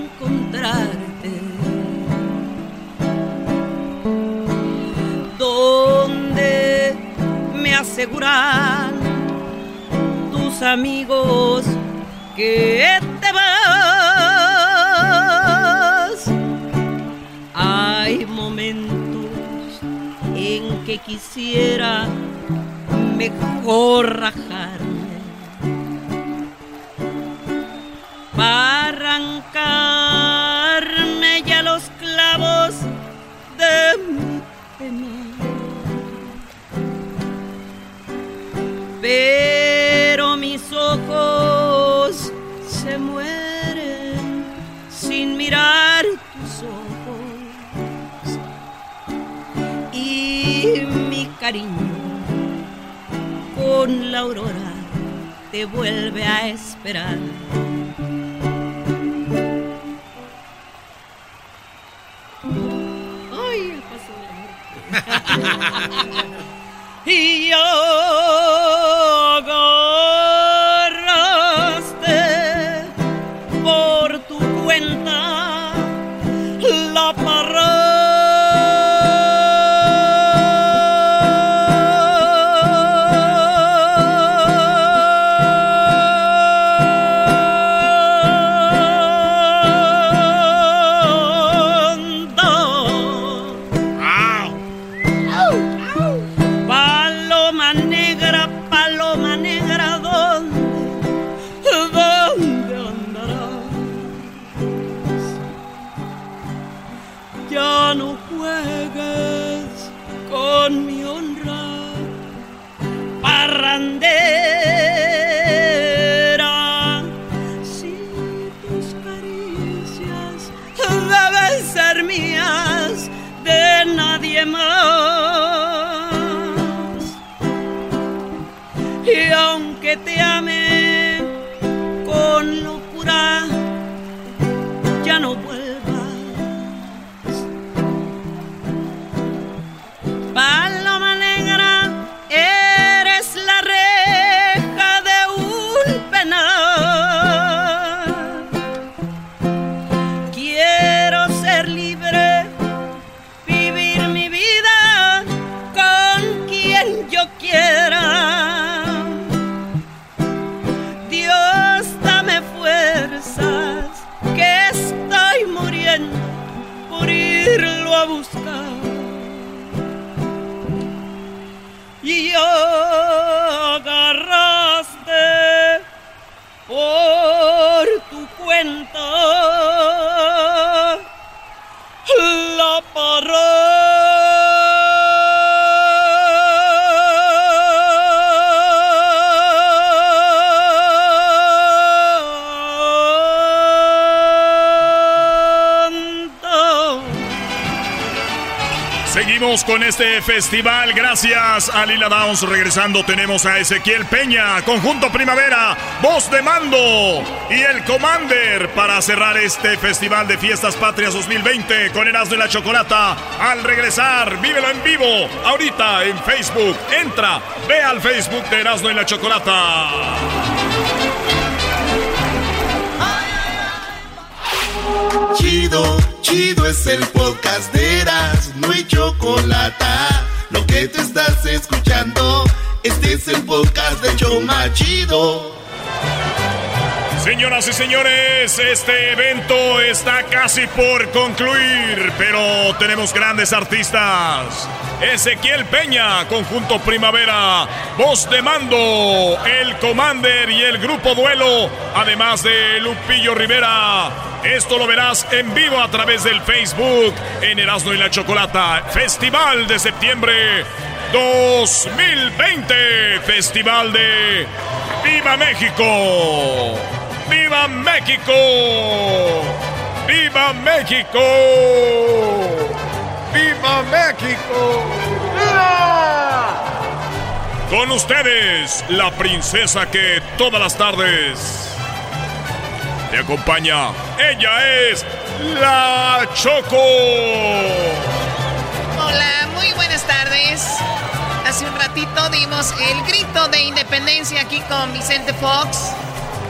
S37: encontrarte. Donde me aseguran tus amigos que te vas. Hay momentos en que quisiera mejor rajarme para arrancarme ya los clavos de mi pena. Pero mis ojos se mueren sin mirar tus ojos y mi cariño con la aurora te vuelve a esperar. Ay, el paso del amor. y yo
S2: este festival. Gracias a Lila Downs. Regresando tenemos a Ezequiel Peña, Conjunto Primavera, Voz de Mando y el Commander para cerrar este festival de Fiestas Patrias 2020 con Erasmo y la Chocolata. Al regresar, vívelo en vivo. Ahorita en Facebook. Entra, ve al Facebook de Erasmo y la Chocolata.
S1: Chido, chido es el podcast de Eras, no hay chocolate. Lo que te estás escuchando, este es el podcast de Choma Chido.
S2: Señoras y señores, este evento está casi por concluir, pero tenemos grandes artistas. Ezequiel Peña, Conjunto Primavera, Voz de Mando, El Commander y el Grupo Duelo, además de Lupillo Rivera. Esto lo verás en vivo a través del Facebook en Erasmo y la Chocolata, Festival de septiembre 2020, Festival de Viva México. ¡Viva México! ¡Viva México! ¡Viva México! Con ustedes, la princesa que todas las tardes te acompaña. Ella es la Choco.
S4: Hola, muy buenas tardes. Hace un ratito dimos el grito de independencia aquí con Vicente Fox.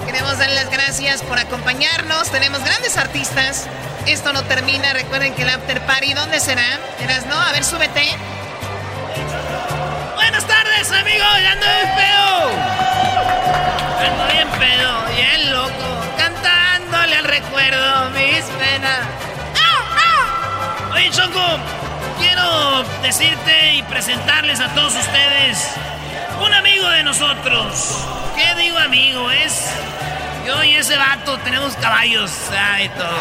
S4: Queremos darle las gracias por acompañarnos. Tenemos grandes artistas. Esto no termina. Recuerden que el after party, ¿dónde será? ¿Eras no? A ver, súbete.
S3: Buenas tardes, amigo. Ya ando bien pedo. Ando bien pedo. Bien loco. Al recuerdo mis penas. Oye, Choco. Quiero decirte y presentarles a todos ustedes un amigo de nosotros. ¿Qué digo amigo? Es yo y ese vato tenemos caballos y todo.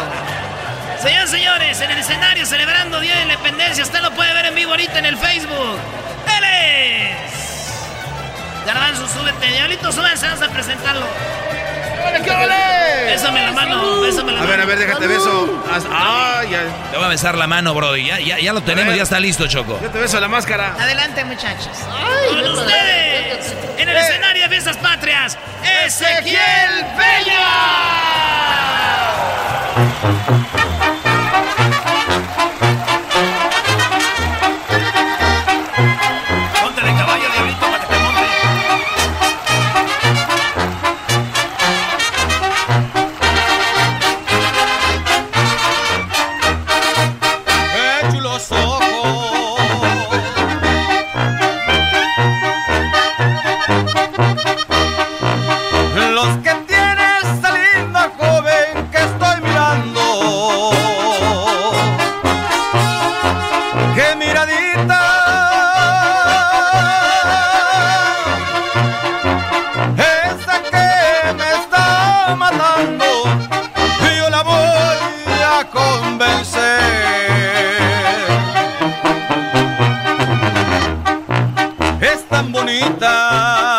S3: Señoras y señores, en el escenario celebrando Día de Independencia, usted lo puede ver en vivo ahorita en el Facebook. ¡Él es! Garbanzo, súbete. Diablito, súbete, vamos a presentarlo. Bésame la mano, bésame la
S6: A
S3: mano.
S6: ver, a ver, déjate beso. Ah, ya.
S7: Te voy a besar la mano, Brody. Ya, ya, ya lo tenemos, ya está listo, Choco.
S6: Yo te beso la máscara.
S4: Adelante, muchachos.
S3: Con ustedes, en el escenario de Fiestas Patrias, Ezequiel Peña.
S19: Tan bonita.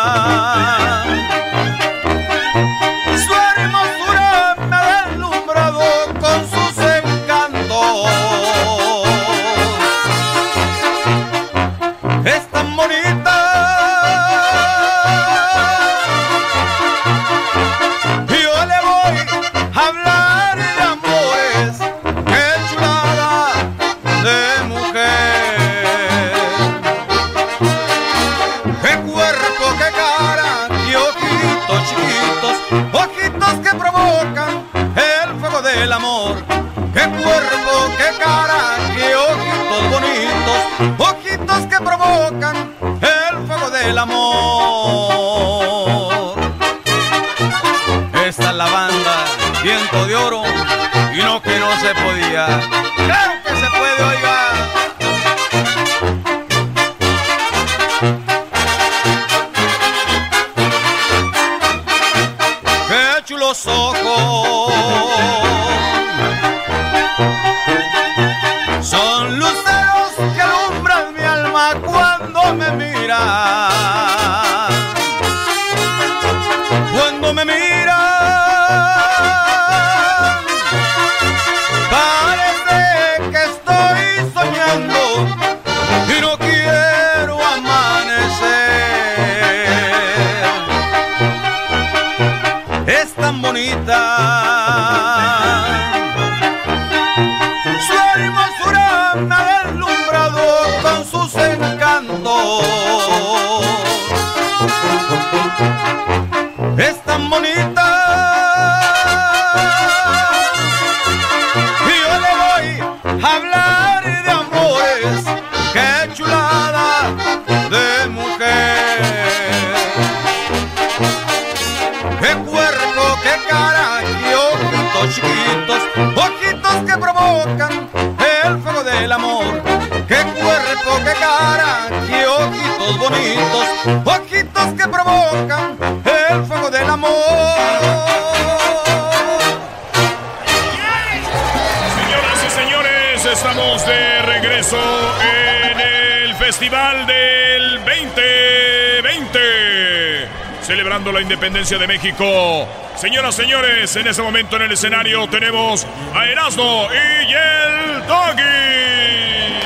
S2: Independencia de México. Señoras, señores, en este momento en el escenario tenemos a Erasmo y el Doggy.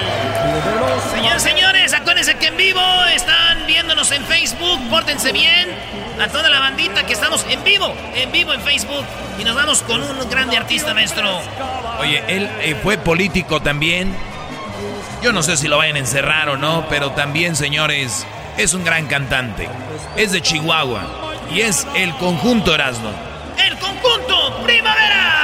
S3: Señores, señores, acuérdense que en vivo están viéndonos en Facebook. Pórtense bien. A toda la bandita que estamos en vivo, en vivo en Facebook. Y nos vamos con un grande artista, maestro.
S7: Oye, él eh, fue político también. Yo no sé si lo vayan a encerrar o no, pero también, señores, es un gran cantante. Es de Chihuahua y es el conjunto Erasmo.
S3: El conjunto Primavera.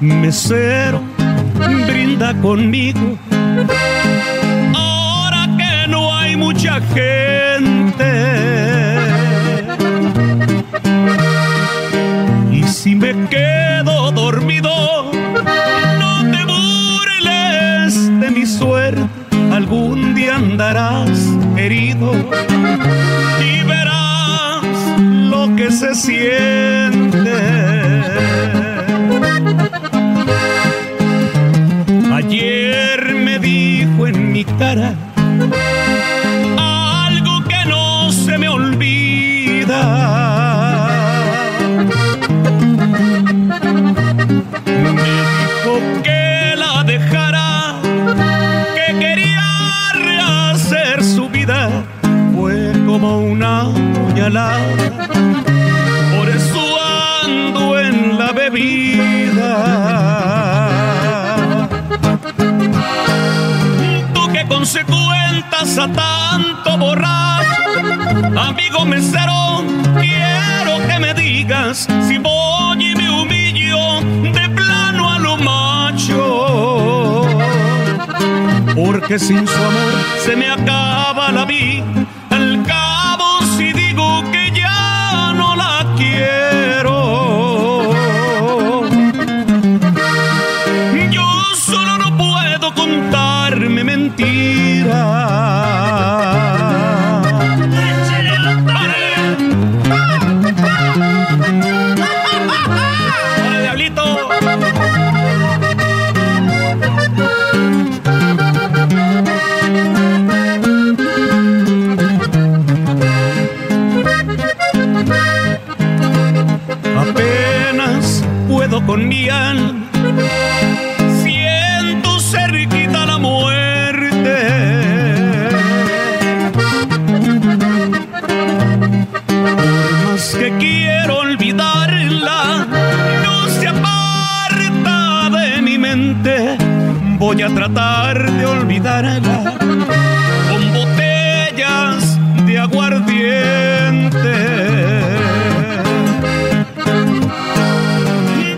S28: Mesero, conmigo. Ahora que no hay mucha gente. Y si me quedo dormido, no te burles de mi suerte. Algún día andarás herido y verás lo que se siente. Consecuentas a tanto borracho, amigo mesero, quiero que me digas si voy y me humillo de plano a lo macho. Porque sin su amor se me acaba la Voy a tratar de olvidarla con botellas de aguardiente.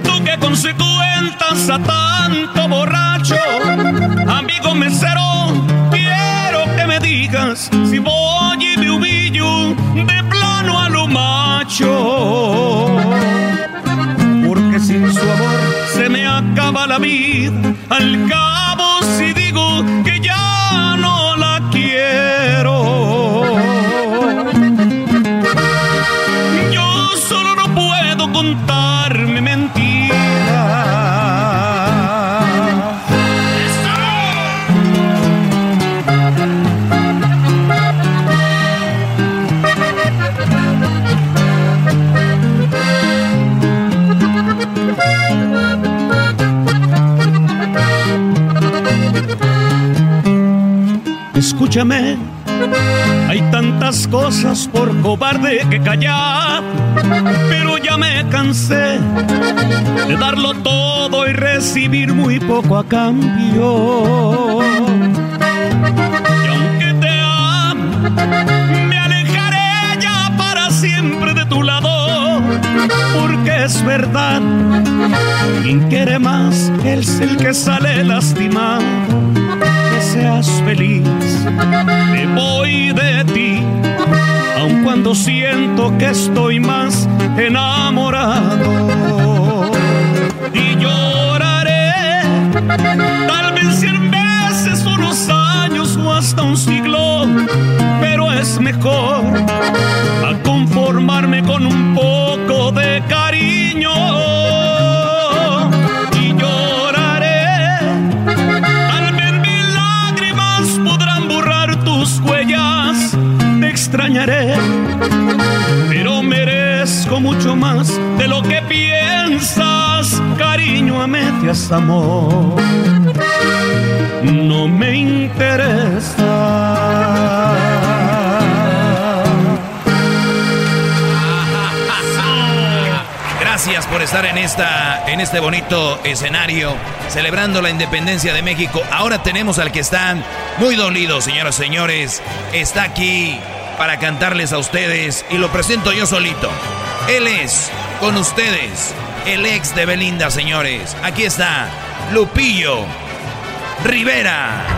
S28: Tú que consecuentas a tanto borracho, amigo mesero, quiero que me digas si voy y me humillo de plano a lo macho. Porque sin su amor se me acaba la vida, al
S39: Escúchame, hay tantas cosas por cobarde que callar, pero ya me cansé de darlo todo y recibir muy poco a cambio. Y aunque te amo, me alejaré ya para siempre de tu lado, porque es verdad, quien quiere más es el que sale lastimado seas feliz. Me voy de ti, aun cuando siento que estoy más enamorado. Y lloraré, tal vez cien veces, unos años o hasta un siglo, pero es mejor a conformarme con un poco de cariño. Pero merezco mucho más de lo que piensas. Cariño a medias amor, no me interesa.
S7: Gracias por estar en, esta, en este bonito escenario, celebrando la independencia de México. Ahora tenemos al que está muy dolido, señoras y señores. Está aquí para cantarles a ustedes y lo presento yo solito. Él es, con ustedes, el ex de Belinda, señores. Aquí está, Lupillo Rivera.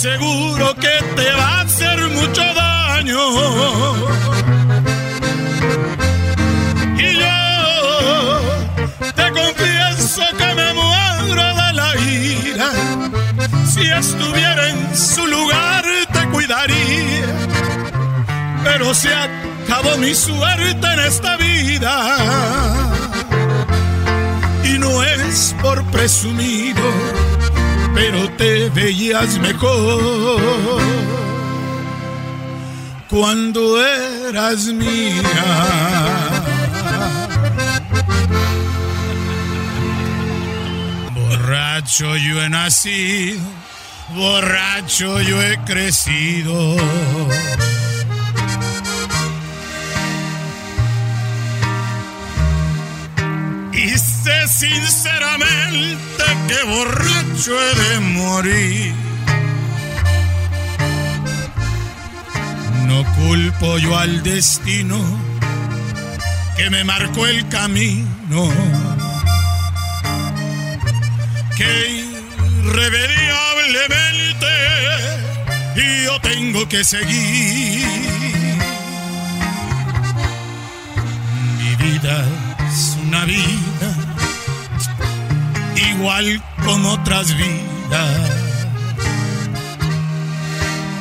S28: Te aseguro que te va a hacer mucho daño. Y yo te confieso que me muero de la ira. Si estuviera en su lugar te cuidaría. Pero se acabó mi suerte en esta vida. Y no es por presumido, pero te veías mejor cuando eras mía. Borracho yo he nacido, borracho yo he crecido. Y sé sinceramente que borracho he de morir. No culpo yo al destino que me marcó el camino. Que irremediablemente yo tengo que seguir. Mi vida es una vida igual como otras vidas.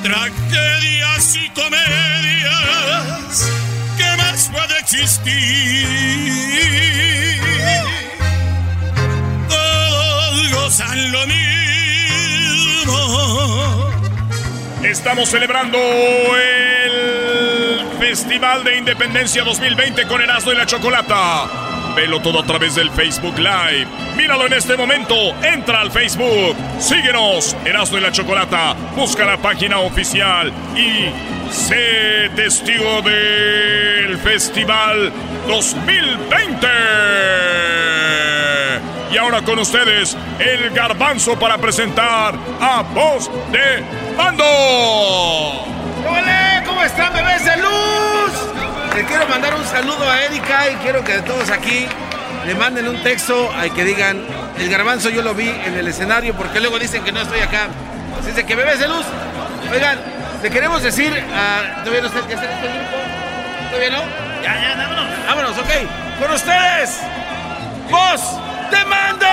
S28: Tragedias y comedias, ¿qué más puede existir? Todos gozan lo mismo.
S2: Estamos celebrando el Festival de Independencia 2020 con Erasmo y la Chocolata. Velo todo a través del Facebook Live. Míralo en este momento. Entra al Facebook. Síguenos. Erasmo y la Chocolata. Busca la página oficial y sé testigo del Festival 2020. Y ahora con ustedes, el garbanzo para presentar a Voz de Mando.
S6: ¡Hola! ¿Cómo están, bebés de luz? Le quiero mandar un saludo a Erika y quiero que todos aquí le manden un texto al que digan, el garbanzo yo lo vi en el escenario porque luego dicen que no estoy acá. Así es que bebés de luz, oigan, le queremos decir a... ¿Todavía no está, ya está en este grupo? ¿Todavía no?
S3: Ya, ya, vámonos.
S6: Vámonos, ok. Con ustedes, voz de mando.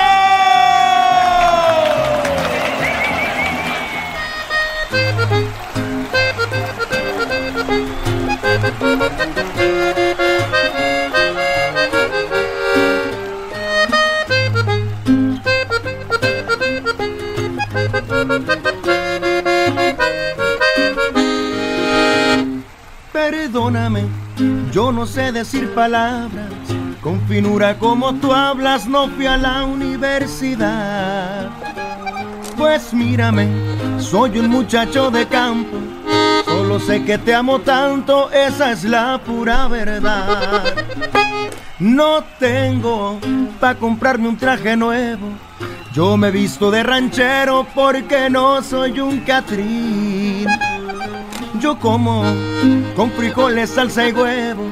S5: Perdóname, yo no sé decir palabras. Con finura como tú hablas, no fui a la universidad. Pues mírame, soy un muchacho de campo. Solo sé que te amo tanto, esa es la pura verdad. No tengo para comprarme un traje nuevo. Yo me visto de ranchero porque no soy un catrín. Yo como con frijoles, salsa y huevo.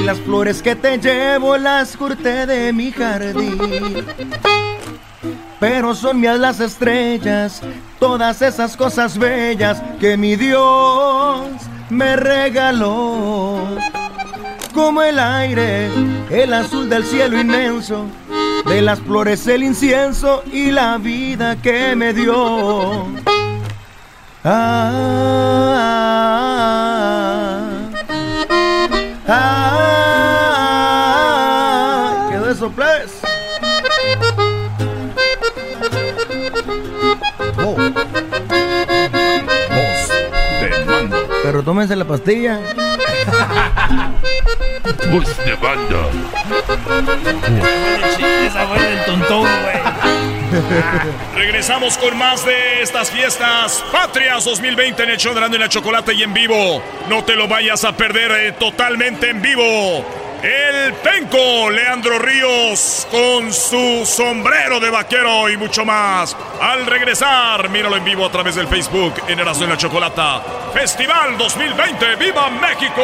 S5: Y las flores que te llevo las corté de mi jardín. Pero son mías las estrellas, todas esas cosas bellas que mi Dios me regaló. Como el aire, el azul del cielo inmenso, de las flores el incienso y la vida que me dio. Ah, ah, ah, Pero tómense la pastilla.
S10: Voz de banda.
S3: Esa fue del tontón, güey.
S2: Regresamos con más de estas fiestas patrias 2020 en el show de y la Chocolate y en vivo. No te lo vayas a perder eh, totalmente en vivo. El penco Leandro Ríos con su sombrero de vaquero y mucho más. Al regresar, míralo en vivo a través del Facebook en Erasmo y la Chocolata. Festival 2020, ¡Viva México!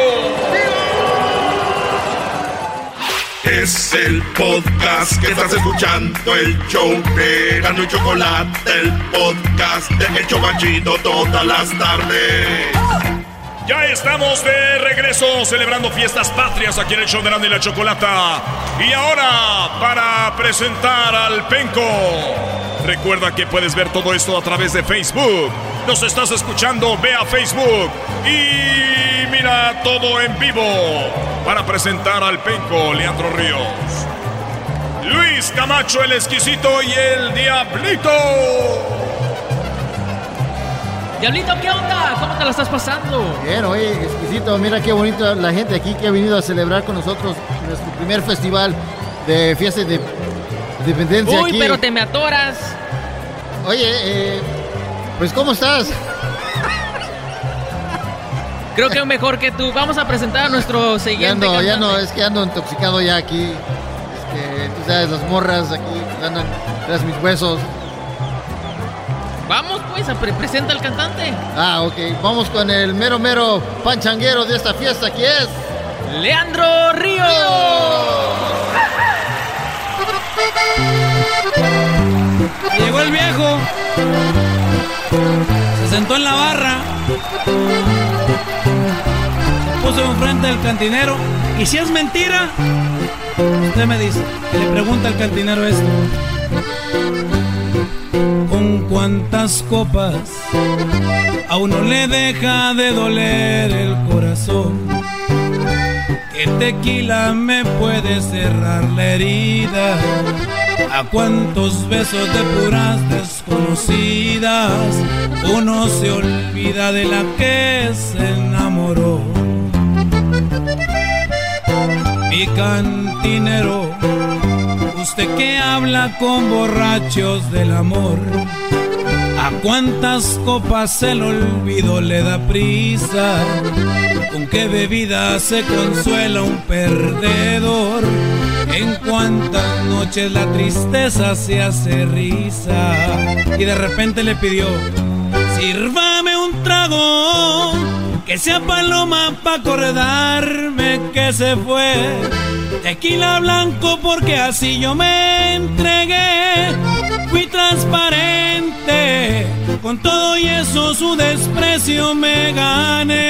S1: Es el podcast que estás escuchando, el show de Gano y Chocolate, el podcast de El Chobachito todas las tardes.
S2: Ya estamos de regreso celebrando fiestas patrias aquí en el show de y la Chocolata. Y ahora, para presentar al Penco. Recuerda que puedes ver todo esto a través de Facebook. Nos estás escuchando, ve a Facebook y mira todo en vivo. Para presentar al Penco, Leandro Ríos. Luis Camacho, el exquisito y el Diablito.
S27: Diablito, ¿qué onda? ¿Cómo te la estás pasando?
S16: Bien, oye, exquisito. Mira qué bonito la gente aquí que ha venido a celebrar con nosotros nuestro primer festival de fiesta de independencia
S27: Uy,
S16: aquí.
S27: pero te me atoras.
S16: Oye, eh, pues ¿cómo estás?
S27: Creo que mejor que tú. Vamos a presentar a nuestro
S16: Ya
S27: siguiente.
S16: ya
S27: cantante.
S16: no, es que ando intoxicado ya aquí. Es que tú sabes, las morras aquí andan tras mis huesos.
S27: Vamos, pues, a pre- presenta al cantante.
S16: Ah, ok. Vamos con el mero mero panchanguero de esta fiesta, que es
S27: Leandro Río.
S13: Llegó el viejo. Se sentó en la barra. Se puso enfrente del cantinero. ¿Y si es mentira? Usted me dice. Y le pregunta al cantinero esto. ¿Con cuántas copas a uno le deja de doler el corazón? ¿Qué tequila me puede cerrar la herida? ¿A cuántos besos de puras desconocidas uno se olvida de la que se enamoró? Mi cantinero usted que habla con borrachos del amor. ¿A cuántas copas el olvido le da prisa? ¿Con qué bebida se consuela un perdedor? ¿En cuántas noches la tristeza se hace risa? Y de repente le pidió, sírvame un trago, que sea paloma pa' acordarme que se fue. Tequila blanco porque así yo me entregué, fui transparente, con todo y eso su desprecio me gané.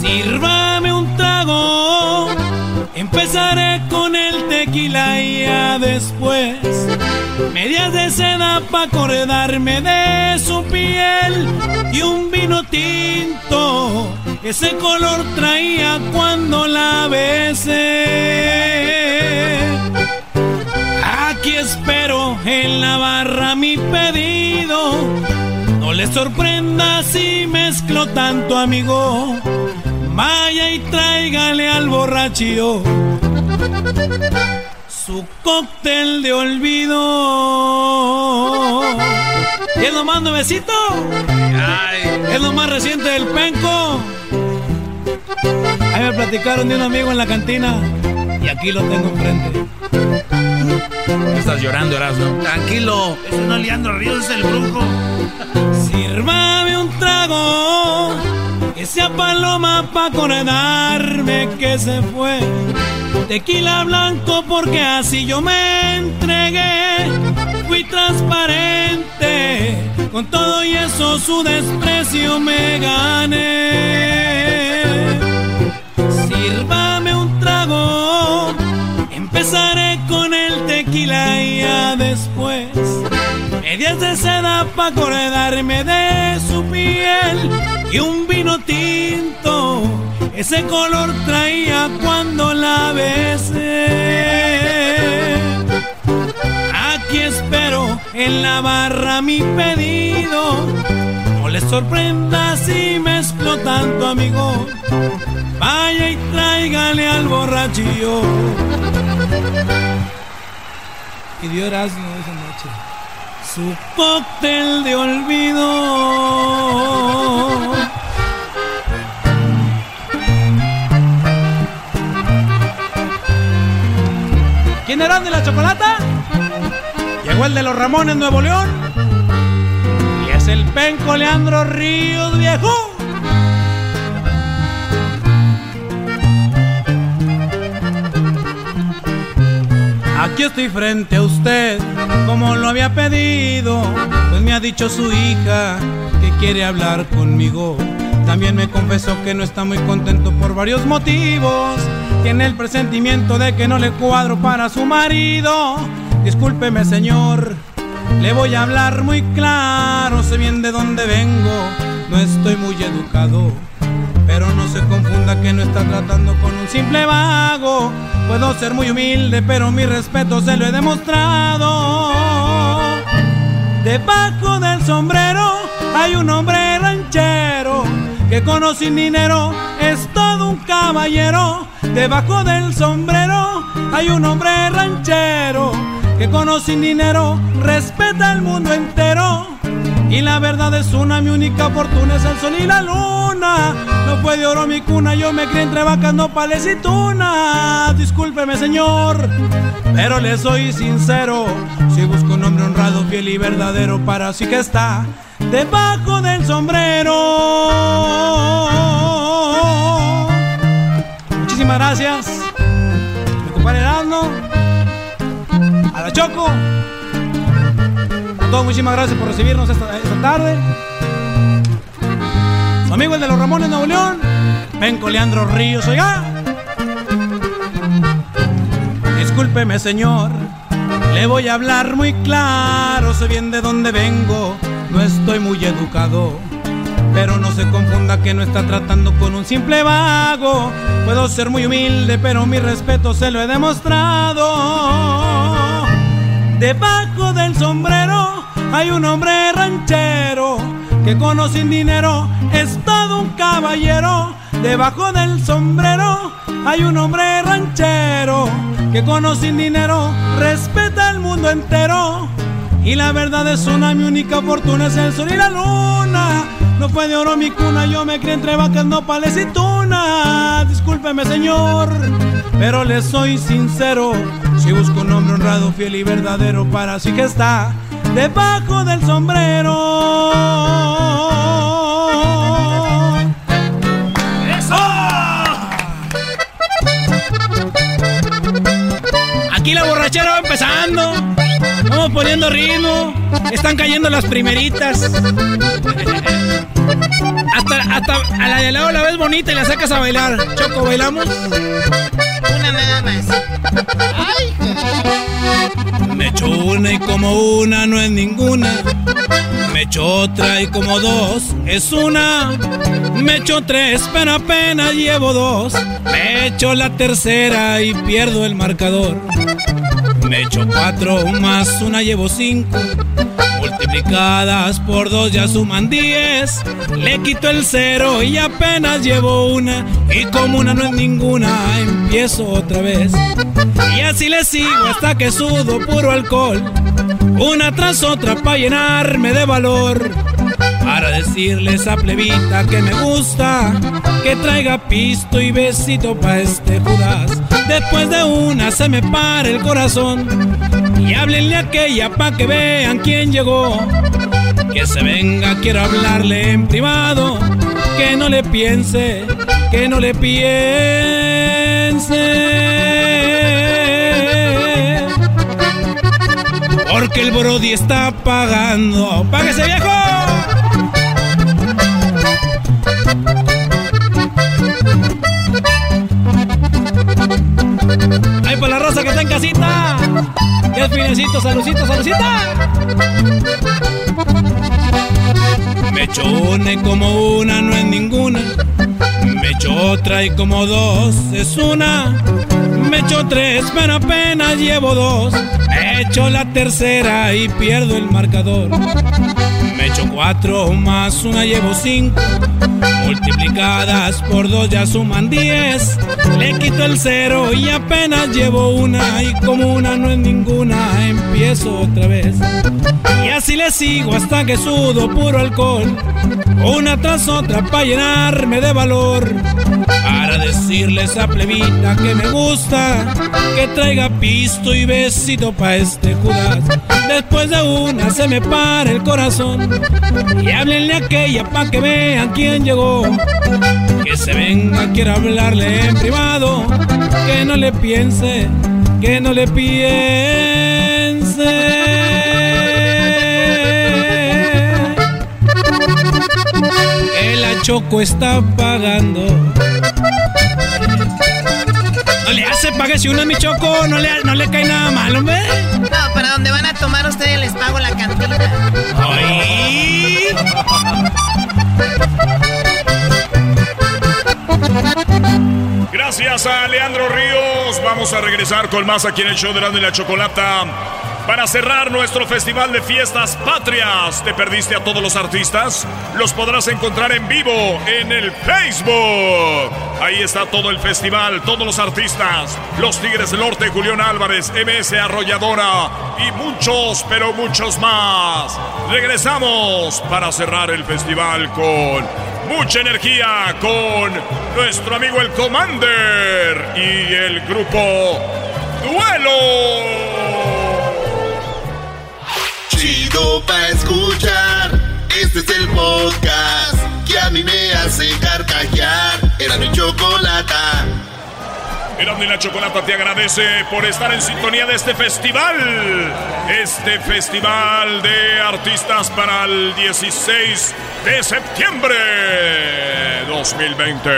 S13: Sírvame un trago, empezaré con el tequila y ya después medias de seda pa' acordarme de su piel y un vino tinto, ese color traía cuando la besé. Aquí espero en la barra mi pedido, no le sorprenda si mezclo tanto amigo, vaya y tráigale al borrachío su cóctel de olvido. ¿Y es lo más nuevecito? ¿Es lo más reciente del penco? Ahí me platicaron de un amigo en la cantina y aquí lo tengo enfrente.
S7: Estás llorando, Erasmo.
S3: Tranquilo, es Leandro Ríos, es el brujo.
S13: Sírvame un trago, que sea paloma pa' acordarme que se fue. Tequila blanco porque así yo me entregué. Fui transparente, con todo y eso su desprecio me gané. Sírvame un trago, empezaré con el tequila y ya después. Medias de seda pa' acordarme de su piel y un vino tinto ese color traía cuando la besé. Aquí espero en la barra mi pedido. No les sorprenda si mezclo tanto, amigo. Vaya y tráigale al borrachillo. Y dio Erasmo esa noche su cóctel de olvido. ¿Quién era de la chocolata? Llegó el de los Ramones Nuevo León. Y es el penco Leandro Ríos viejo. Aquí estoy frente a usted, como lo había pedido, pues me ha dicho su hija que quiere hablar conmigo. También me confesó que no está muy contento por varios motivos. Tiene el presentimiento de que no le cuadro para su marido. Discúlpeme, señor, le voy a hablar muy claro. Sé bien de dónde vengo, no estoy muy educado. Pero no se confunda que no está tratando con un simple vago. Puedo ser muy humilde, pero mi respeto se lo he demostrado. Debajo del sombrero hay un hombre ranchero que con sin dinero es todo un caballero. Debajo del sombrero hay un hombre ranchero que con sin dinero respeta el mundo entero. Y la verdad es una, mi única fortuna es el sol y la luna. No fue de oro mi cuna, yo me crié entre vacas, nopales y tunas. Discúlpeme, señor, pero le soy sincero. Si busco un hombre honrado, fiel y verdadero, para así que está debajo del sombrero. Muchísimas gracias. Mi compadre Erasmo. A la Choco. Muchísimas gracias por recibirnos esta, tarde. Su amigo el de los Ramones Nuevo León. Vengo Leandro Ríos, oiga. Discúlpeme, señor. Le voy a hablar muy claro. Sé bien de dónde vengo. No estoy muy educado. Pero no se confunda que no está tratando con un simple vago. Puedo ser muy humilde, pero mi respeto se lo he demostrado. Debajo del sombrero hay un hombre ranchero que con o sin dinero es todo un caballero. Debajo del sombrero hay un hombre ranchero que con sin dinero respeta el mundo entero. Y la verdad es una, mi única fortuna es el sol y la luna. No fue de oro mi cuna, yo me crié entre vacas, nopales y tunas. Discúlpeme, señor, pero le soy sincero. Si busco un hombre honrado, fiel y verdadero, para sí que está debajo del sombrero.
S27: Aquí la borrachera va empezando. Vamos poniendo ritmo. Están cayendo las primeritas. Hasta, hasta a la de al lado la ves bonita y la sacas a bailar. Choco, ¿bailamos?
S4: Una nada más. Ay,
S13: Me echo una y como una no es ninguna. Me echo otra y como dos es una. Me echo tres, pero apenas llevo dos. Me echo la tercera y pierdo el marcador. Me echo cuatro más una llevo cinco. Por dos ya suman diez. Le quito el cero y apenas llevo una. Y como una no es ninguna, empiezo otra vez. Y así le sigo hasta que sudo puro alcohol. Una tras otra para llenarme de valor. Para decirle a esa plebita que me gusta, que traiga pisto y besito pa' este Judas. Después de una se me para el corazón. Y háblenle a aquella pa' que vean quién llegó. Que se venga, quiero hablarle en privado. Que no le piense, que no le piense. Porque el Brody está pagando. ¡Páguese, viejo! ¡Ay, por la rosa que está en casita! ¡Ya es finecito! ¡Salucito, salucita! Me echo una y como una no es ninguna. Me echo otra y como dos es una. Me echo tres, pero apenas llevo dos. Me echo la tercera y pierdo el marcador. Me echo cuatro más una llevo cinco. Multiplicadas por dos ya suman diez. Le quito el cero y apenas llevo una. Y como una no es ninguna, empiezo otra vez. Y así le sigo hasta que sudo puro alcohol. Una tras otra para llenarme de valor. Para decirle a esa plebita que me gusta. Que traiga pisto y besito pa' este Judas. Después de una se me para el corazón. Y háblenle a aquella pa' que vean quién llegó. Que se venga, quiero hablarle en privado. Que no le piense, que no le piense. Que la está pagando. No le hace, páguese una, mi Choco. No le, no le cae nada mal, hombre.
S4: No, para donde van a tomar ustedes les pago la cantina.
S13: ¡Ay!
S2: Gracias a Leandro Ríos. Vamos a regresar con más aquí en el show de y la Chocolata. Para cerrar nuestro festival de fiestas patrias, ¿te perdiste a todos los artistas? Los podrás encontrar en vivo en el Facebook. Ahí está todo el festival, todos los artistas. Los Tigres del Norte, Julián Álvarez, MS Arrolladora y muchos, pero muchos más. Regresamos para cerrar el festival con mucha energía, con nuestro amigo el Commander y el grupo Duelo.
S1: Chido pa' escuchar. Este es el podcast que a mí me hace carcajear. Era mi chocolata.
S2: Erasmo y la Chocolata te agradece por estar en sintonía de este festival. Este festival de artistas para el 16 de septiembre 2020.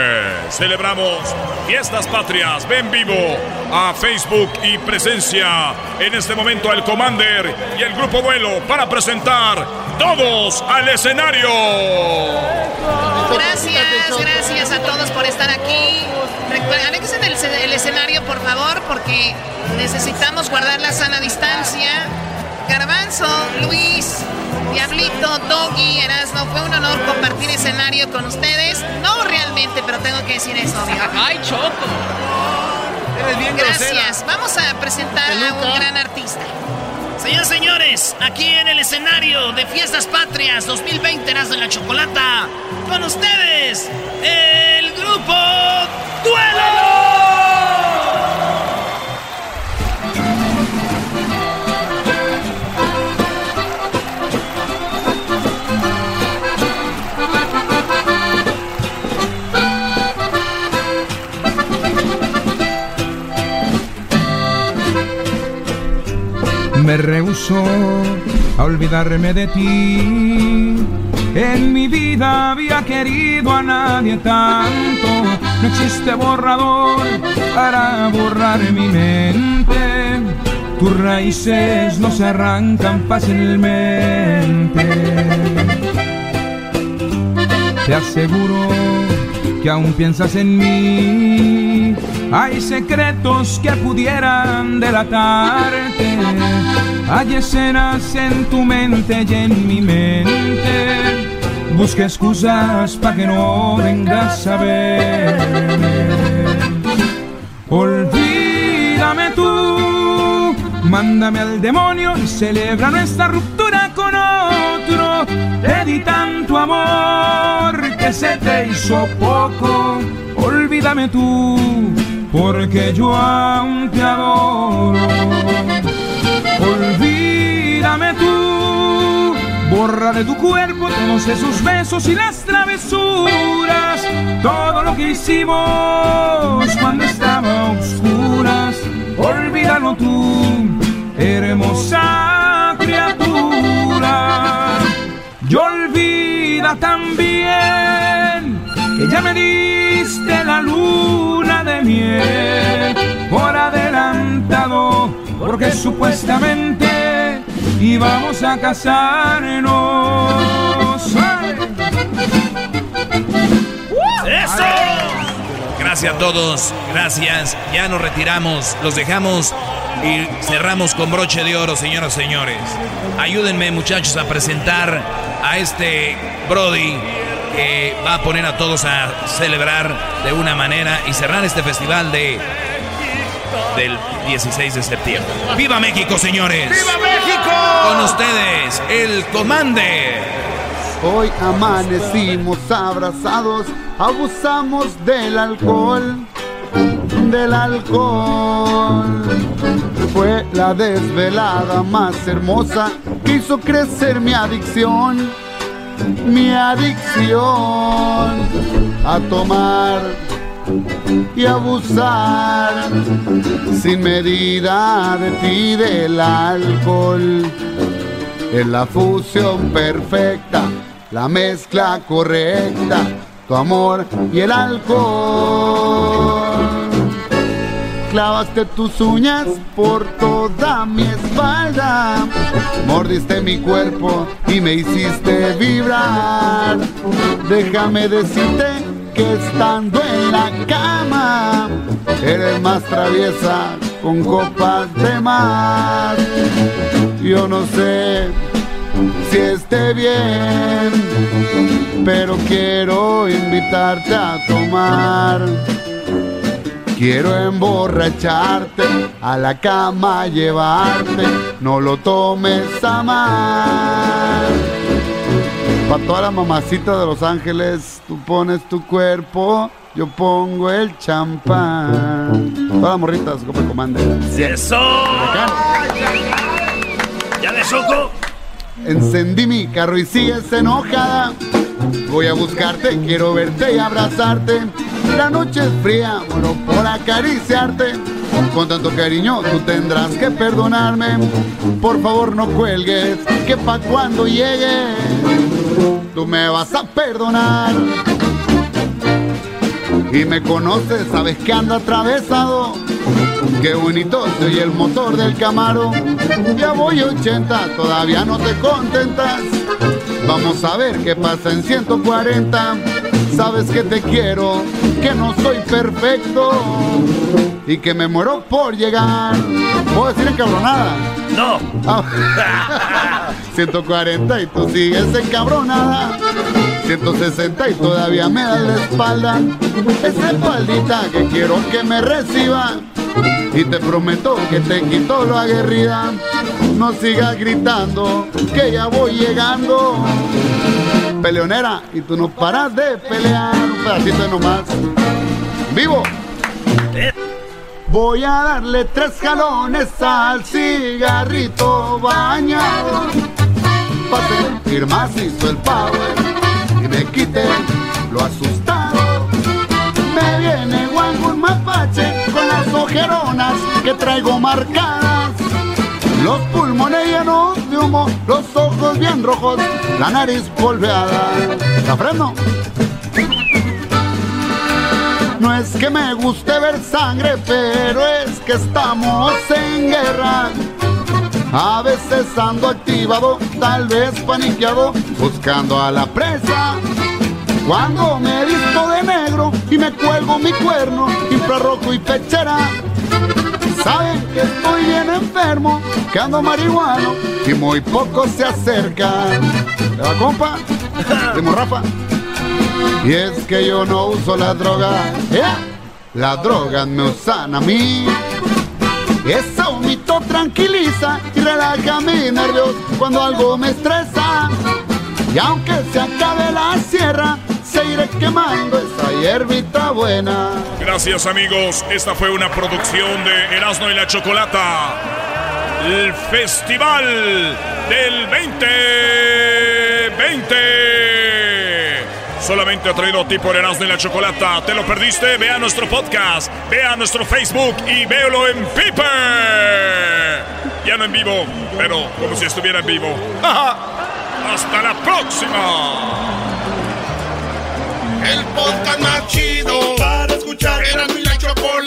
S2: Celebramos Fiestas Patrias. Ven vivo a Facebook y presencia en este momento el Commander y el Grupo Vuelo para presentar todos al escenario.
S4: Gracias, gracias a todos por estar aquí. Recuerden, el escenario, por favor, porque necesitamos guardar la sana distancia. Garbanzo, Luis, Diablito, Doggy, Erasmo, fue un honor compartir escenario con ustedes. No realmente, pero tengo que decir eso, obvio.
S27: ¡Ay, Choco!
S6: Eres bien
S4: Gracias.
S6: grosera.
S4: Vamos a presentar a un gran artista.
S3: Señoras y señores, aquí en el escenario de Fiestas Patrias 2020 Eras de la Chocolata, con ustedes, el grupo Duelo.
S40: Me rehuso a olvidarme de ti. En mi vida había querido a nadie tanto. No existe borrador para borrar mi mente. Tus raíces no se arrancan fácilmente. Te aseguro que aún piensas en mí. Hay secretos que pudieran delatarte. Hay escenas en tu mente y en mi mente. Busca excusas para que no vengas a verme. Olvídame tú, mándame al demonio y celebra nuestra ruptura con otro. Te di tanto amor que se te hizo poco. Olvídame tú, porque yo aún te adoro. Olvídame tú, borra de tu cuerpo todos esos besos y las travesuras. Todo lo que hicimos cuando estaba a oscuras. Olvídalo tú, hermosa criatura. Y olvida también que ya me diste la luna de miel por adelantado, porque supuestamente íbamos a casarnos.
S7: ¡Eso! Gracias a todos, gracias. Ya nos retiramos, los dejamos y cerramos con broche de oro, señoras y señores. Ayúdenme, muchachos, a presentar a este Brody que va a poner a todos a celebrar de una manera y cerrar este festival de del 16 de septiembre. ¡Viva México, señores!
S6: ¡Viva México!
S7: Con ustedes, el Commander.
S35: Hoy amanecimos abrazados, abusamos del alcohol, del alcohol. Fue la desvelada más hermosa que hizo crecer mi adicción, mi adicción a tomar y abusar sin medida de ti del alcohol. Es la fusión perfecta, la mezcla correcta, tu amor y el alcohol. Clavaste tus uñas por toda mi espalda, mordiste mi cuerpo y me hiciste vibrar. Déjame decirte que estando en la cama, eres más traviesa con copas de más. Yo no sé si esté bien, pero quiero invitarte a tomar. Quiero emborracharte, a la cama llevarte, no lo tomes a mal. Para toda la mamacita de Los Ángeles, tú pones tu cuerpo, yo pongo el champán. Todas las morritas, como comande.
S10: ¡Eso! ¿Ya de soco?
S35: Encendí mi carro y sigues enojada. Voy a buscarte, quiero verte y abrazarte. La noche es fría, muero por acariciarte. Con tanto cariño tú tendrás que perdonarme. Por favor no cuelgues, que pa' cuando llegue tú me vas a perdonar. Y me conoces, sabes que ando atravesado. Qué bonito soy el motor del Camaro. Ya voy 80, todavía no te contentas. Vamos a ver qué pasa en 140. Sabes que te quiero, que no soy perfecto y que me muero por llegar. Puedo decir encabronada.
S10: No.
S35: 140 y tú sigues encabronada. 160 y todavía me das la espalda. Esa espaldita que quiero que me reciba. Y te prometo que te quito lo aguerrida. No sigas gritando que ya voy llegando. Peleonera, y tú no paras de pelear. Un pedacito de nomás. ¡Vivo! Voy a darle tres jalones al cigarrito bañado. Para sentir macizo el power y me quite lo asustado. Me viene un mapache con las ojeronas que traigo marcadas. Los pulmones llenos de humo, los ojos bien rojos, la nariz polveada. ¿La freno? No es que me guste ver sangre, pero es que estamos en guerra. A veces ando activado, tal vez paniqueado, buscando a la presa. Cuando me visto de negro y me cuelgo mi cuerno, infrarrojo y pechera. Saben que estoy bien enfermo, que ando marihuano y muy poco se acercan. ¿Le va, compa? Primo Rafa. Y es que yo no uso la droga, ¿eh? Las drogas me usan a mí. Esa humito tranquiliza y relaja mis nervios cuando algo me estresa. Y aunque se acabe la sierra, seguiré quemando esa hierbita buena.
S2: Gracias amigos, esta fue una producción de Erasmo y la Chocolata. El Festival del 2020. Solamente ha traído a ti por Erasmo y la Chocolata. ¿Te lo perdiste? Ve a nuestro podcast, ve a nuestro Facebook y véelo en Piper. Ya no en vivo, pero como si estuviera en vivo. ¡Hasta la próxima!
S1: El podcast más chido para escuchar. Era mi la chocolata